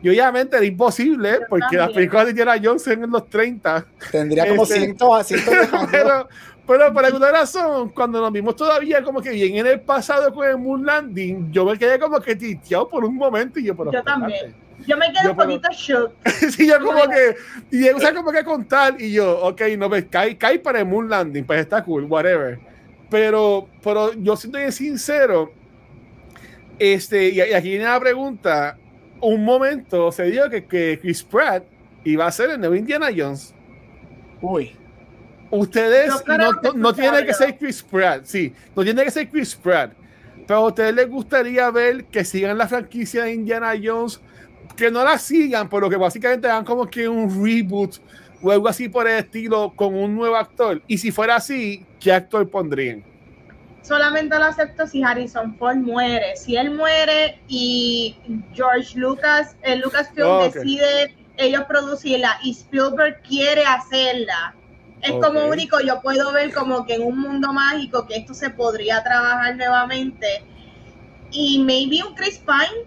y obviamente era imposible porque las películas de Indiana Jones en los 30 tendría como este, ciento a pero, pero por alguna razón cuando nos vimos todavía como que bien en el pasado con el Moon Landing yo me quedé como que titeado por un momento y yo pero yo también. Yo me quedé un poquito shock. sí, yo como que, y o sea, como que contar, y yo, ok, no, ves, cae, cae para el Moon Landing, pues está cool, whatever. Pero, pero yo siento bien sincero, este, y, aquí viene la pregunta, un momento se dio que, que Chris Pratt iba a ser el nuevo Indiana Jones. Uy. Ustedes no, no, tiene que ser Chris Pratt, sí, no tiene que ser Chris Pratt, pero a ustedes les gustaría ver que sigan la franquicia de Indiana Jones, que no la sigan, pero que básicamente hagan como que un reboot o algo así por el estilo con un nuevo actor. Y si fuera así, ¿qué actor pondrían? Solamente lo acepto si Harrison Ford muere. Si él muere y George Lucas, el Lucasfilm oh, decide ellos producirla y Spielberg quiere hacerla, es como único, yo puedo ver como que en un mundo mágico que esto se podría trabajar nuevamente. Y maybe un Chris Pine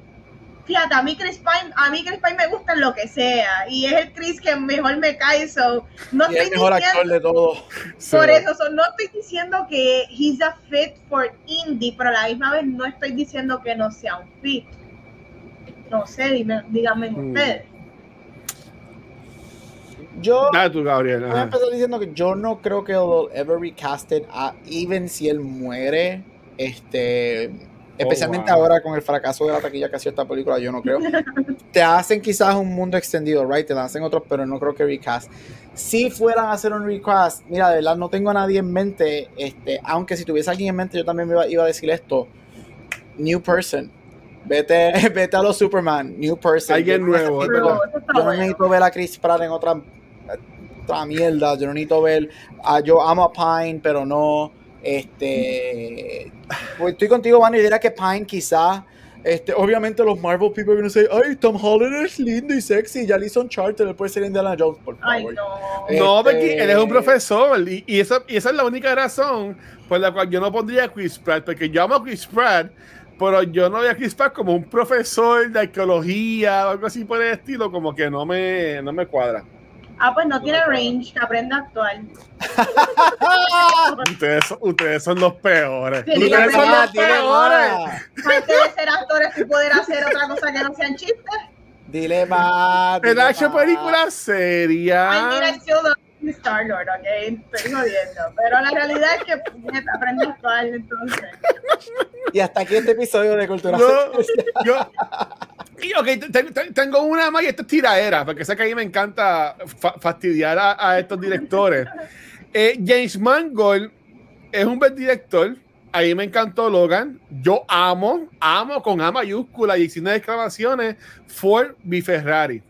fíjate, a mí Chris Pine, a mí Chris Pine me gusta lo que sea y es el Chris que mejor me cae, so no estoy el mejor diciendo, actor de todo. Por eso, no estoy diciendo que he's a fit for indie, pero a la misma vez no estoy diciendo que no sea un fit. No sé, dime, díganme mm. ustedes. Yo Dale tú, Gabriel. voy a empezar diciendo que yo no creo que él ever recasted a, even si él muere Este, especialmente oh, ahora con el fracaso de la taquilla que ha sido esta película, yo no creo. te hacen quizás un mundo extendido, right? Te hacen otros, pero no creo que recast. Si fueran a hacer un recast, mira, de verdad no tengo a nadie en mente, este, aunque si tuviese alguien en mente, yo también me iba, iba a decir esto. New person. Vete, vete a los Superman, New Person. Alguien nuevo. yo no necesito ver a Chris Pratt en otra, otra mierda. Yo no necesito ver. A, yo amo a Pine, pero no. Este. Pues estoy contigo, Van, y dirá que Pine quizás. Este, obviamente los Marvel people van a decir, ay, Tom Holland es lindo y sexy, ya le hizo un charter, él puede ser Indiana Jones, por favor. Ay, no. Este... No, porque él es un profesor y, y, esa, y esa es la única razón por la cual yo no pondría a Chris Pratt, porque yo amo a Chris Pratt, pero yo no voy a Chris Pratt como un profesor de arqueología o algo así por el estilo, como que no me, no me cuadra. Ah, pues no tiene range, que aprenda a actuar. ustedes, ustedes son los peores. Sí, ustedes son los peores. Antes de ser actores y poder hacer otra cosa que no sean chistes. Dile más. En ha hecho películas serias. Star Lord, ok, estoy jodiendo. Pero la realidad es que aprendo a actuar entonces. Y hasta aquí este episodio de Cultura. No, yo, y ok, tengo una más y esta es tiraera, porque sé que a mí me encanta fastidiar a, estos directores. Eh, James Mangold es un buen director. A mí me encantó Logan. Yo amo, amo con A mayúscula y sin exclamaciones Ford v Ferrari.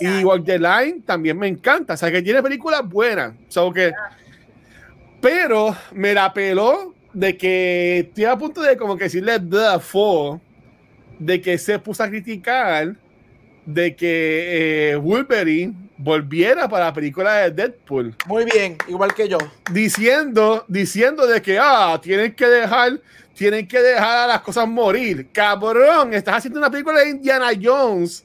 Y Walk the Line también me encanta. O sea, que tiene películas buenas. que, pero me la peló de que estoy a punto de como que decirle The Four de que se puso a criticar de que eh, Wolverine volviera para la película de Deadpool. Muy bien, igual que yo. Diciendo, diciendo de que ah, tienen que dejar, tienen que dejar a las cosas morir. Cabrón, estás haciendo una película de Indiana Jones.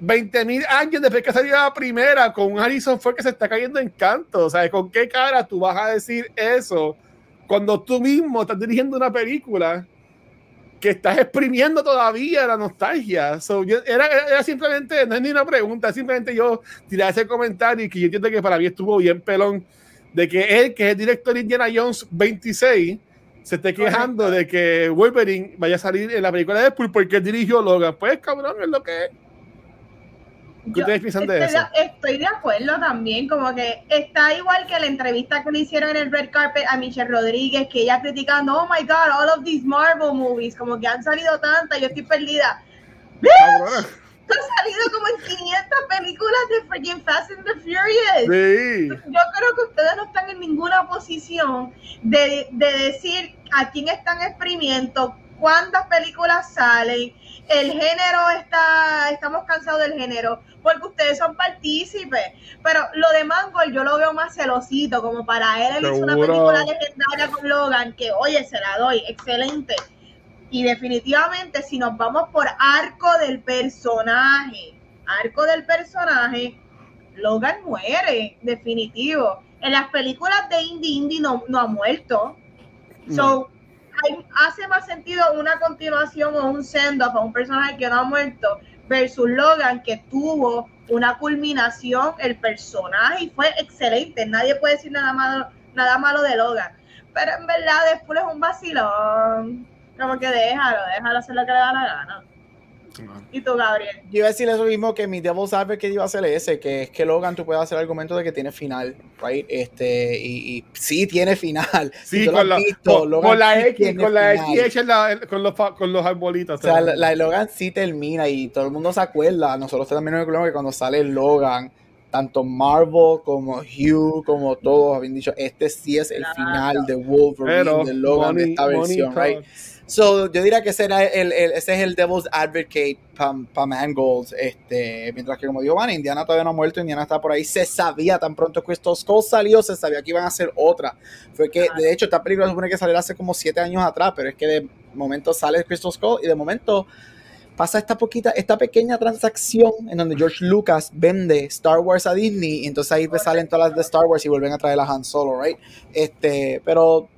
20 mil años después que salió la primera con Harrison Ford que se está cayendo en canto. ¿Sabes con qué cara tú vas a decir eso cuando tú mismo estás dirigiendo una película que estás exprimiendo todavía la nostalgia. era, simplemente, no es ni una pregunta, simplemente yo tiré ese comentario y que yo entiendo que para mí estuvo bien pelón de que él, que es el director de Indiana Jones 26, se esté quejando de que Wolverine vaya a salir en la película de Deadpool porque dirigió Logan. Pues cabrón, es lo que es. ¿Qué ustedes piensan de eso? Estoy de acuerdo también, como que está igual que la entrevista que le hicieron en el Red Carpet a Michelle Rodríguez, que ella criticando, oh my god, all of these Marvel movies, como que han salido tantas, yo estoy perdida. ¿Ves? Han salido como en 500 películas de freaking Fast and the Furious. Sí. Yo creo que ustedes no están en ninguna posición de, de decir a quién están exprimiendo, cuántas películas salen, el género está, estamos cansados del género, porque ustedes son partícipes. Pero lo de Mangold yo lo veo más celosito, como para él, él hizo una película legendaria con Logan, que oye, se la doy, excelente. Y definitivamente, si nos vamos por arco del personaje, arco del personaje, Logan muere, definitivo. En las películas de Indie Indie no, no ha muerto. So, hace más sentido una continuación o un send-off a un personaje que no ha muerto versus Logan que tuvo una culminación el personaje y fue excelente. Nadie puede decir nada malo, nada malo de Logan. Pero en verdad después es un vacilón. Como que déjalo, déjalo hacer lo que le da la gana. ¿Y tú, Gabriel? Yo iba a decir eso mismo que mi Devil's que iba a hacer ese, que es que Logan tú puedes hacer el argumento de que tiene final, right? Este, y, y sí tiene final. Sí, con, la, con, la X, con la X con los, con los arbolitos. O sea, la, Logan sí termina y todo el mundo se acuerda. Nosotros también nos acordamos que cuando sale Logan, tanto Marvel como Hugh, como todos habían dicho, este sí es el final de Wolverine, de Logan, de esta versión, right? So, yo diría que ese, el, ese es el Devil's Advocate para Mangold. Este, mientras que, como dijo Van, Indiana todavía no ha muerto, Indiana está por ahí. Se sabía tan pronto que Crystal Skull salió, se sabía que iban a hacer otra. Fue que, de hecho, esta película supone que salió hace como siete años atrás, pero es que de momento sale Crystal Skull y de momento pasa esta poquita, esta pequeña transacción en donde George Lucas vende Star Wars a Disney y entonces ahí pues salen todas las de Star Wars y vuelven a traer a Han Solo, right? Este, pero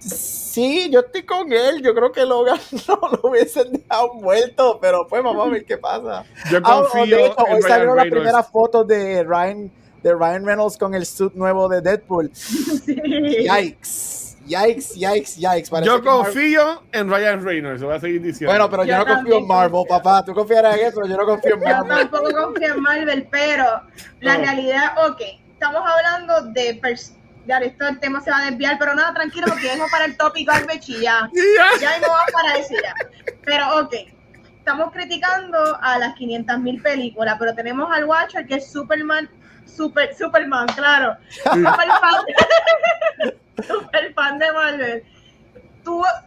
Sí, yo estoy con él. Yo creo que Logan no lo hubiesen dejado muerto, pero pues vamos a ver qué pasa. Yo ah, confío hecho, hoy salieron las primeras fotos de Ryan, de Ryan Reynolds con el suit nuevo de Deadpool. Yikes. Yikes, yikes, yikes. yo confío en Ryan Reynolds, voy a seguir diciendo. Bueno, pero yo, no confío en Marvel, papá. Tú confiarás en eso, pero yo no confío en Marvel. Yo tampoco confío en Marvel, pero la realidad, ok, estamos hablando de ya esto el tema se va a desviar, pero nada, tranquilo, porque dejo para el tópico y ya. Ya no vamos para eso ya. Pero ok, estamos criticando a las 500 mil películas, pero tenemos al Watcher que es Superman, super, Superman, claro. Super fan, super fan de Marvel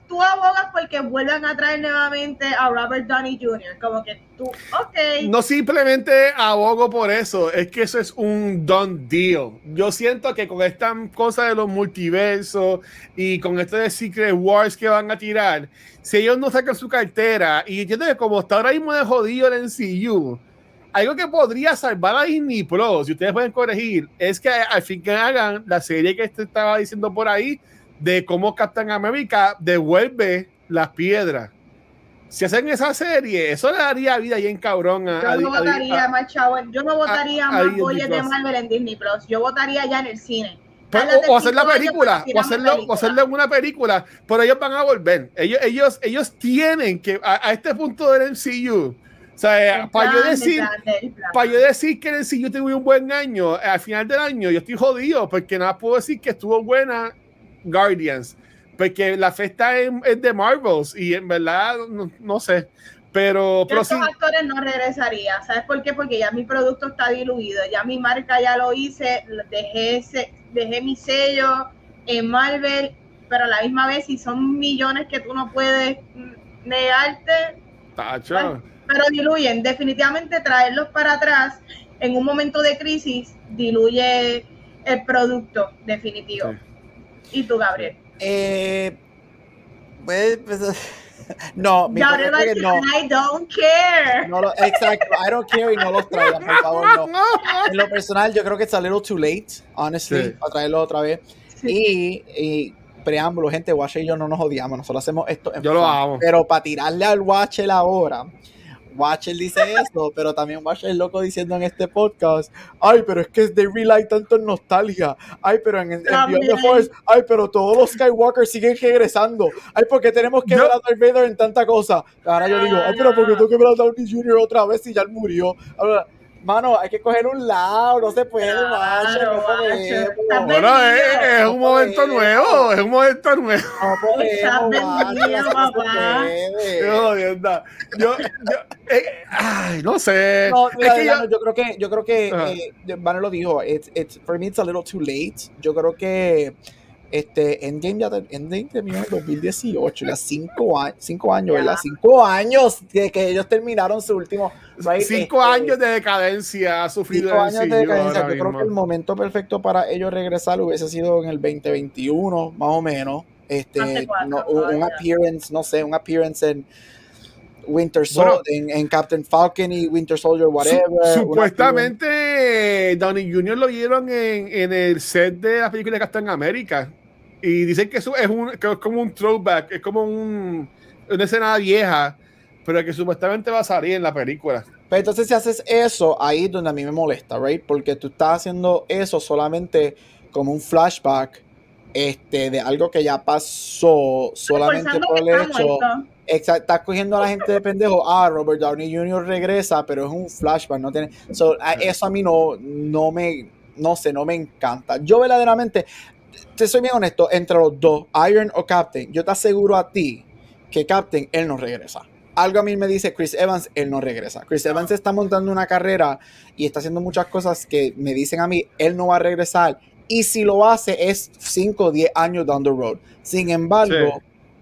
tú, abogas porque vuelvan a traer nuevamente a Robert Downey Jr. Como que tú, ok. No simplemente abogo por eso, es que eso es un done deal. Yo siento que con esta cosa de los multiversos y con esto de Secret Wars que van a tirar, si ellos no sacan su cartera, y entiendo que como está ahora mismo de jodido el NCU, algo que podría salvar a Disney Pro, si ustedes pueden corregir, es que al fin que hagan la serie que este estaba diciendo por ahí, de cómo Captain America devuelve las piedras. Si hacen esa serie, eso le daría vida bien cabrón a. Yo no votaría más chavo, yo no votaría más boyes de Marvel en Disney Plus. Yo votaría ya en el cine. o, hacer la película, o hacerlo, o hacerle una película, pero ellos van a volver. Ellos, ellos, ellos tienen que, a, este punto del MCU, o sea, para yo decir, para yo decir que el MCU tuvo un buen año, al final del año, yo estoy jodido, porque nada puedo decir que estuvo buena Guardians, porque la fiesta es, de Marvels y en verdad no, sé. Pero, pero estos actores no regresaría. ¿Sabes por qué? Porque ya mi producto está diluido. Ya mi marca ya lo hice. Dejé, ese, dejé mi sello en Marvel. Pero a la misma vez, si son millones que tú no puedes negarte. pero diluyen. Definitivamente traerlos para atrás en un momento de crisis diluye el producto definitivo. ¿Y tú, Gabriel? Eh, pues, pues no, mi Gabriel va no. I don't care. No exacto, I don't care y no los traigan, por favor, no. En lo personal, yo creo que it's a little too late, honestly, para traerlo otra vez. Y, y, preámbulo, gente, Watch y yo no nos odiamos, nosotros hacemos esto en Yo lo amo. Pero para tirarle al Watch ahora Watcher dice eso, pero también Watcher es loco diciendo en este podcast, ay, pero es que es de real tanto en nostalgia, ay, pero en, en Beyond the Force, ay, pero todos los Skywalker siguen regresando, ay, porque tenemos que ver a Darth Vader en tanta cosa. Ahora yo digo, ay, pero porque tengo que ver a Downey Jr. otra vez si ya él murió. Ahora, Mano, hay que coger un lado, no se puede, macho, no podemos. Bueno, es, un momento nuevo, es un momento nuevo. No podemos, papá. Yo, yo, yo eh, ay, no sé. No, es que yo, yo, creo que, yo creo que, eh, lo dijo, it's, it's, for me it's a little too late. Yo creo que este, Endgame ya Endgame terminó en 2018, ya cinco, años, cinco años, ¿verdad? Cinco años de que ellos terminaron su último. Cinco este, años de decadencia ha sufrido. Cinco años de decadencia. Yo creo que el momento perfecto para ellos regresar hubiese sido en el 2021, más o menos. Este, un appearance, no sé, un appearance en. Winter Soldier, en, Captain Falcon y Winter Soldier, whatever. supuestamente, Downey Jr. lo vieron en, en, el set de la película de Captain America. Y dicen que eso es, un, que es como un throwback, es como un, una escena vieja, pero que supuestamente va a salir en la película. Pero entonces si haces eso, ahí es donde a mí me molesta, ¿right? Porque tú estás haciendo eso solamente como un flashback este, de algo que ya pasó, solamente por el hecho... Exacto, estás cogiendo a la gente de pendejo. Ah, Robert Downey Jr. regresa, pero es un flashback. No tiene, eso a mí no, no me, no sé, no me encanta. Yo verdaderamente, te soy bien honesto, entre los dos, Iron o Captain, yo te aseguro a ti que Captain, él no regresa. Algo a mí me dice Chris Evans, él no regresa. Chris Evans está montando una carrera y está haciendo muchas cosas que me dicen a mí, él no va a regresar. Y si lo hace es 5 o 10 años down the road. Sin embargo,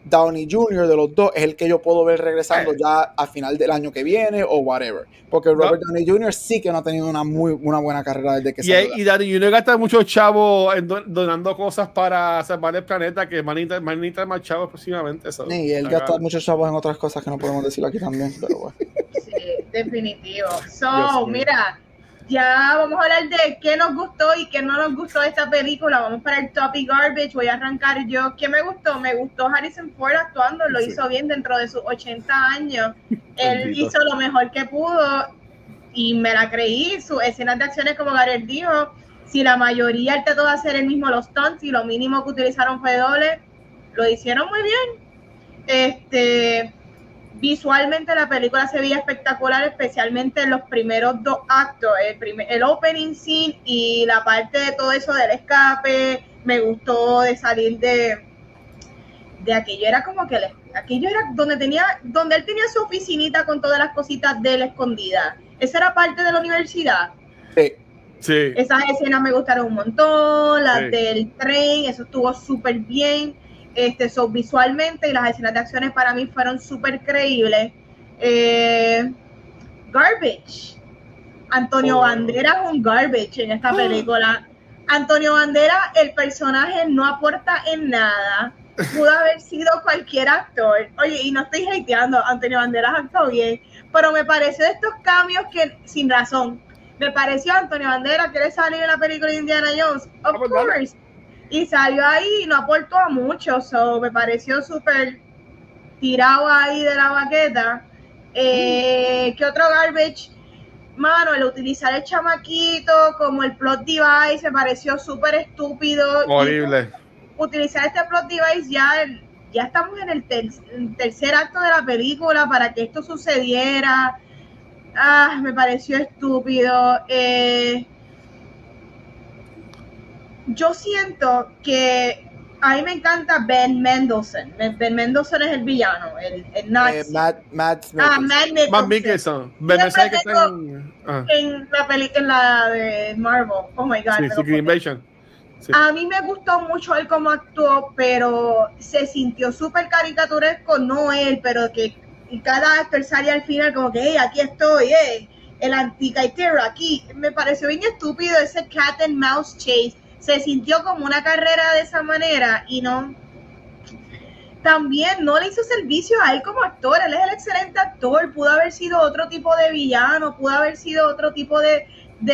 Downey Jr. de los dos es el que yo puedo ver regresando ya a final del año que viene o whatever. Porque Robert Downey Jr. sí que no ha tenido una muy una buena carrera desde que y, salió. Y Downey Jr. gasta muchos chavos donando cosas para salvar el planeta que manita, manita más chavos próximamente. Y él gasta muchos chavos en otras cosas que no podemos decir aquí también, pero bueno. Sí, definitivo. So, mira ya vamos a hablar de qué nos gustó y qué no nos gustó de esta película. Vamos para el topic garbage. Voy a arrancar yo. ¿Qué me gustó? Me gustó Harrison Ford actuando, lo hizo bien dentro de sus 80 años. Él hizo lo mejor que pudo y me la creí. Sus escenas de acciones, como Gareth dijo, si la mayoría trató de hacer el mismo los stunts y lo mínimo que utilizaron fue doble, lo hicieron muy bien. Este, visualmente la película se veía espectacular, especialmente en los primeros dos actos, el, primer, el opening scene y la parte de todo eso del escape, me gustó de salir de, de aquello, era como que aquello era donde tenía, donde él tenía su oficinita con todas las cositas de la escondida. Esa era parte de la universidad. Sí. Sí. Esas escenas me gustaron un montón, las del tren, eso estuvo súper bien. Este, so, visualmente y las escenas de acciones para mí fueron súper creíbles. Eh, garbage. Antonio Bandera oh. Banderas es un garbage en esta película. Antonio Bandera, el personaje no aporta en nada. Pudo haber sido cualquier actor. Oye, y no estoy hateando, Antonio Banderas actuó bien, pero me pareció de estos cambios que, sin razón, me pareció Antonio Bandera quiere salir en la película de Indiana Jones. Of ah, pues course. Y salió ahí y no aportó a mucho. So, me pareció súper tirado ahí de la baqueta. Eh, ¿Qué otro garbage? Mano, el utilizar el chamaquito como el plot device me pareció súper estúpido. Horrible. utilizar este plot device ya, ya estamos en el tercer acto de la película para que esto sucediera Ah, me pareció estúpido. Eh, yo siento que a mí me encanta Ben Mendelsohn. Ben Mendelsohn es el villano, el, el nazi. Eh, Matt, Matt, ah, Matt Mikkelsen. Ben que está en, ah. en, la película la de Marvel. Oh my God. Sí, Invasion. A mí me gustó mucho él como actuó, pero se sintió súper caricaturesco, no él, pero que cada actor sale al final como que, hey, aquí estoy, eh, el anticaitero aquí. Me pareció bien estúpido ese cat and mouse chase. Se sintió como una carrera de esa manera y no. También no le hizo servicio a él como actor. Él es el excelente actor. Pudo haber sido otro tipo de villano, pudo haber sido otro tipo de,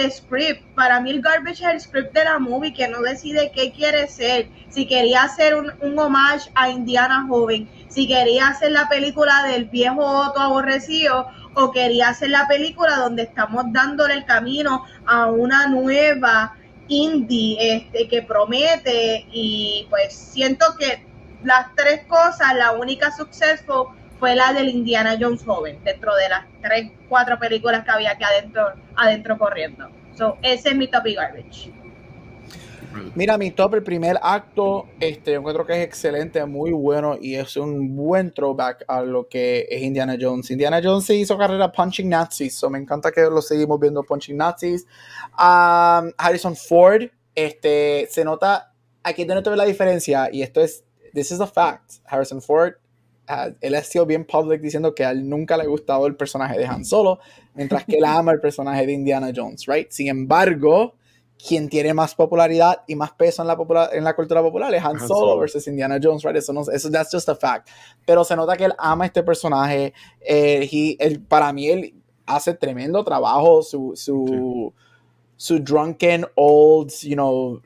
script. Para mí el garbage es el script de la movie que no decide qué quiere ser. Si quería hacer un, un homage a Indiana joven, si quería hacer la película del viejo Otto aborrecido o quería hacer la película donde estamos dándole el camino a una nueva indie este, que promete y pues siento que las tres cosas, la única successful fue la del Indiana Jones joven, dentro de las tres, cuatro películas que había aquí adentro, adentro corriendo. So, ese es mi topic garbage. Mira, mi top, el primer acto, este, encuentro que es excelente, muy bueno y es un buen throwback a lo que es Indiana Jones. Indiana Jones se hizo carrera punching Nazis, so me encanta que lo seguimos viendo punching Nazis. Um, Harrison Ford, este, se nota, aquí es donde la diferencia y esto es, this is a fact. Harrison Ford él ha sido bien public diciendo que a él nunca le ha gustado el personaje de Han Solo, mientras que él ama el personaje de Indiana Jones, right? Sin embargo, quien tiene más popularidad y más peso en la, en la cultura popular es Han, Solo, versus Indiana Jones, right? Eso, no, eso that's just a fact. Pero se nota que él ama este personaje. Eh, él, para mí, él hace tremendo trabajo. Su, su, su drunken old, you know,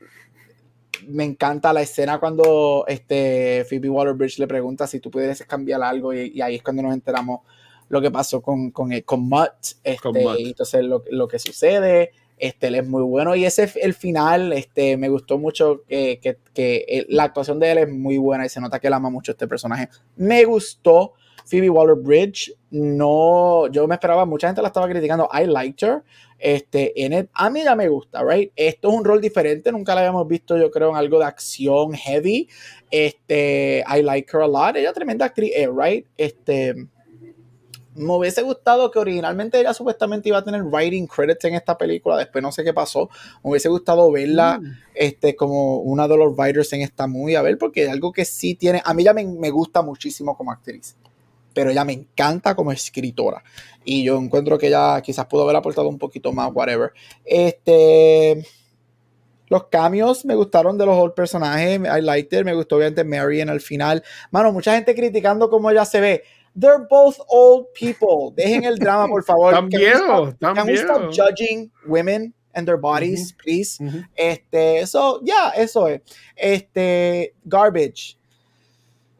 me encanta la escena cuando este Phoebe Waterbridge le pregunta si tú pudieras cambiar algo y, ahí es cuando nos enteramos lo que pasó con, con, con Mutt, este, Y entonces lo, lo, que sucede, este, él es muy bueno y ese el final, este, me gustó mucho que, que, que, la actuación de él es muy buena y se nota que él ama mucho este personaje. Me gustó Phoebe Waller-Bridge, no, yo me esperaba, mucha gente la estaba criticando, I liked her, este, en a mí ya me gusta, right? Esto es un rol diferente, nunca la habíamos visto, yo creo, en algo de acción heavy, este, I like her a lot, ella tremenda actriz, eh, right? Este, me hubiese gustado que originalmente ella supuestamente iba a tener writing credits en esta película, después no sé qué pasó. Me hubiese gustado verla mm. este, como una de los writers en esta movie, a ver, porque es algo que sí tiene, a mí ya me, me gusta muchísimo como actriz, pero ella me encanta como escritora. Y yo encuentro que ella quizás pudo haber aportado un poquito más, whatever. Este. Los cambios me gustaron de los dos personajes. I liked it. Me gustó obviamente Mary en el final. Mano, mucha gente criticando cómo ella se ve. They're both old people. Dejen el drama, por favor. También, también. stop judging women and their bodies, please? Este, eso, ya, eso es. Este, garbage.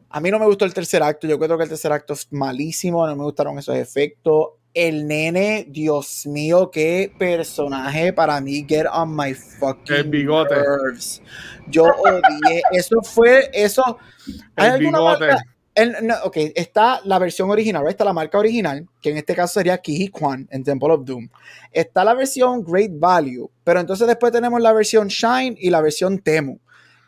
A mí no me gustó el tercer acto. Yo creo que el tercer acto es malísimo. No me gustaron esos efectos. el nene, Dios mío, qué personaje para mí, get on my fucking bigote. nerves. Yo odié, eso fue, eso. ¿Hay El bigote. marca? El- no, ok, está la versión original, está la marca original, que en este caso sería Kiji Kwan en Temple of Doom. Está la versión Great Value, pero entonces después tenemos la versión Shine y la versión Temu.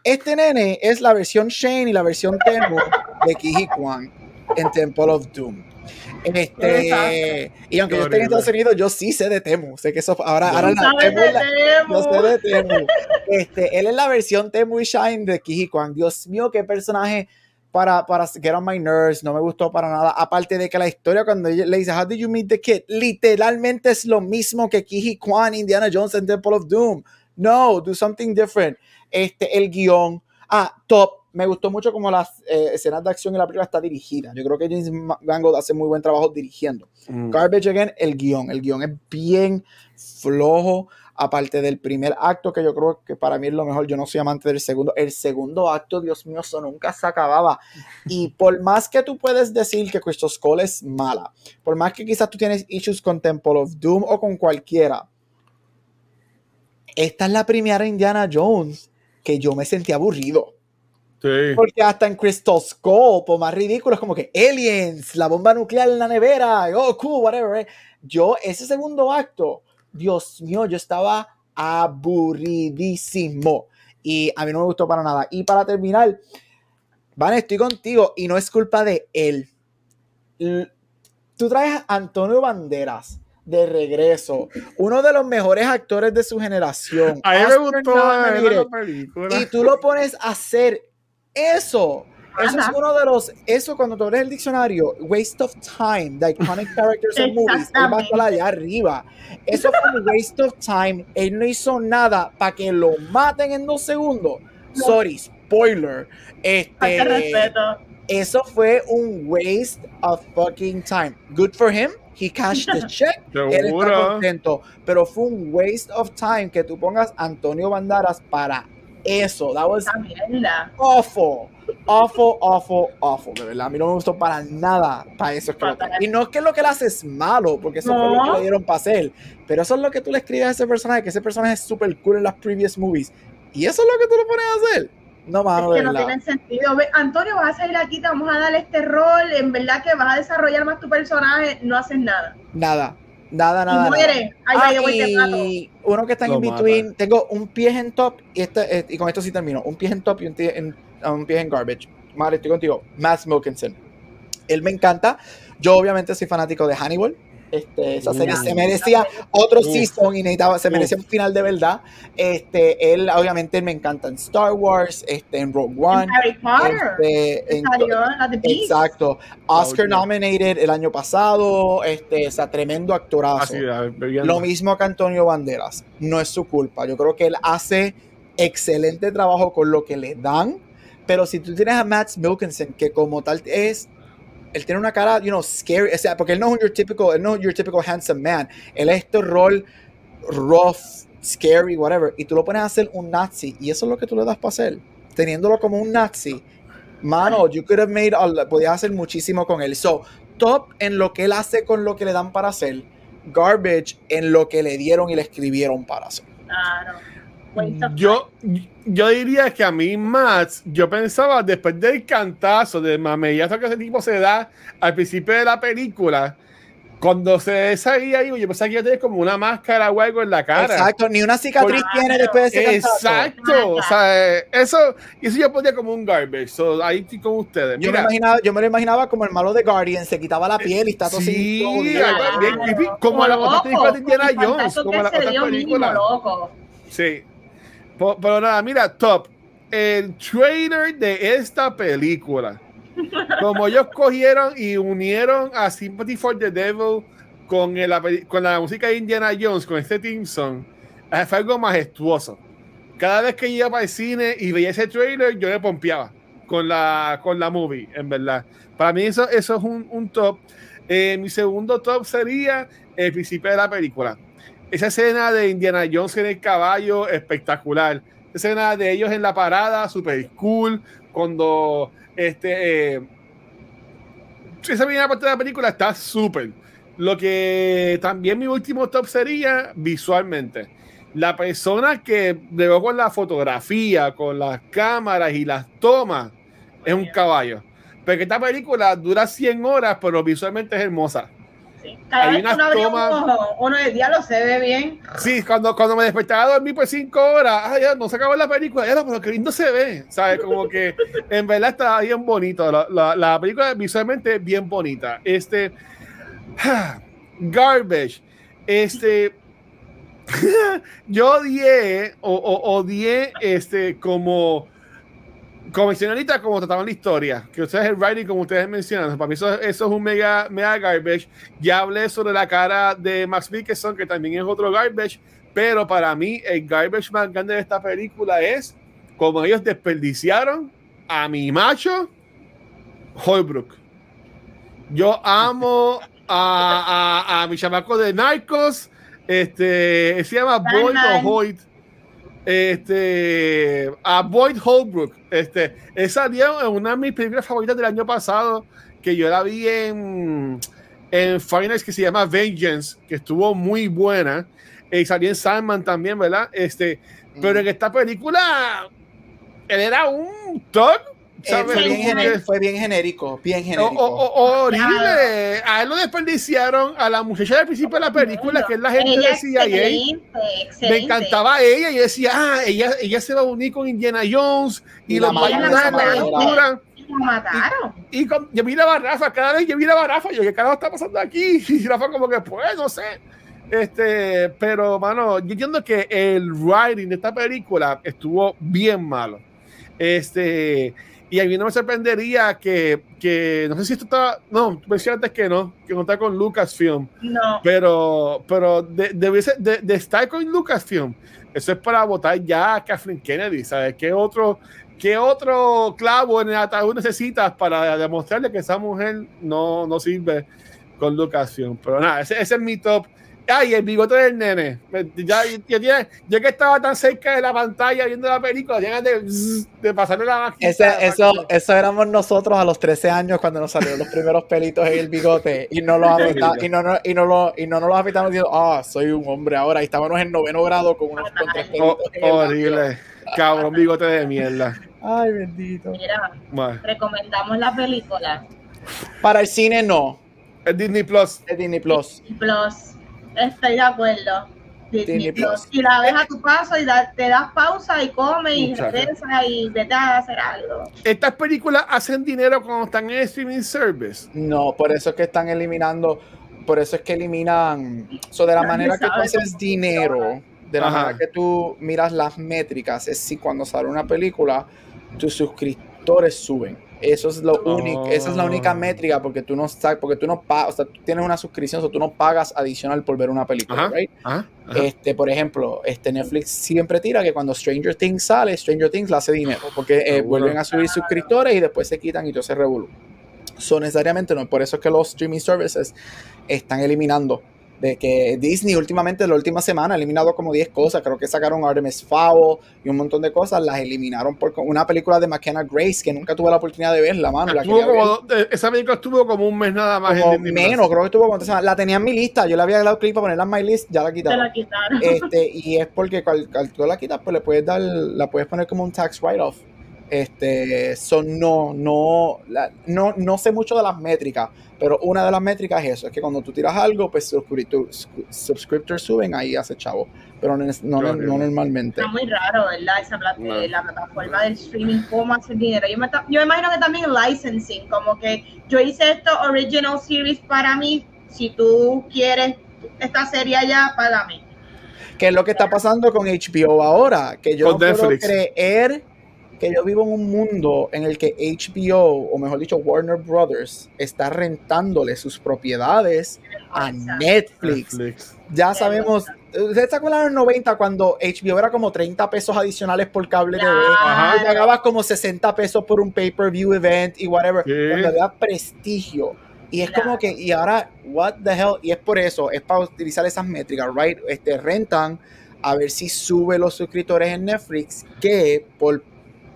Este nene es la versión Shine y la versión Temu de Kiji Kwan en Temple of Doom. Este, y aunque yo esté en. Estados Unidos, yo sí sé de Temu. Sé que eso ahora, ahora la Temu de la- Temu. yo sé de Temu. Este, él es la versión Temu y Shine de Kiji Kwan. Dios mío, qué personaje para, para Get on My Nerves. No me gustó para nada. Aparte de que la historia, cuando le dice, How did you meet the kid? Literalmente es lo mismo que Kiji Kwan, Indiana Jones en Temple of Doom. No, do something different. Este, el guion. Ah, top. Me gustó mucho como las eh, escenas de acción y la película está dirigida. Yo creo que James Mangold hace muy buen trabajo dirigiendo. Mm. Garbage Again, el guion. El guion es bien flojo, aparte del primer acto, que yo creo que para mí es lo mejor. Yo no soy amante del segundo. El segundo acto, Dios mío, eso nunca se acababa. Y por más que tú puedes decir que Crystal Skull es mala, por más que quizás tú tienes issues con Temple of Doom o con cualquiera, esta es la primera Indiana Jones que yo me sentí aburrido. Sí. Porque hasta en por más ridículo, es como que aliens, la bomba nuclear en la nevera, oh, cool, whatever. eh. Yo, ese segundo acto, Dios mío, yo estaba aburridísimo. Y a mí no me gustó para nada. Y para terminar, Van, estoy contigo y no es culpa de él. Tú traes a Antonio Banderas de regreso, uno de los mejores actores de su generación. A mí me gustó la película. y tú lo pones a hacer eso. Eso es uno de los, eso cuando tú abres el diccionario, waste of time, the iconic characters of movies, él va a estar allá arriba. Eso fue un waste of time. Él no hizo nada para que lo maten en dos segundos. No. Sorry, spoiler. Este, respeto. eso fue un waste of fucking time. Good for him. He cashed the check. Él está contento. Pero fue un waste of time que tú pongas Antonio Bandaras para eso. That was awful. Awful, awful, awful. De verdad, a mí no me gustó para nada. Para eso. Y no es que lo que él hace es malo, porque eso fue lo que No. le dieron para hacer. Pero eso es lo que tú le escribes a ese personaje, que ese personaje es súper cool en las previous movies. Y eso es lo que tú lo pones a hacer. No, mano, es de que no verdad. tiene sentido. Ve, Antonio, vas a salir aquí, te vamos a dar este rol. En verdad que vas a desarrollar más tu personaje, no haces nada. Nada. Nada, nada. y nada. muere. Ay, Ah, y uno que está en Lo between, tengo un pie en top y, este, eh, y con esto sí termino. Un pie en top y un, pie en, un pie en garbage. Madre, estoy contigo. Matt Milkinson. Él me encanta. Yo obviamente soy fanático de Hannibal. Este, esa serie Uf. se merecía otro Uf. season y necesitaba, se Uf. merecía un final de verdad. Este, él obviamente me encanta en Star Wars, este, en Rogue One. Harry Potter. este, en- Salió la de Beast. exacto. Oscar nominated el año pasado. Este, o sea, tremendo actorazo. A bebiendo. Lo mismo que Antonio Banderas. No es su culpa. Yo creo que él hace excelente trabajo con lo que le dan. Pero si tú tienes a Matt Milkinson, que como tal es. Él tiene una cara, you know, scary. O sea, porque él no es your typical, él no es your typical handsome man. Él es este rol rough, scary, whatever. Y tú lo pones a hacer un nazi. Y eso es lo que tú le das para hacer. Teniéndolo como un nazi. Mano, you could have made, a- podías hacer muchísimo con él. So, top en lo que él hace con lo que le dan para hacer garbage en lo que le dieron y le escribieron para hacer. Claro. Yo, yo diría que a mí más, yo pensaba después del cantazo, del mamellazo que ese tipo se da al principio de la película, cuando se salía ahí, yo pensaba que iba a tener como una máscara o algo en la cara. Exacto, ni una cicatriz tiene después de ese cantazo. Exacto, o sea, eso, eso yo ponía como un garbage, so, ahí estoy con ustedes. Yo me, imaginaba, yo me lo imaginaba como el malo de Guardian, se quitaba la piel y está todo Sí, así, como otras películas de Indiana Jones, como dio mínimo, películas. loco. Sí. Pero nada, mira, top. El trailer de esta película. Como ellos cogieron y unieron a Sympathy for the Devil con, el- con la música de Indiana Jones, con este Team Song, eh, fue algo majestuoso. Cada vez que iba el cine y veía ese trailer, yo me pompeaba con la, con la movie, en verdad. Para mí eso, eso es un, un top. Eh, mi segundo top sería el principio de la película. Esa escena de Indiana Jones en el caballo, espectacular. Esa escena de ellos en la parada, super cool. Cuando este, eh, esa primera parte de la película está súper. Lo que también mi último top sería visualmente. La persona que llegó con la fotografía, con las cámaras y las tomas, es un caballo. Porque esta película dura 100 horas, pero visualmente es hermosa. Sí. Cada Hay vez uno tomas... uno de día lo se ve bien. Sí, cuando, cuando me despertaba a dormir por 5 horas, ah, ya no se acabó la película, ya, pero qué lindo se ve, ¿sabes? Como que en verdad está bien bonito. La, la, la película visualmente bien bonita. Este. Garbage. Este. yo odié o, o, odié este como como mencioné como trataban la historia, que ustedes el writing, como ustedes mencionan, para mí eso, eso, es un mega, mega garbage. Ya hablé sobre la cara de Max Mikkelsen, que también es otro garbage, pero para mí el garbage más grande de esta película es como ellos desperdiciaron a mi macho Holbrook. Yo amo a, a, a mi chamaco de Narcos, este, se llama Boyd o Hoyt este, a Boyd Holbrook. Este, él salió en una de mis películas favoritas del año pasado, que yo la vi en, en Finals, que se llama Vengeance, que estuvo muy buena. Y salió en Sandman también, ¿verdad? Este, pero en esta película, él era un top eh, fue, bien genérico, fue, bien genérico, bien genérico. horrible. A él lo desperdiciaron a la muchacha del principio de la película, que es la gente de CIA. Me encantaba ella y decía, ah, ella, ella se va a unir con Indiana Jones y, lo va a ayudar en la mataron. Y, y yo miraba a Rafa, cada vez que miraba a Rafa, yo, ¿qué carajo está pasando aquí? Y Rafa, como que, pues, no sé. Este, pero, mano, yo entiendo que el writing de esta película estuvo bien malo. Este, y a mí no me sorprendería que, que no sé si esto está, no, antes que no, que no está con Lucasfilm. No. Pero, pero de, de, de, estar con Lucasfilm, eso es para votar ya a Kathleen Kennedy, ¿sabes? ¿Qué otro, qué otro clavo en el ataúd necesitas para demostrarle que esa mujer no, no sirve con Lucasfilm? Pero nada, ese, ese es mi top. Ay, el bigote del nene. Ya, ya, ya, que estaba tan cerca de la pantalla viendo la película, llegan de, de pasarle la máquina. eso, eso éramos nosotros a los 13 años cuando nos salieron los primeros pelitos en el bigote y no lo y no, no, y no lo y no nos los afectamos diciendo, ah, soy un hombre ahora. Y estábamos en noveno grado con unos oh, Horrible. Cabrón, bigote de mierda. Ay, bendito. Mira, recomendamos la película. Para el cine no. Es Disney Plus. Es Disney Plus. Disney Plus. Estoy de acuerdo. Y la ves a tu paso y te das pausa y comes y regresa y vete a hacer algo. ¿Estas películas hacen dinero cuando están en streaming service? No, por eso es que están eliminando, por eso es que eliminan, so de la manera que tú haces dinero, de la manera que tú miras las métricas, es si cuando sale una película, tus suscriptores suben. Eso es lo único, esa es la única oh. métrica porque tú no porque tú no pagas, o sea, tú tienes una suscripción, o tú no pagas adicional por ver una película, right? Este, por ejemplo, este Netflix siempre tira que cuando Stranger Things sale, Stranger Things le hace dinero, porque eh, vuelven a subir suscriptores y después se quitan y todo se revoluciona. Son necesariamente no, por eso es que los streaming services están eliminando de que Disney últimamente, la última semana, ha eliminado como 10 cosas. Creo que sacaron Artemis Fowl y un montón de cosas. Las eliminaron por una película de McKenna Grace que nunca tuve la oportunidad de verla, mano. Eh, esa película estuvo como un mes nada más. Como menos, creo que estuvo como La tenía en mi lista. Yo le había dado clic para ponerla en my list, ya la quitaron. la quitaron. Este, y es porque cuando tú la quitas, pues le puedes dar, la puedes poner como un tax write-off. Este, son no, no, no, no sé mucho de las métricas, pero una de las métricas es eso, es que cuando tú tiras algo, pues subscriptores suben, ahí hace chavo, pero no, no, normalmente. Es muy raro, ¿verdad? Esa eh, la plataforma del streaming, cómo hacer dinero. Yo me, yo me imagino que también licensing, como que yo hice esto original series para mí, si tú quieres esta serie allá, págame. ¿Qué es lo que está pasando con HBO ahora? Que yo no puedo creer que yo vivo en un mundo en el que HBO, o mejor dicho, Warner Brothers, está rentándole sus propiedades a Netflix. Ya sabemos, ¿ustedes se acuerdan en los 90 cuando HBO era como 30 pesos adicionales por cable TV? Y pagabas como 60 pesos por un pay-per-view event y whatever. Cuando había prestigio. Y es como que, y ahora, what the hell? Y es por eso, es para utilizar esas métricas, right? Este, rentan a ver si sube los suscriptores en Netflix, que por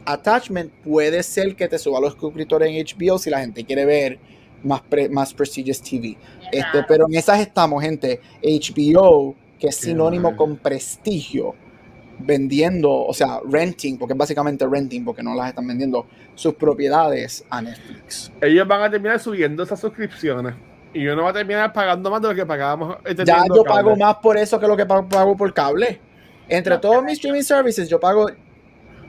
attachment puede ser que te suba los suscriptores en HBO si la gente quiere ver más, más prestigious TV. Este, pero en esas estamos, gente. HBO, que es sinónimo con prestigio, vendiendo, o sea, renting, porque es básicamente renting, porque no las están vendiendo, sus propiedades a Netflix. Ellos van a terminar subiendo esas suscripciones. Y yo no va a terminar pagando más de lo que pagábamos. Ya yo pago más por eso que lo que pago, por cable. Entre todos mis streaming services, yo pago.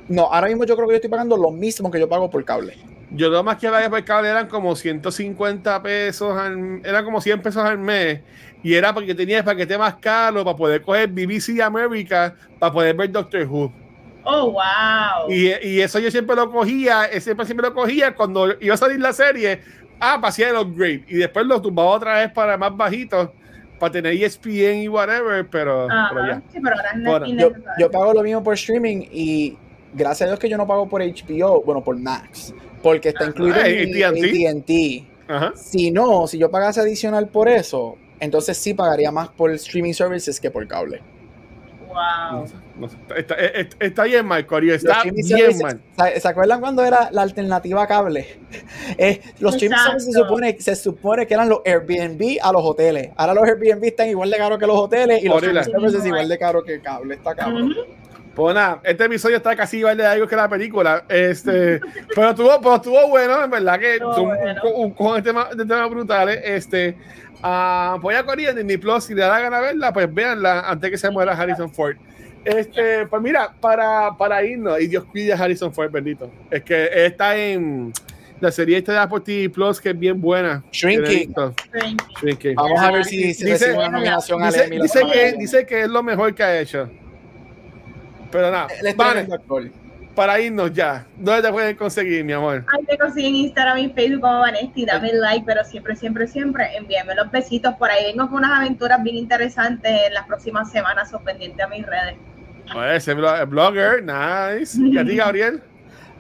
No, ahora mismo yo creo que yo estoy pagando lo mismo que yo pago por cable. Yo lo más que pagué por cable eran como 150 pesos, al, eran como 100 pesos al mes. Y era porque tenía el paquete más caro para poder coger BBC America para poder ver Doctor Who. Oh, wow. Y, y, eso yo siempre lo cogía, siempre, siempre lo cogía cuando iba a salir la serie. Ah, pasé el upgrade. Y después lo tumbaba otra vez para más bajitos para tener ESPN y whatever, pero, ya. yo, pago lo mismo por streaming y gracias a Dios que yo no pago por HBO, bueno, por Max, porque está incluido en TNT. Si no, si yo pagase adicional por eso, entonces sí pagaría más por streaming services que por cable. Wow. está, está, bien mal, Corio. Está bien mal. ¿Se acuerdan cuando era la alternativa cable? Eh, los streaming services se supone, se supone que eran los Airbnb a los hoteles. Ahora los Airbnb están igual de caros que los hoteles y los streaming services igual de caros que el cable. Está caro. Pues nada, este episodio está casi igual de algo que la película. Este, pero estuvo, pero estuvo bueno, en verdad que con, con, temas tema brutales. Este, Uh, voy a correr en Disney Plus. Si le da la gana verla, pues véanla antes que se muera Harrison Ford. Este, pues mira, para, para irnos, y Dios cuide a Harrison Ford, bendito. Es que está en la serie esta de Apple TV Plus, que es bien buena. Shrinking. Shrinking. Vamos a ver si se dice, una nominación dice, a dice, que, dice que es lo mejor que ha hecho. Pero nada, vale para irnos ya, ¿dónde te pueden conseguir, mi amor? Ahí te consiguen en Instagram y Facebook como Vanesti, dame like, pero siempre, siempre, siempre envíame los besitos. Por ahí vengo con unas aventuras bien interesantes en las próximas semanas, o pendiente a mis redes. Pues ese blogger, nice. ¿Y a ti, Gabriel?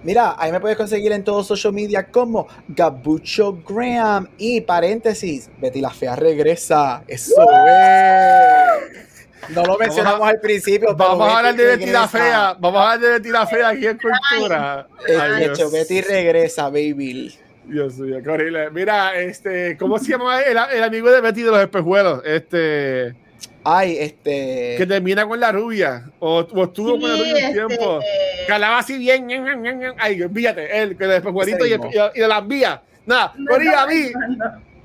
Mira, ahí me puedes conseguir en todos social media como Gabucho Graham y paréntesis, Betty la Fea regresa. Eso es. No lo mencionamos al principio. Vamos a hablar de Betty la Fea. Vamos a hablar de Betty la Fea aquí en Cultura. De hecho, Betty regresa, baby. Dios mío, qué horrible. Mira, este, ¿cómo se llama el, el, amigo de Betty de los espejuelos? Este. Ay, este. Que termina con la rubia. O, o estuvo con la rubia un este, tiempo. Calaba así bien. Ay, fíjate, él, que de espejuelito y, y, de las vías. Nada, por a mí.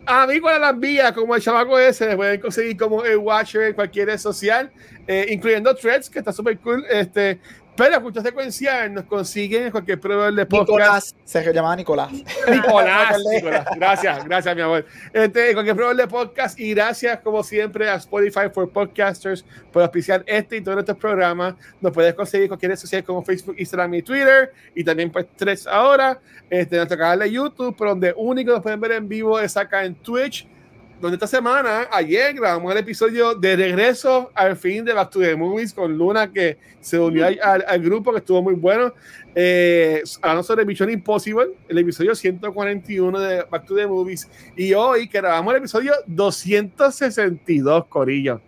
A mí con las vías, como el chavaco ese, pueden conseguir como el Watcher en cualquier red social, eh, incluyendo Threads, que está súper cool. Este, pero escucha secuencial nos consiguen en cualquier proveedor de podcast. Nicolás, se llamaba Nicolás. Nicolás, Nicolás. Gracias, gracias, mi amor. Este, cualquier proveedor de podcast y gracias, como siempre, a Spotify for Podcasters por auspiciar este y todos nuestros programas. Nos puedes conseguir cualquier red social como Facebook, Instagram y Twitter. Y también, pues, tres ahora. Este, nuestro canal de YouTube, por donde único nos pueden ver en vivo es acá en Twitch donde esta semana, ayer grabamos el episodio de regreso al fin de Back to the Movies con Luna, que se unió al, grupo, que estuvo muy bueno. Eh, hablando sobre Mission Impossible, el episodio 141 de Back to the Movies. Y hoy grabamos el episodio 262, Corillo.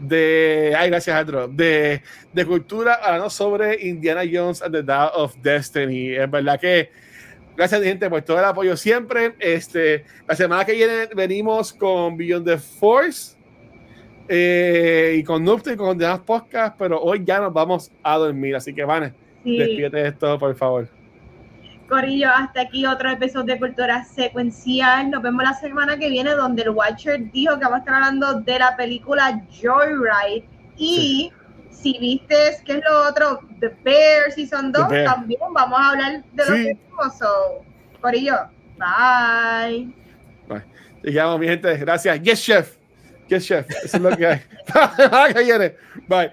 De, ay, gracias, Andro, de, de cultura, hablando sobre Indiana Jones and the Dawn of Destiny. Es verdad que Gracias, gente, por todo el apoyo siempre. Este, la semana que viene venimos con Beyond the Force eh, y con Nupti y con demás podcasts, pero hoy ya nos vamos a dormir. Así que, Vane, sí. despídete de esto, por favor. Corillo, hasta aquí otro episodio de Cultura Secuencial. Nos vemos la semana que viene, donde el Watcher dijo que vamos a estar hablando de la película Joyride y si viste que es lo otro, The Bear Season 2, también vamos a hablar de lo que vimos. So, Corillo, bye. Bye. Llegamos, mi gente. Gracias. Yes, chef. Yes, chef. Eso es lo que hay. Bye.